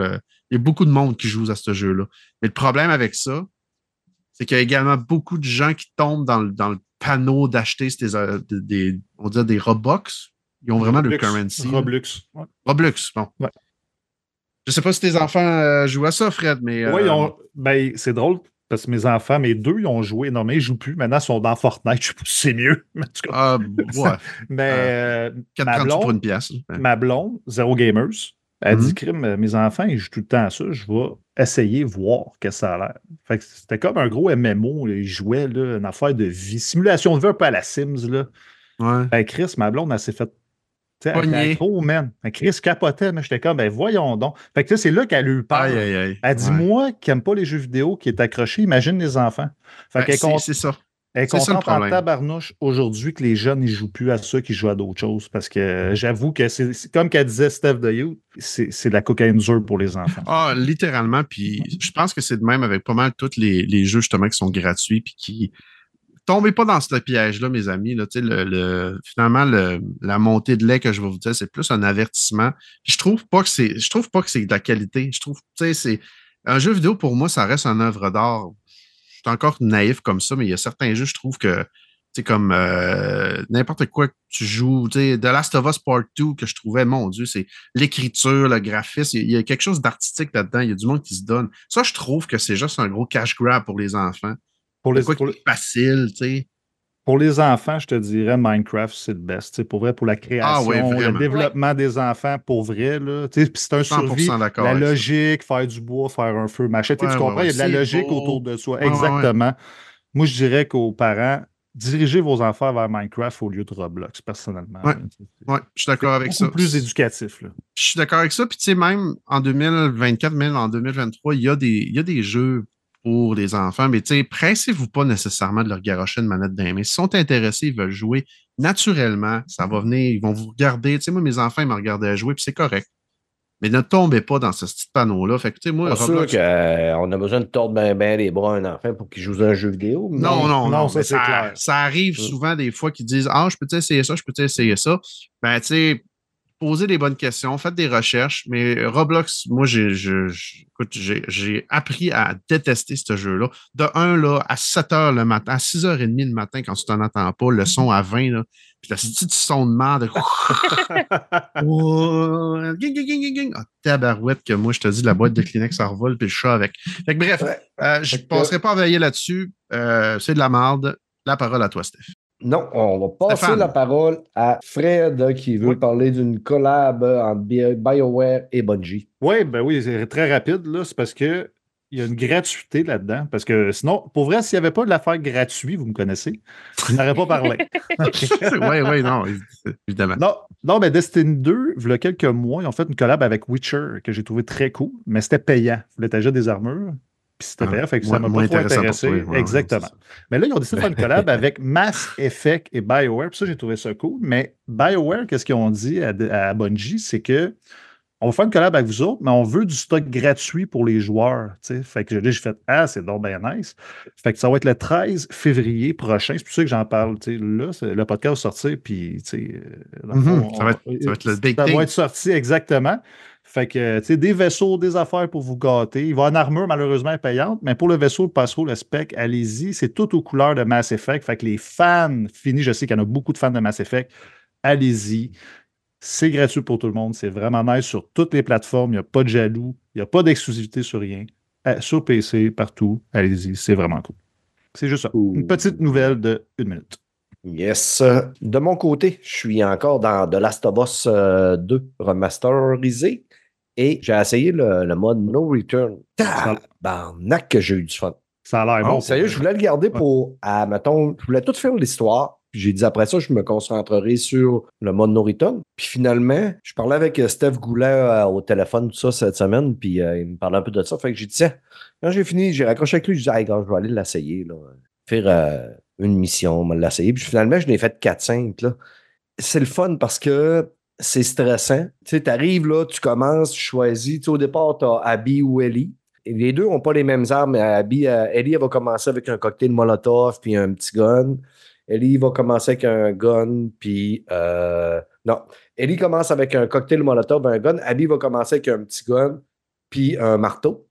S5: Il y a beaucoup de monde qui joue à ce jeu-là. Mais le problème avec ça, c'est qu'il y a également beaucoup de gens qui tombent dans dans le panneau d'acheter euh, des, des- on dirait des Robux. Ils ont vraiment le currency. là.
S3: Roblox. Ouais.
S5: Roblox, bon.
S3: Ouais.
S5: Je sais pas si tes enfants euh, jouent à ça, Fred, mais.
S3: Ils
S5: euh,
S3: ont- ben, c'est drôle parce que mes enfants, mes deux, ils ont joué. Non, mais ils jouent plus. Maintenant, ils sont dans Fortnite. Je sais pas si c'est mieux. Mais, en tout cas,
S5: Ah, ouais.
S3: mais euh, ma
S5: 4,30
S3: blonde,
S5: pour une pièce.
S3: ma blonde, Zero Gamers, elle dit crime, euh, mes enfants, ils jouent tout le temps à ça. Je vais essayer, voir que ça a l'air. Fait que c'était comme un gros MMO. Ils jouaient là, une affaire de vie. Simulation de vie un peu à la Sims. Là.
S5: Ouais.
S3: Ben, Chris, ma blonde, elle s'est fait. Tu sais,
S5: Pogner.
S3: Oh man. Ben, Chris capotait, mais j'étais comme, ben voyons donc. Fait que c'est là qu'elle a eu peur.
S5: Aïe, aïe, aïe.
S3: Elle dit,
S5: Ouais.
S3: moi qui n'aime pas les jeux vidéo, qui est accroché, imagine les enfants. Fait
S5: Ben,
S3: qu'elle
S5: c'est ça.
S3: Est contente en tabarnouche aujourd'hui que les jeunes ne jouent plus à ça, qu'ils jouent à d'autres choses. Parce que j'avoue que c'est comme qu'elle disait Steph de You, c'est de la cocaïne dure pour les enfants.
S5: Ah, littéralement. Puis je pense que c'est de même avec pas mal tous les, les jeux justement qui sont gratuits puis qui. Tombez pas dans ce piège-là, mes amis. Là, le, le- finalement, le- la montée de lait que je vais vous dire, c'est plus un avertissement. Puis je trouve pas que c'est. Je trouve pas que c'est de la qualité. Je trouve, tu sais, c'est. Un jeu vidéo, pour moi, ça reste une œuvre d'art. Suis encore naïf comme ça, mais il y a certains jeux, je trouve que c'est comme euh, n'importe quoi que tu joues. The Last of Us Part 2 que je trouvais, mon Dieu, c'est l'écriture, le graphisme. Il y, a- quelque chose d'artistique là-dedans. Il y a du monde qui se donne. Ça, je trouve que c'est juste un gros cash grab pour les enfants.
S3: Pour
S5: Les
S3: pour
S5: facile, tu sais.
S3: Pour les enfants, je te dirais Minecraft, c'est le best. C'est pour vrai, pour la création,
S5: Ah oui,
S3: le développement des enfants, pour vrai. Là. Tu sais, Puis c'est un
S5: 100%
S3: survie.
S5: d'accord
S3: La logique, faire du bois, faire un feu, machin. Tu sais,
S5: Ouais,
S3: tu
S5: ouais,
S3: comprends, il y a de la.
S5: C'est
S3: logique
S5: beau.
S3: autour de soi.
S5: Ouais, ouais, ouais.
S3: Exactement. Moi, je dirais qu'aux parents, dirigez vos enfants vers Minecraft au lieu de Roblox, personnellement. C'est
S5: Ouais, je suis d'accord avec
S3: beaucoup
S5: ça.
S3: plus éducatif. Là.
S5: Je suis d'accord avec ça. Puis, tu sais, même en 2024, même en 2023, il y a des, il y a des jeux pour les enfants. Mais, tu sais, pressez-vous pas nécessairement de leur garocher une manette dans les mains. S'ils sont intéressés, ils veulent jouer naturellement. Ça va venir, ils vont vous regarder. Tu sais, moi, mes enfants, ils me regardaient jouer, puis c'est correct. Mais ne tombez pas dans ce petit panneau-là. Fait que, tu sais, moi,
S2: sûr qu'on a besoin de tordre bien ben les bras à un enfant pour qu'il joue à un jeu vidéo. mais-
S5: Non, non, non,
S3: non, ça,
S5: mais
S3: c'est
S5: ça,
S3: clair.
S5: ça arrive
S2: Mm.
S5: souvent des fois qu'ils disent Ah, je peux essayer ça, je peux essayer ça. Ben, tu sais, posez des bonnes questions, faites des recherches. Mais Roblox, moi, j'ai, j'ai, j'ai appris à détester ce jeu-là. De 1 là, à 7 h le matin, à 6h30 le matin, quand tu t'en attends pas, le son à 20, là, puis le petit son de merde. Oh, ging, ging, ging, ging, ging. Ah, tabarouette que moi, je te dis, la boîte de Kleenex, ça revole, puis le chat avec. Fait que bref,
S2: Ouais.
S5: euh, je ne
S2: que-
S5: passerai pas à veiller là-dessus. Euh, c'est de la merde. La parole à toi, Steph.
S2: Non, on va passer
S5: Stéphane.
S2: la parole à Fred qui veut
S3: Oui.
S2: parler d'une collab entre Bi- BioWare et Bungie.
S3: Oui, ben oui, c'est très rapide. là. C'est parce que il y a une gratuité là-dedans. Parce que sinon, pour vrai, s'il n'y avait pas de l'affaire gratuite, vous me connaissez, je n'aurais pas parlé.
S5: oui, oui, non, évi- évidemment.
S3: Non, non, mais Destiny 2, il y a quelques mois, ils ont fait une collab avec Witcher que j'ai trouvé très cool, mais c'était payant. Vous voulez déjà des armures, puis c'était
S5: Ah,
S3: fait que ça m'a pas trop intéressé.
S5: toi, ouais, ouais,
S3: Exactement. mais là, ils ont décidé de faire une collab avec Mass Effect et BioWare, puis ça, j'ai trouvé ça cool. Mais BioWare, qu'est-ce qu'ils ont dit à, à Bungie, c'est que on va faire une collab avec vous autres, mais on veut du stock gratuit pour les joueurs. Fait que j'ai fait Ah, c'est donc bien nice. Fait que ça va être le 13 février prochain. C'est pour ça que j'en parle. Là, le podcast va sortir, puis euh,
S5: Mhm,
S3: fond,
S5: ça va être-
S3: on-
S5: ça va être le big
S3: ça
S5: thing.
S3: va être sorti exactement. Fait que, tu sais, des vaisseaux, des affaires pour vous gâter. Il va en armure, malheureusement, payante, mais pour le vaisseau, le passereau, le spec, allez-y. C'est tout aux couleurs de Mass Effect. Fait que les fans finis, je sais qu'il y en a beaucoup de fans de Mass Effect, allez-y. C'est gratuit pour tout le monde. C'est vraiment nice sur toutes les plateformes. Il n'y a pas de jaloux. Il n'y a pas d'exclusivité sur rien. Euh, sur PC, partout. Allez-y. C'est vraiment cool. C'est juste ça. Une petite nouvelle de une minute.
S2: Yes. De mon côté, je suis encore dans The Last of Us euh, 2 remasterisé et j'ai essayé le, le mode No Return. Tabarnak que j'ai eu du fun.
S3: Ça a l'air
S5: Oh,
S3: bon.
S2: Sérieux, je voulais le garder pour, à, mettons, je voulais tout faire l'histoire. Puis j'ai dit après ça, je me concentrerai sur le mode No Return. Puis finalement, je parlais avec euh, Steph Goulet euh, au téléphone, tout ça, cette semaine. Puis euh, il me parlait un peu de ça. Fait que j'ai dit, tiens, quand j'ai fini, j'ai raccroché avec lui. Je dis, hey, gars, je vais aller l'essayer, là. Faire euh, une mission, me l'essayer. Puis finalement, je l'ai fait 4-5, là. C'est le fun parce que c'est stressant. Tu sais, t'arrives là, tu commences, tu choisis. Tu au départ, t'as Abby ou Ellie. Et les deux n'ont pas les mêmes armes. mais Abby, euh, Ellie, va commencer avec un cocktail Molotov puis un petit gun. Ellie va commencer avec un gun, puis... euh, non, Ellie commence avec un cocktail Molotov, un gun. Abby va commencer avec un petit gun, puis un marteau.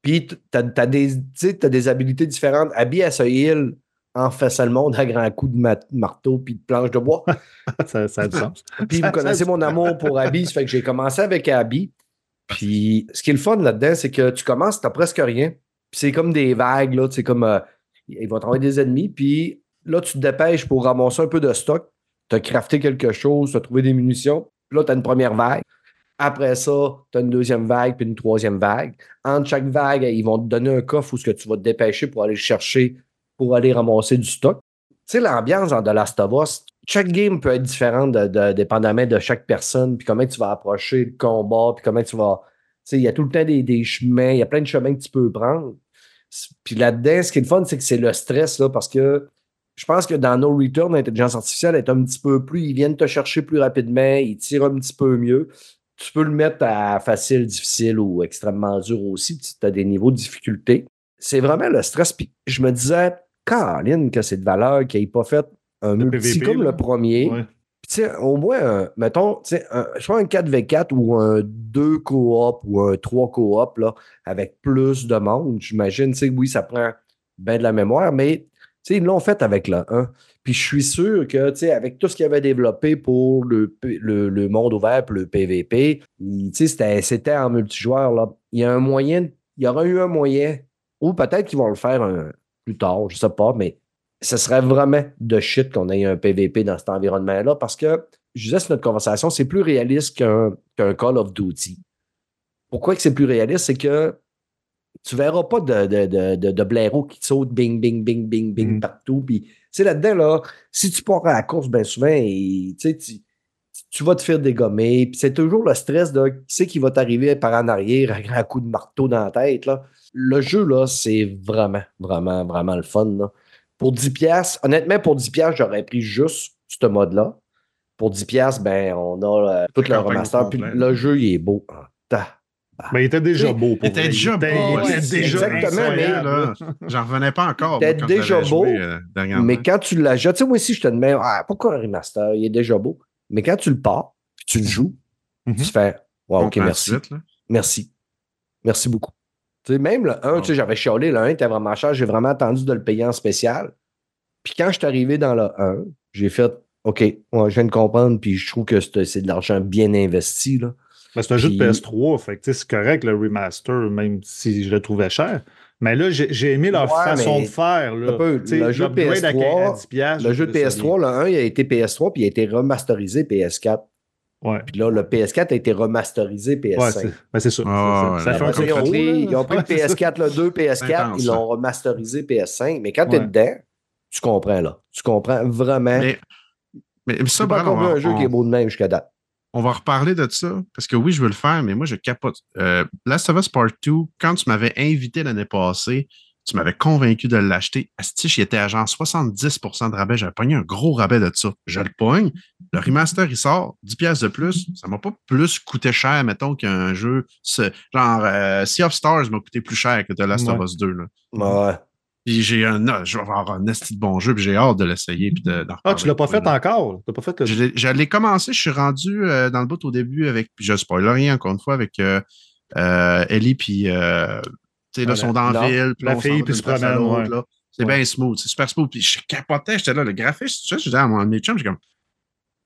S2: Puis tu as, tu t'as des habilités différentes. Abby, elle se heal en faisant le monde à grands coups de ma- marteau puis de planche de bois.
S3: ça, ça a du sens.
S2: Puis vous connaissez mon amour pour Abby, ça fait que j'ai commencé avec Abby. Puis ce qui est le fun là-dedans, c'est que tu commences, tu presque rien. Puis c'est comme des vagues, là. C'est comme. euh, ils vont t'envoyer des ennemis, puis là, tu te dépêches pour ramasser un peu de stock. Tu as crafté quelque chose, tu as trouvé des munitions. Puis là, tu as une première vague. Après ça, tu as une deuxième vague, puis une troisième vague. Entre chaque vague, ils vont te donner un coffre où ce que tu vas te dépêcher pour aller le chercher, pour aller ramasser du stock. Tu sais, l'ambiance dans The Last of Us, chaque game peut être différente de, dépendamment de chaque personne, puis comment tu vas approcher le combat, puis comment tu vas. Tu sais, il y a tout le temps des, des chemins, il y a plein de chemins que tu peux prendre. Puis là-dedans, ce qui est le fun, c'est que c'est le stress, là, parce que je pense que dans No Return, l'intelligence artificielle est un petit peu plus. Ils viennent te chercher plus rapidement, ils tirent un petit peu mieux. Tu peux le mettre à facile, difficile ou extrêmement dur aussi. Tu as des niveaux de difficulté. C'est vraiment le stress. Puis je me disais, Caroline, que c'est de valeur qu'il n'ait pas fait un
S3: Le
S2: multi
S3: PVP,
S2: comme
S3: là.
S2: le premier.
S3: Ouais.
S2: Puis, tu sais, au moins, un- mettons, tu sais, un- soit un 4v4 ou un 2 coop ou un 3 coop, là, avec plus de monde, j'imagine, tu sais, oui, ça prend bien de la mémoire, mais, tu sais, ils l'ont fait avec le 1. Puis, je suis sûr que, tu sais, avec tout ce qu'ils avaient développé pour le, le, le monde ouvert le PVP, il- tu sais, c'était- c'était en multijoueur, là. Il y a un moyen, il y aura eu un moyen, ou peut-être qu'ils vont le faire un- plus tard, je sais pas, mais ce serait vraiment de shit qu'on ait un PVP dans cet environnement-là parce que, je disais sur notre conversation, c'est plus réaliste qu'un Call of Duty. Pourquoi que c'est plus réaliste? C'est que tu verras pas de, de, de, de, de blaireaux qui te sautent bing, bing, bing, bing, bing
S3: Mhm.
S2: partout. Puis, sais, là-dedans, là, si tu pars à la course, bien souvent, et, tu, tu vas te faire dégommer. Puis c'est toujours le stress de qui c'est qui va t'arriver par en arrière à grand coup de marteau dans la tête. Là. Le jeu, là, c'est vraiment, vraiment, vraiment le fun. Là. Pour 10$, piastres, honnêtement, pour 10$, piastres, j'aurais pris juste ce mode-là. Pour 10$, piastres, ben, on a euh, tout le remaster. Puis le jeu, il est beau. Ah, ta-
S3: Ben, il était déjà beau. Pour
S5: il était déjà beau,
S3: Il était déjà
S2: exactement, mais-.
S5: J'en revenais pas encore. Moi, quand
S2: déjà beau,
S5: joué, euh.
S2: Mais quand tu l'achètes, tu sais, moi aussi, je te demande, ah, pourquoi un remaster? Il est déjà beau. Mais quand tu le pars, puis tu le joues,
S3: Mhm.
S2: tu fais, wow, OK, merci.
S5: suite.
S2: Merci. Merci beaucoup. Même le 1, tu sais, j'avais chialé, le 1 était vraiment cher, j'ai vraiment attendu de le payer en spécial. Puis quand je suis arrivé dans le 1, j'ai fait, OK, ouais, je viens de comprendre, puis je trouve que c'est de l'argent bien investi. Là.
S3: Ben, c'est un jeu de
S2: Puis-
S3: PS3, fait c'est correct le remaster, même si je le trouvais cher. Mais là, j'ai aimé leur
S2: Ouais,
S3: façon de faire. Là.
S2: peu, le jeu
S3: l'upgrade à
S2: PS3,
S3: 10 piastres,
S2: Le jeu de
S3: trouvé ça
S2: PS3, le 1, il a été PS3, puis il a été remasterisé PS4.
S3: Ouais.
S2: Puis là, le PS4 a été remasterisé PS5.
S3: Ouais, c'est ben, c'est ça.
S5: Ah,
S3: ça. fait un
S2: ils, ont ils ont pris le
S3: Ouais, c'est ça.
S2: PS4, le 2 PS4,
S5: intense,
S2: ils l'ont remasterisé PS5. Mais quand tu es dedans, tu comprends là. Tu comprends vraiment.
S5: Mais, mais, mais ça,
S2: pas un jeu
S5: on-
S2: qui est beau de même jusqu'à date.
S5: on va reparler de ça. Parce que oui, je veux le faire, mais moi, je capote. Euh, Last of Us Part 2, quand tu m'avais invité l'année passée, tu m'avais convaincu de l'acheter. Astiche, il était à genre 70% de rabais. J'avais pogné un gros rabais de ça. Je le pogne. Le remaster, il sort. 10 pièces de plus. Ça m'a pas plus coûté cher, mettons, qu'un jeu. Genre, euh, Sea of Stars m'a coûté plus cher que The Last of. Us 2. Là.
S2: Ouais.
S5: Puis j'ai un, ah, je vais avoir un esti de bon jeu, puis j'ai hâte de l'essayer. puis de-
S3: Ah, tu l'as pas fait encore? Tu pas fait le...
S5: Je je l'ai commencé, je suis rendu euh, dans le bout au début avec, puis je spoil rien encore une fois, avec euh, euh, Ellie, puis euh, tu sais, là,
S3: Ah,
S5: ils sont
S3: la-
S5: dans la
S2: non,
S5: ville, puis
S3: la fille, puis se promène, ouais.
S5: là. C'est
S3: Ouais.
S5: bien smooth, c'est super smooth. Puis je capotais, j'étais là, le graphisme, tu sais, je disais à mon ami chum, j'ai comme,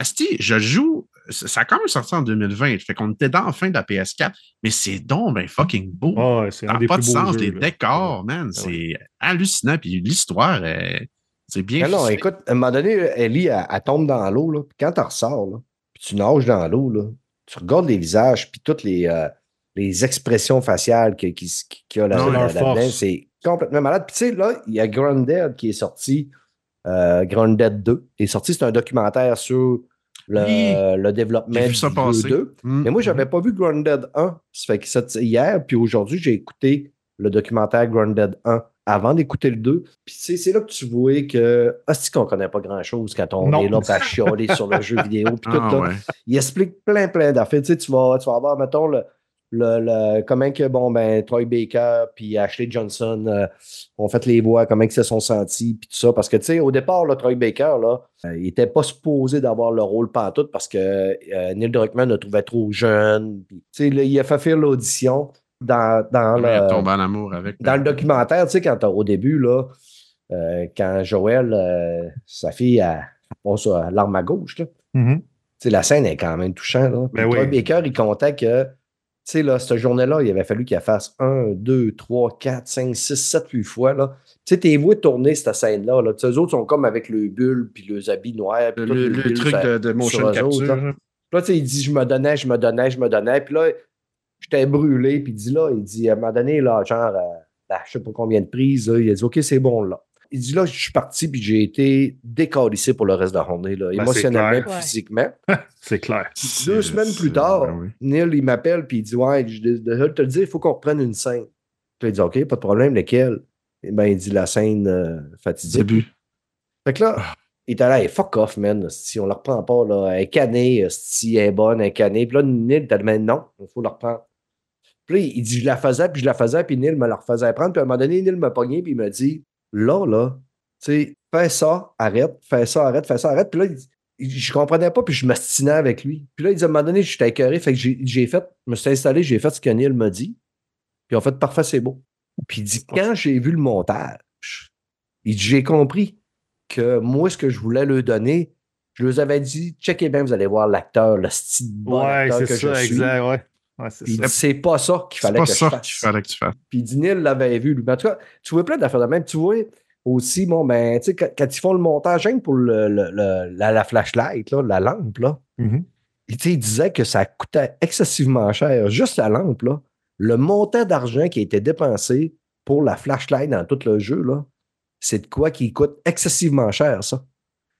S5: Asti, je joue, ça a quand même sorti en 2020, fait qu'on était dans la fin de la PS4, mais c'est donc ben fucking beau.
S3: Ah, ouais, c'est
S5: Ça
S3: un
S5: n'a
S3: des
S5: pas de
S3: plus beaux
S5: sens,
S3: jeux,
S5: les
S3: là.
S5: décors, man,
S3: Ah
S5: c'est hallucinant, puis l'histoire, c'est bien
S2: Mais non,
S5: ficelé.
S2: écoute, à un moment donné, Ellie, elle, elle tombe dans l'eau. là, puis Quand tu ressors, là, puis tu nages dans l'eau, là, tu regardes les visages, puis toutes les, euh, les expressions faciales qu'il qui, a là- là- là-dedans, c'est complètement malade. Puis tu sais, là, il y a Grounded qui est sorti, euh, Grounded 2, est sorti, c'est un documentaire sur le,
S5: Oui.
S2: le développement du
S5: ça
S2: jeu
S5: passer.
S2: 2.
S5: Mm.
S2: Mais moi, je n'avais pas vu Grounded 1. Ça fait que ça, hier, puis aujourd'hui, j'ai écouté le documentaire Grounded 1 avant d'écouter le 2. Puis tu sais, c'est là que tu vois que, ah, c'est qu'on connaît pas grand-chose quand on
S3: Non.
S2: est là à chialer sur le jeu vidéo. Puis tout,
S5: Ah, ouais.
S2: Il explique plein, plein d'affaires. Tu sais, tu vas, tu vas avoir, mettons, le, le, le- comment que, bon, ben, Troy Baker puis Ashley Johnson euh, ont fait les voix, comment ils se sont sentis, puis tout ça. Parce que, tu sais, au départ, là, Troy Baker, là, euh, il n'était pas supposé d'avoir le rôle pantoute parce que euh, Neil Druckmann le trouvait trop jeune. Puis, tu sais, là, il a fait faire l'audition dans, dans le
S5: tombe en amour avec.
S2: dans le documentaire, tu sais, quand au début, là, euh, quand Joël, euh, sa fille, elle, passe à l'arme à gauche, là.
S3: Mhm.
S2: Tu sais, la scène est quand même touchante. Là.
S3: Ben
S2: Troy
S3: oui.
S2: Baker, il comptait que, sais, là, cette journée-là, il avait fallu qu'il fasse 1, 2, 3, 4, 5, 6, 7, 8 fois. Là. Tu sais, t'es voué tourner cette scène-là. Là. Eux autres sont comme avec le bulle, puis les habits noirs. puis
S5: Le,
S2: tout,
S5: le-
S2: le
S5: le
S2: bulle,
S5: truc
S2: ça-
S5: de, de motion capture.
S2: autres, là. tu sais, il dit, je me donnais, je me donnais, je me donnais. Puis là, j'étais brûlé. Puis il dit, là, il dit, à un moment donné, là, genre, euh, là, je sais pas combien de prises, là, il a dit, OK, c'est bon, là. Il dit, là, je suis parti, puis j'ai été décalissé pour le reste de la journée, là,
S3: Ben,
S2: émotionnellement,
S4: clair.
S2: physiquement.
S3: C'est clair.
S2: Deux semaines plus tard,
S5: ben oui.
S2: Neil, il m'appelle, puis il dit, ouais, je te le dire, il faut qu'on reprenne une scène. Puis il dit, OK, pas de problème, laquelle? Eh ben, il dit, la scène euh, fatidique.
S5: Début.
S2: Fait que là, il était là, hey, fuck off, man. Si on la reprend pas, là, elle est canée, si elle est bonne, elle est canée. Puis là, Neil t'a dit, mais non, il faut la reprendre. Puis là, il dit, je la faisais, puis je la faisais, puis Neil me la refaisait prendre. Puis à un moment donné, Neil m'a pogné, puis il m'a dit, là, là, tu sais, fais ça, arrête, fais ça, arrête, fais ça, arrête. Puis là, il je comprenais pas, puis je m'astinais avec lui. Puis là, il dit, à un moment donné, j'étais écœuré, fait que j'ai fait, je me suis installé, j'ai fait ce que Neil m'a dit. Puis en fait, parfait, c'est beau. Puis il dit, quand j'ai vu le montage, il dit, j'ai compris que moi, ce que je voulais leur donner, je leur avais dit, checkez bien, vous allez voir l'acteur, le style bon
S3: Ouais,
S2: acteur
S3: c'est
S2: que
S3: ça,
S2: je suis.
S3: exact. Ouais. Ouais, c'est
S2: pas ça qu'il fallait
S5: pas
S2: que je
S5: ça
S2: fasse.
S5: qu'il fallait que tu fasses.
S2: Puis il dit, Neil l'avait vu. lui. Mais en tout cas, tu vois plein d'affaires de même. Tu vois, aussi, bon, ben, tu sais, quand, quand ils font le montage, que pour le, le- le- la, la flashlight, là, la lampe, là,
S3: Mhm.
S2: il, disait que ça coûtait excessivement cher. Juste la lampe, là, le montant d'argent qui a été dépensé pour la flashlight dans tout le jeu, là, c'est de quoi qui coûte excessivement cher, ça.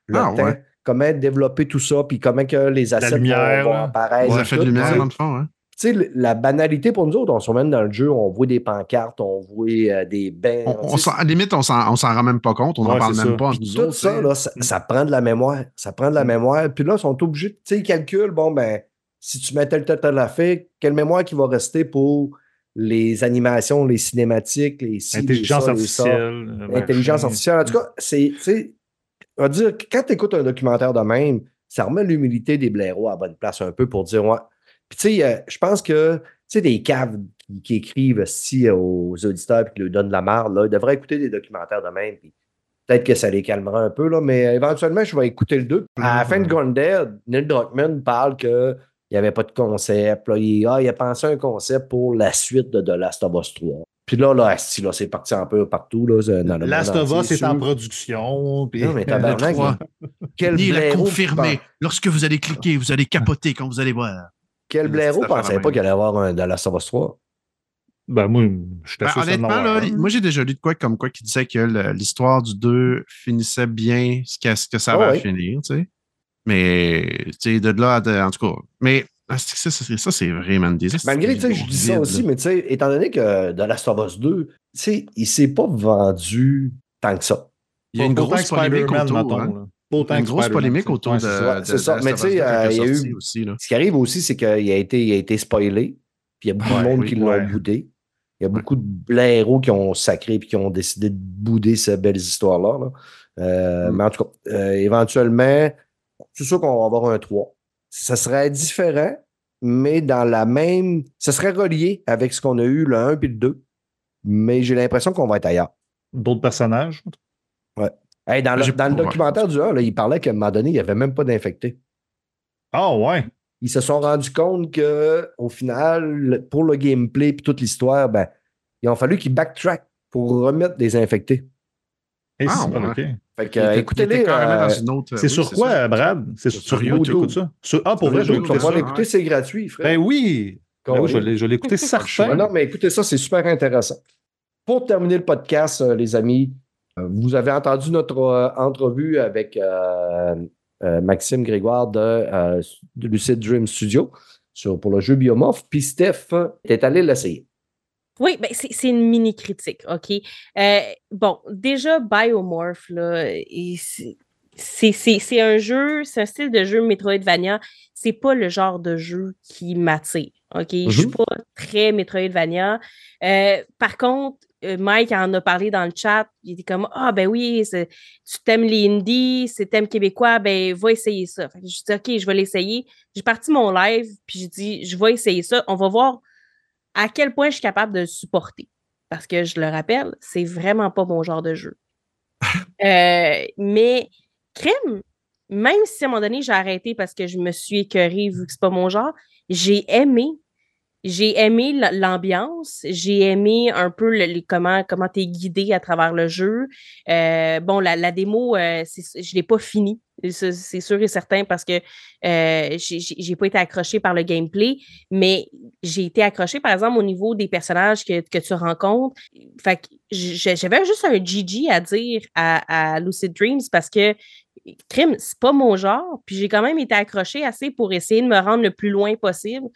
S2: Le
S5: Ah,
S2: temps,
S5: ouais.
S2: comment développer tout ça, puis comment que les assets
S3: lumière,
S2: vont, vont apparaître.
S5: Les
S2: et
S5: effets de lumière, dans le fond, hein.
S2: Tu sais, la banalité pour nous autres, on se promène dans le jeu, on voit des pancartes, on voit euh, des bains.
S5: On, on à limite, on s'en on s'en rend même pas compte. On n'en
S3: Ouais,
S5: parle même
S3: ça.
S5: pas entre nous
S2: tout
S5: autres.
S2: ça, là, ça, ça prend de la mémoire. Ça prend de la mémoire. Puis là, ils sont obligés, tu sais, ils calculent, bon, ben, si tu mets tel, tel, tel affaire, quelle mémoire qui va rester pour les animations, les cinématiques, les ci,
S3: Intelligence
S2: ça, les ça.
S3: artificielle.
S2: Intelligence artificielle. En tout cas, c'est, tu sais, on va dire, quand tu écoutes un documentaire de même, ça remet l'humilité des blaireaux à la bonne place un peu pour dire, ouais. Puis, tu sais, euh, je pense que, tu sais, des caves qui, qui écrivent si aux auditeurs et qui leur donnent de la marde, là, ils devraient écouter des documentaires de même. Puis, peut-être que ça les calmera un peu, là, mais euh, éventuellement, je vais écouter le 2. À la fin de Grounded, Neil Druckmann parle que. Il n'y avait pas de concept. Là. Il, ah, il a pensé à un concept pour la suite de The Last of Us 3. Puis là, là, là, c'est parti un peu partout. Là, dans le
S3: Last of Us est en production. puis-
S2: Non, mais tabarnak. Quel
S5: Neil a
S2: blaireau
S5: confirmé. Lorsque vous allez cliquer, vous allez capoter quand vous allez voir.
S2: Quel blaireau pensait pas qu'il allait avoir un of Us 3?
S3: Ben, moi, je suis
S5: Ben, honnêtement, là, moi j'ai déjà lu de quoi comme quoi qui disait que l'histoire du 2 finissait bien ce que, ce que ça
S2: Ah
S5: va finir, tu sais. Mais, tu sais, de là à de- en tout cas. Mais ah, c'est- ça, ça, c'est- ça, c'est vrai, man. Des
S2: Malgré, tu sais, je dis ça aussi,
S5: là.
S2: mais tu sais, étant donné que The Last of Us 2, tu sais, il s'est pas vendu tant que ça.
S5: Il y a une grosse
S3: que
S5: polémique autour.
S3: Autant
S5: Une grosse polémique autour
S3: Ouais,
S5: de,
S3: c'est ça.
S5: de-
S2: c'est ça.
S5: de
S2: Mais tu sais, euh, il y a eu-
S5: aussi, là.
S2: Ce qui arrive aussi, c'est qu'il a été, il a été spoilé, puis il y a beaucoup
S3: Ouais,
S2: de monde
S3: oui,
S2: qui l'ont
S3: ouais.
S2: boudé. Il y a beaucoup de blaireaux qui ont sacré et qui ont décidé de bouder ces belles histoires-là. là. Euh,
S5: Mm.
S2: Mais en tout cas, euh, éventuellement, c'est sûr qu'on va avoir un 3. Ça serait différent, mais dans la même. Ça serait relié avec ce qu'on a eu le 1 puis le 2. Mais j'ai l'impression qu'on va être ailleurs.
S3: D'autres personnages.
S2: Hey, dans le,
S5: J'ai-
S2: dans le
S5: ouais.
S2: documentaire du 1, là, il parlait qu'à un moment donné, il n'y avait même pas d'infectés.
S3: Ah, ouais.
S2: ils se sont rendus compte que au final, pour le gameplay et toute l'histoire, ben, il a fallu qu'ils backtrack pour remettre des infectés.
S3: Hey,
S5: Ah,
S3: c'est pas
S5: ouais.
S3: OK.
S2: Fait que, euh, écoutez-les.
S5: carrément
S2: euh,
S5: dans une autre-
S3: C'est
S5: oui,
S3: sur quoi,
S5: ça.
S3: Brad? C'est sur,
S5: Sur
S3: YouTube.
S2: YouTube.
S3: t'écoutes ça? Sur- Ah, pour vrai, je
S2: tu
S3: vais
S2: l'écouter, c'est gratuit, frère.
S3: Ben oui. Ben oui, je vais l'ai-
S2: Ah
S3: certain.
S2: non, mais écoutez ça, c'est super intéressant. Pour terminer le podcast, euh, les amis, euh, vous avez entendu notre euh, entrevue avec euh, euh, Maxime Grégoire de, de Lucid Dream Studio sur, pour le jeu Biomorph. Puis Steph est allé l'essayer.
S4: Oui, ben c'est une mini critique, OK? Euh, bon, déjà, Biomorph, là, c'est- un jeu, c'est un style de jeu Metroidvania. C'est pas le genre de jeu qui m'attire, OK? Je suis
S2: Mhm.
S4: pas très Metroidvania. Euh, par contre, Mike en a parlé dans le chat. Il était comme Ah, ben oui, tu t'aimes les indies, c'est thème québécois, ben va essayer ça. Fait que je dis OK, je vais l'essayer. J'ai parti mon live, puis j'ai dit Je vais essayer ça. On va voir à quel point je suis capable de le supporter. Parce que je le rappelle, c'est vraiment pas mon genre de jeu. Euh, mais crime, même si à un moment donné j'ai arrêté parce que je me suis écœurée vu que c'est pas mon genre, j'ai aimé. J'ai aimé l'ambiance, j'ai aimé un peu le- comment comment tu es guidé à travers le jeu. Euh, bon, la, démo, euh, je l'ai pas fini, c'est sûr et certain parce que euh, j'ai pas été accrochée par le gameplay, mais j'ai été accrochée, par exemple, au niveau des personnages que, que tu rencontres. Fait j'avais juste un GG à dire à, Lucid Dreams parce que crime, c'est pas mon genre. Puis j'ai quand même été accrochée assez pour essayer de me rendre le plus loin possible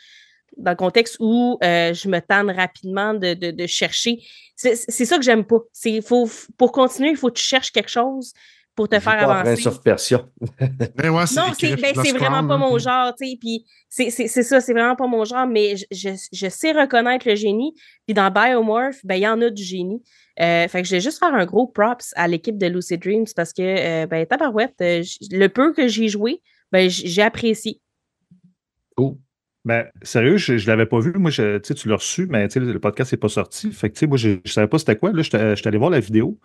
S4: dans le contexte où euh, je me tanne rapidement de, de- de chercher. C'est c'est ça que j'aime pas. C'est faut pour continuer, il faut que tu cherches quelque chose pour te faire
S2: pas
S4: avancer.
S2: Prince of Persia.
S5: Ben ouais,
S4: Non, c'est ben, vraiment pas mon genre, tu sais. Puis c'est c'est- c'est ça, c'est vraiment pas mon genre, mais je, je, je sais reconnaître le génie. Puis dans Biomorph, ben il y en a du génie. Euh, fait que je vais juste faire un gros props à l'équipe de Lucid Dreams parce que, euh, ben, tabarouette, euh, le peu que j'ai joué, ben, j'ai apprécié.
S2: Cool.
S3: Ben, sérieux, je ne l'avais pas vu. Moi, je- tu l'as reçu, mais le podcast n'est pas sorti. Fait que, moi, je ne savais pas c'était quoi. Là, je suis allé voir la vidéo.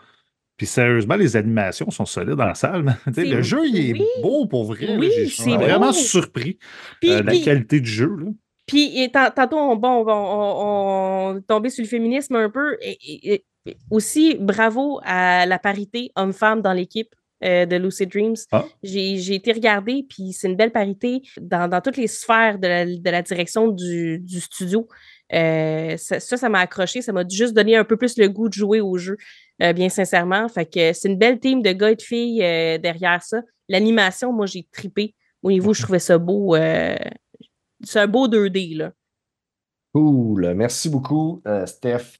S3: Puis sérieusement, les animations sont solides dans la salle. le jeu, il est
S4: oui.
S3: beau pour vrai.
S4: Oui,
S3: Je suis vraiment surpris
S4: Puis,
S3: euh, de la
S4: puis-
S3: qualité du jeu. Là.
S4: Puis, tantôt, on, bon, on, sur le féminisme un peu. Et, et- et aussi, bravo à la parité homme-femme dans l'équipe. Euh, de Lucid Dreams.
S3: Ah.
S4: J'ai j'ai été regarder, puis c'est une belle parité dans, dans toutes les sphères de la, de la direction du, du studio. Euh, ça, ça m'a accroché. Ça m'a juste donné un peu plus le goût de jouer au jeu, euh, bien sincèrement. Fait que c'est une belle team de gars et de filles euh, derrière ça. L'animation, moi, j'ai tripé. Au niveau, je trouvais ça beau. euh, c'est un beau 2D, là.
S2: Cool. Merci beaucoup, euh, Steph.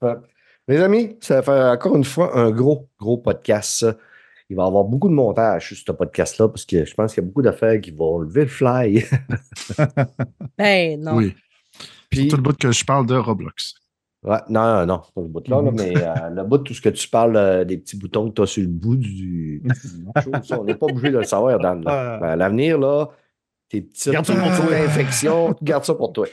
S2: Les amis, ça va faire encore une fois un gros, gros podcast. Il va y avoir beaucoup de montage sur ce podcast-là parce que je pense qu'il y a beaucoup d'affaires qui vont lever le fly.
S4: Ben non.
S5: Oui.
S2: Puis,
S5: Tout le bout que je parle de Roblox.
S2: ouais, non, non, non, pas le bout-là, là, mais euh, le bout de tout ce que tu parles euh, des petits boutons que tu as sur le bout du. du chose, ça, on n'est pas obligé de le savoir, Dan. là.
S3: Ah.
S2: Ben, à l'avenir, là, tes petites infections, garde ça pour toi.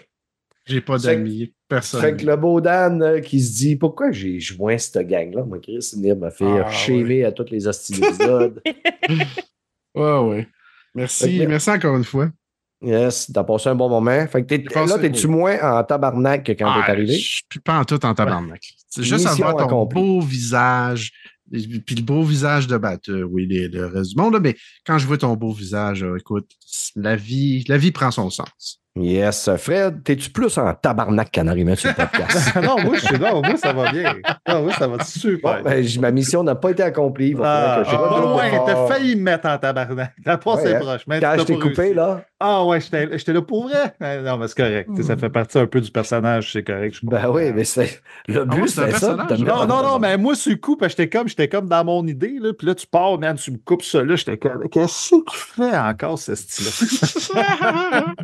S5: J'ai pas d'amis. Personne.
S2: Fait que le beau Dan euh, qui se dit pourquoi j'ai joint cette gang-là, moi, Chris, venir me faire
S5: Ah,
S2: shaver à tous les hosties d'épisodes.
S5: Ouais, ouais. Merci.
S2: Que-
S5: Merci encore une fois.
S2: yes, t'as passé un bon moment. Fait que
S5: passé-
S2: là, t'es-tu moins en tabarnak que quand
S5: Ah,
S2: t'es arrivé?
S5: Je suis pas en tout en tabarnak. C'est juste à voir ton
S2: accomplie.
S5: beau visage. et- Puis le beau visage de bah, euh, oui, les- le reste du monde, là, mais quand je vois ton beau visage, euh, écoute, la vie, la vie prend son sens.
S2: Yes. Fred, t'es-tu plus en tabarnak qu'en arrivant sur le podcast?
S3: non, moi, je suis non, moi, ça va bien. Non, moi, ça va super.
S2: Bon, ben, ma mission n'a pas été accomplie. Il va
S3: Ah,
S2: falloir que je
S3: ah, pas loin, t'as failli me mettre en tabarnak. T'as
S2: Ouais, hein.
S3: proche. mais
S2: Quand je t'ai
S3: pas
S2: coupé,
S3: réussi.
S2: là,
S3: Ah ouais, j'étais là pour vrai. Non, mais c'est correct. Ça fait partie un peu du personnage, c'est correct. je
S2: ben oui, mais c'est le
S5: Ah
S2: but,
S5: c'est
S2: ça.
S3: Non, non, non, mais moi, sur le coup, j'étais comme, j'étais comme dans mon idée, là, puis là, tu pars, man, tu me coupes ça, là, j'étais comme, qu'est-ce que tu fais encore, ce style-là?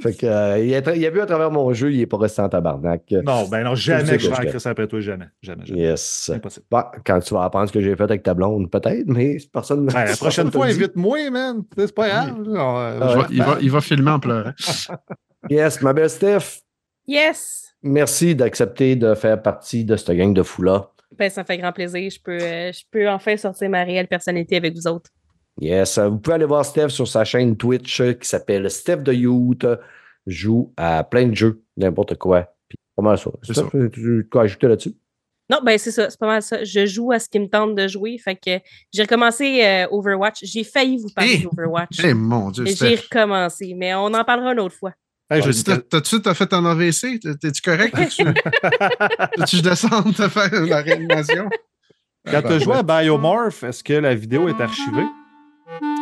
S2: Fait que, euh, il, a, tra- il a vu à travers mon jeu, il n'est pas resté en tabarnak.
S3: non, ben non, jamais
S2: que
S3: je vais en crisser après toi, jamais. Jamais, jamais.
S2: Yes.
S3: Impossible.
S2: Bon, quand tu vas apprendre ce que j'ai fait avec ta blonde, peut-être, mais personne
S3: Ouais, la prochaine fois, invite-moi, man. C'est pas grave. euh,
S2: Ah
S5: il, va, il va filmer en pleurant.
S2: Yes, ma belle Steph,
S4: Yes!
S2: merci d'accepter de faire partie de cette gang de fous-là.
S4: Ben, ça me fait grand plaisir. Je peux, euh, je peux enfin sortir ma réelle personnalité avec vous autres.
S2: Yes, euh, vous pouvez aller voir Steph sur sa chaîne Twitch euh, qui s'appelle Steph de Youth. Joue à plein de jeux, n'importe quoi. Puis, pas mal ça.
S5: C'est
S2: Steph, tu- tu tu as ajouté là-dessus?
S4: Non, ben c'est ça, c'est pas mal ça. Je joue à ce qui me tente de jouer. Fait que j'ai recommencé euh, Overwatch. J'ai failli vous parler
S5: Hey!
S4: d'Overwatch.
S5: Eh mon Dieu,
S4: j'ai recommencé. Mais on en parlera une autre fois.
S3: hey, je
S5: T'as-tu- t'as- T'as-tu t'as fait un AVC? T'es- T'es-tu correct? T'as-tu je descends te faire une réanimation?
S3: Quand tu as joué à Biomorph, est-ce que la vidéo est archivée?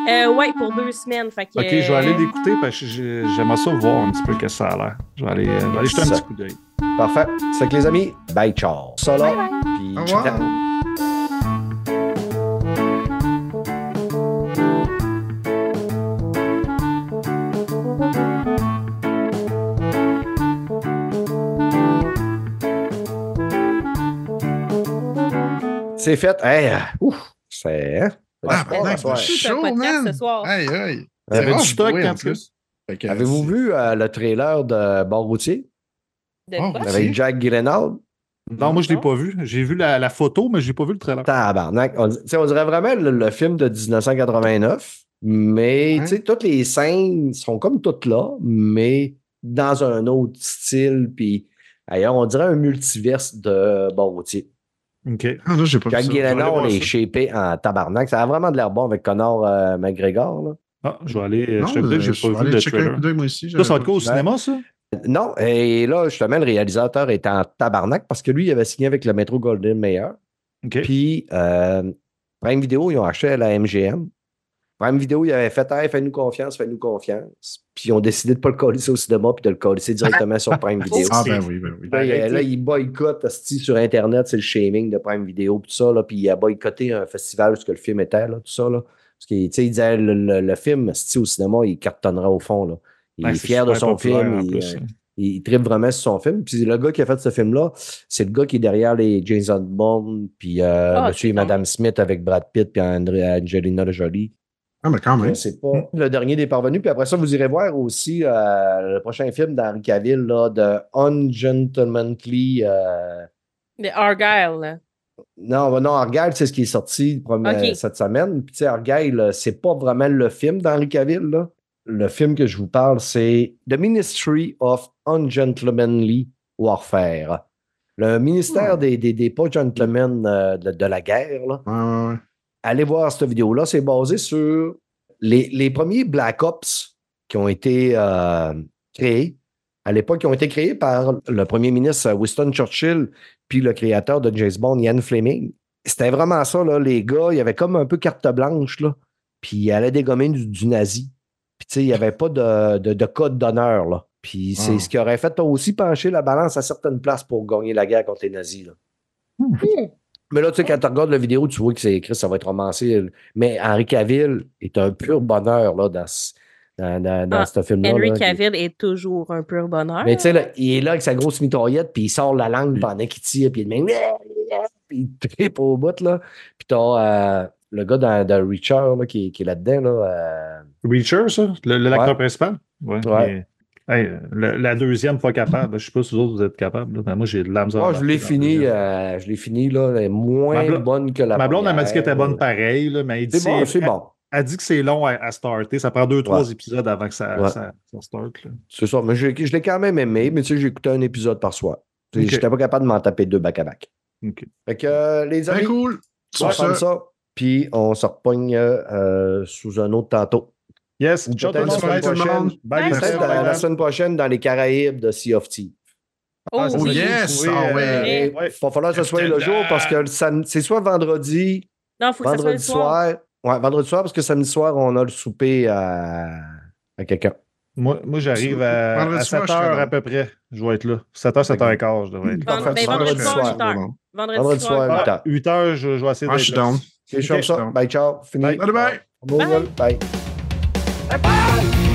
S4: Euh, ouais, pour deux semaines. Fait que,
S3: Ok, je vais aller
S4: euh,
S3: l'écouter parce que j'ai- j'aimerais ça voir un petit peu ce que ça a l'air. Je vais aller, euh, je vais aller jeter un
S2: Ça.
S3: petit coup d'œil.
S2: Parfait. C'est que les amis, bye, ciao. Là, puis ciao. C'est fait. Hey, euh, ouf, c'est.
S5: Ah,
S2: C'est
S5: ben, c'est chaud, man.
S4: ce soir.
S5: Aïe, aïe.
S3: Il y avait du stock en plus.
S2: Avez-vous vu euh, le trailer de Bord routier?
S4: De
S5: Oh,
S4: quoi?
S2: avec. Jack Gyllenhaal?
S3: Non, moi, je l'ai
S4: Non.
S3: pas vu. J'ai vu la, la photo, mais j'ai pas vu le trailer.
S2: Tabarnak. On, tu sais, on dirait vraiment le, le film de 1989, mais
S5: Ouais.
S2: tu sais, toutes les scènes sont comme toutes là, mais dans un autre style. Puis ailleurs, on dirait un multiverse de bon routier.
S3: OK.
S5: Ah, là, j'ai pas
S2: Jack Gyllenhaal est shapé en tabarnak. Ça a vraiment de l'air bon avec Connor euh, McGregor. là.
S3: Ah, je vais aller.
S5: Non,
S3: je te j'ai pas
S5: vais
S3: vu
S5: aller
S3: le
S5: checker un
S3: trailer.
S5: coup d'œil, moi aussi.
S3: Ça, ça va être quoi au cinéma, ça?
S2: Non, et là, justement, le réalisateur est en tabarnak parce que lui, il avait signé avec le Metro Golden Mayer.
S3: OK.
S2: Puis, euh, Prime Video, ils ont acheté à la MGM. Prime Video, ils avaient fait Hey, fais-nous confiance, fais-nous confiance. Puis, ils ont décidé de ne pas le coller au cinéma puis de le coller directement sur Prime Video.
S5: Ah, ben oui, ben oui.
S2: Là, il- là, ils boycottent asti, sur Internet, c'est le shaming de Prime Video, tout ça. Là, puis, il a boycotté un festival où ce que le film était, là, tout ça. Là, parce qu'il il disait le, le, le film, asti, au cinéma, il cartonnera au fond. Là. Il
S3: Ouais,
S2: est fier de son film. il,
S3: plus.
S2: euh, il, il tripe vraiment sur son film. Puis le gars qui a fait ce film-là, c'est le gars qui est derrière les Jason Bond, puis euh,
S4: Ah,
S2: Monsieur et Madame Smith avec Brad Pitt, puis André- Angelina Jolie.
S5: Ah, mais quand même.
S2: C'est pas le dernier des parvenus. Puis après ça, vous irez voir aussi euh, le prochain film d'Henri Cavill, là, de Ungentlemanly. euh,
S4: De Argyle.
S2: Non, non, Argyle, c'est ce qui est sorti premier- cette semaine. Puis, tu sais, Argyle, euh, c'est pas vraiment le film d'Henri Cavill. Là. Le film que je vous parle, c'est The Ministry of Ungentlemanly Warfare. Le ministère
S5: Hmm.
S2: des, des, des pas gentlemen euh, de, de la guerre, là,
S5: Ouais, ouais, ouais.
S2: Allez voir cette vidéo-là. C'est basé sur les, les premiers Black Ops qui ont été euh, créés. À l'époque, qui ont été créés par le premier ministre Winston Churchill puis le créateur de James Bond, Ian Fleming. C'était vraiment ça, là, les gars. Il y avait comme un peu carte blanche, là. Puis ils allaient dégommer du, du nazi. Puis, tu sais, il n'y avait pas de, de, de code d'honneur, là. Puis c'est
S5: Ah.
S2: ce qui aurait fait aussi pencher la balance à certaines places pour gagner la guerre contre les nazis, là. Mais là, tu sais, quand tu regardes la vidéo, tu vois que c'est écrit, ça va être romancé. Mais Henry Cavill est un pur bonheur là, dans, ce- dans, dans, dans
S4: Ah,
S2: ce film-là.
S4: Henry
S2: là.
S4: Cavill est toujours un pur bonheur.
S2: Mais tu sais, là, il est là avec sa grosse mitraillette, puis il sort la langue pendant qu'il tire, puis il même, puis il tripe au bout, là. Puis t'as euh, le gars dans, dans Reacher, là, qui, qui est là-dedans, là. euh,
S3: Reacher, ça? Le- le- L'acteur
S2: Ouais.
S3: principal? Ouais.
S2: Ouais.
S3: mais, hey, le- la deuxième, pas capable. Je sais pas si vous autres, vous êtes capables. là, mais moi, j'ai de la misère. À
S2: Ah, je l'ai fini, euh, je l'ai fini, là, elle est moins
S3: blonde-
S2: bonne que la
S3: Ma blonde, elle m'a dit qu'elle était bonne pareil, là, mais elle dit
S2: C'est bon, c'est bon.
S3: Elle dit que c'est long à, à starter. Ça prend deux, trois
S2: Ouais.
S3: épisodes avant que ça,
S2: Ouais.
S3: ça, ça starte. là.
S2: C'est ça, mais je, je l'ai quand même aimé, mais tu sais, j'ai écouté un épisode par soir.
S3: Ok.
S2: J'étais pas capable de m'en taper deux back-à-back.
S3: OK.
S2: Fait que, euh, les amis,
S5: cool.
S2: on
S5: ça,
S2: ça, puis on se repogne euh, sous un autre tantôt.
S3: Yes.
S2: Ou
S3: Ciao, tout le. Bye,
S2: Peut-être la,
S3: Bye,
S2: la
S3: bye.
S2: semaine prochaine dans les Caraïbes de Sea of Thieves.
S4: Oh,
S3: Ah, ça,
S5: Oh,
S4: oui.
S3: c'est-
S5: yes!
S3: oui,
S5: Ah
S3: euh,
S5: ouais.
S2: Il
S3: ouais.
S2: va falloir que ce soit le jour parce que c'est soit vendredi,
S4: Non, faut que ça soit le
S2: vendredi
S4: soir.
S2: soir. Ouais, vendredi soir parce que samedi soir, on a le souper à, à quelqu'un.
S3: Moi, moi j'arrive à,
S5: Vendredi
S3: à
S5: soir,
S3: 7
S5: je serai
S3: heures
S5: là.
S3: à peu près. Je vais être là. 7h, 7h15, je devrais être là.
S4: Ben,
S2: vendredi
S4: vendredi soir,
S2: soir.
S4: 8 heures.
S5: Bon.
S4: Vendredi,
S2: Vendredi
S4: soir.
S2: soir,
S4: huit
S2: huit
S4: heures.
S2: heures.
S3: 8 heures, je, je vais essayer
S5: Ah,
S3: d'être
S5: je suis
S3: là.
S5: down.
S2: Je ça.
S5: donc.
S2: Bye, ciao. Fini.
S3: Bye.
S5: Bye bye.
S4: Bye.
S2: Bye.
S7: เ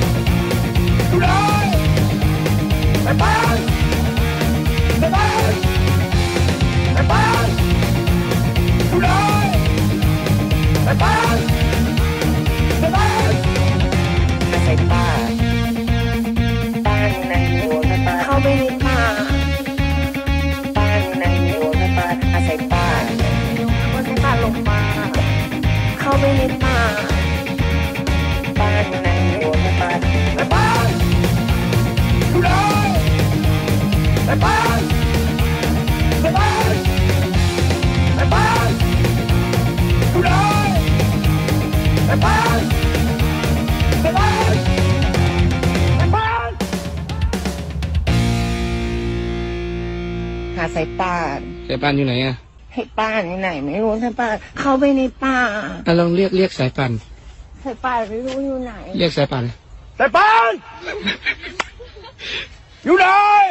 S7: หาสายป่าน
S8: สายป่านอยู่ไหนอะ
S7: ให้ป้านไหน ไม่รู้สายป่านเข้าไปในป่า
S8: อะลองเรียกเรียกสายป่าน
S7: สายป่านไม่รู้อยู่ไหน
S8: เรียกสายป่าน
S3: Hey, bye! You know!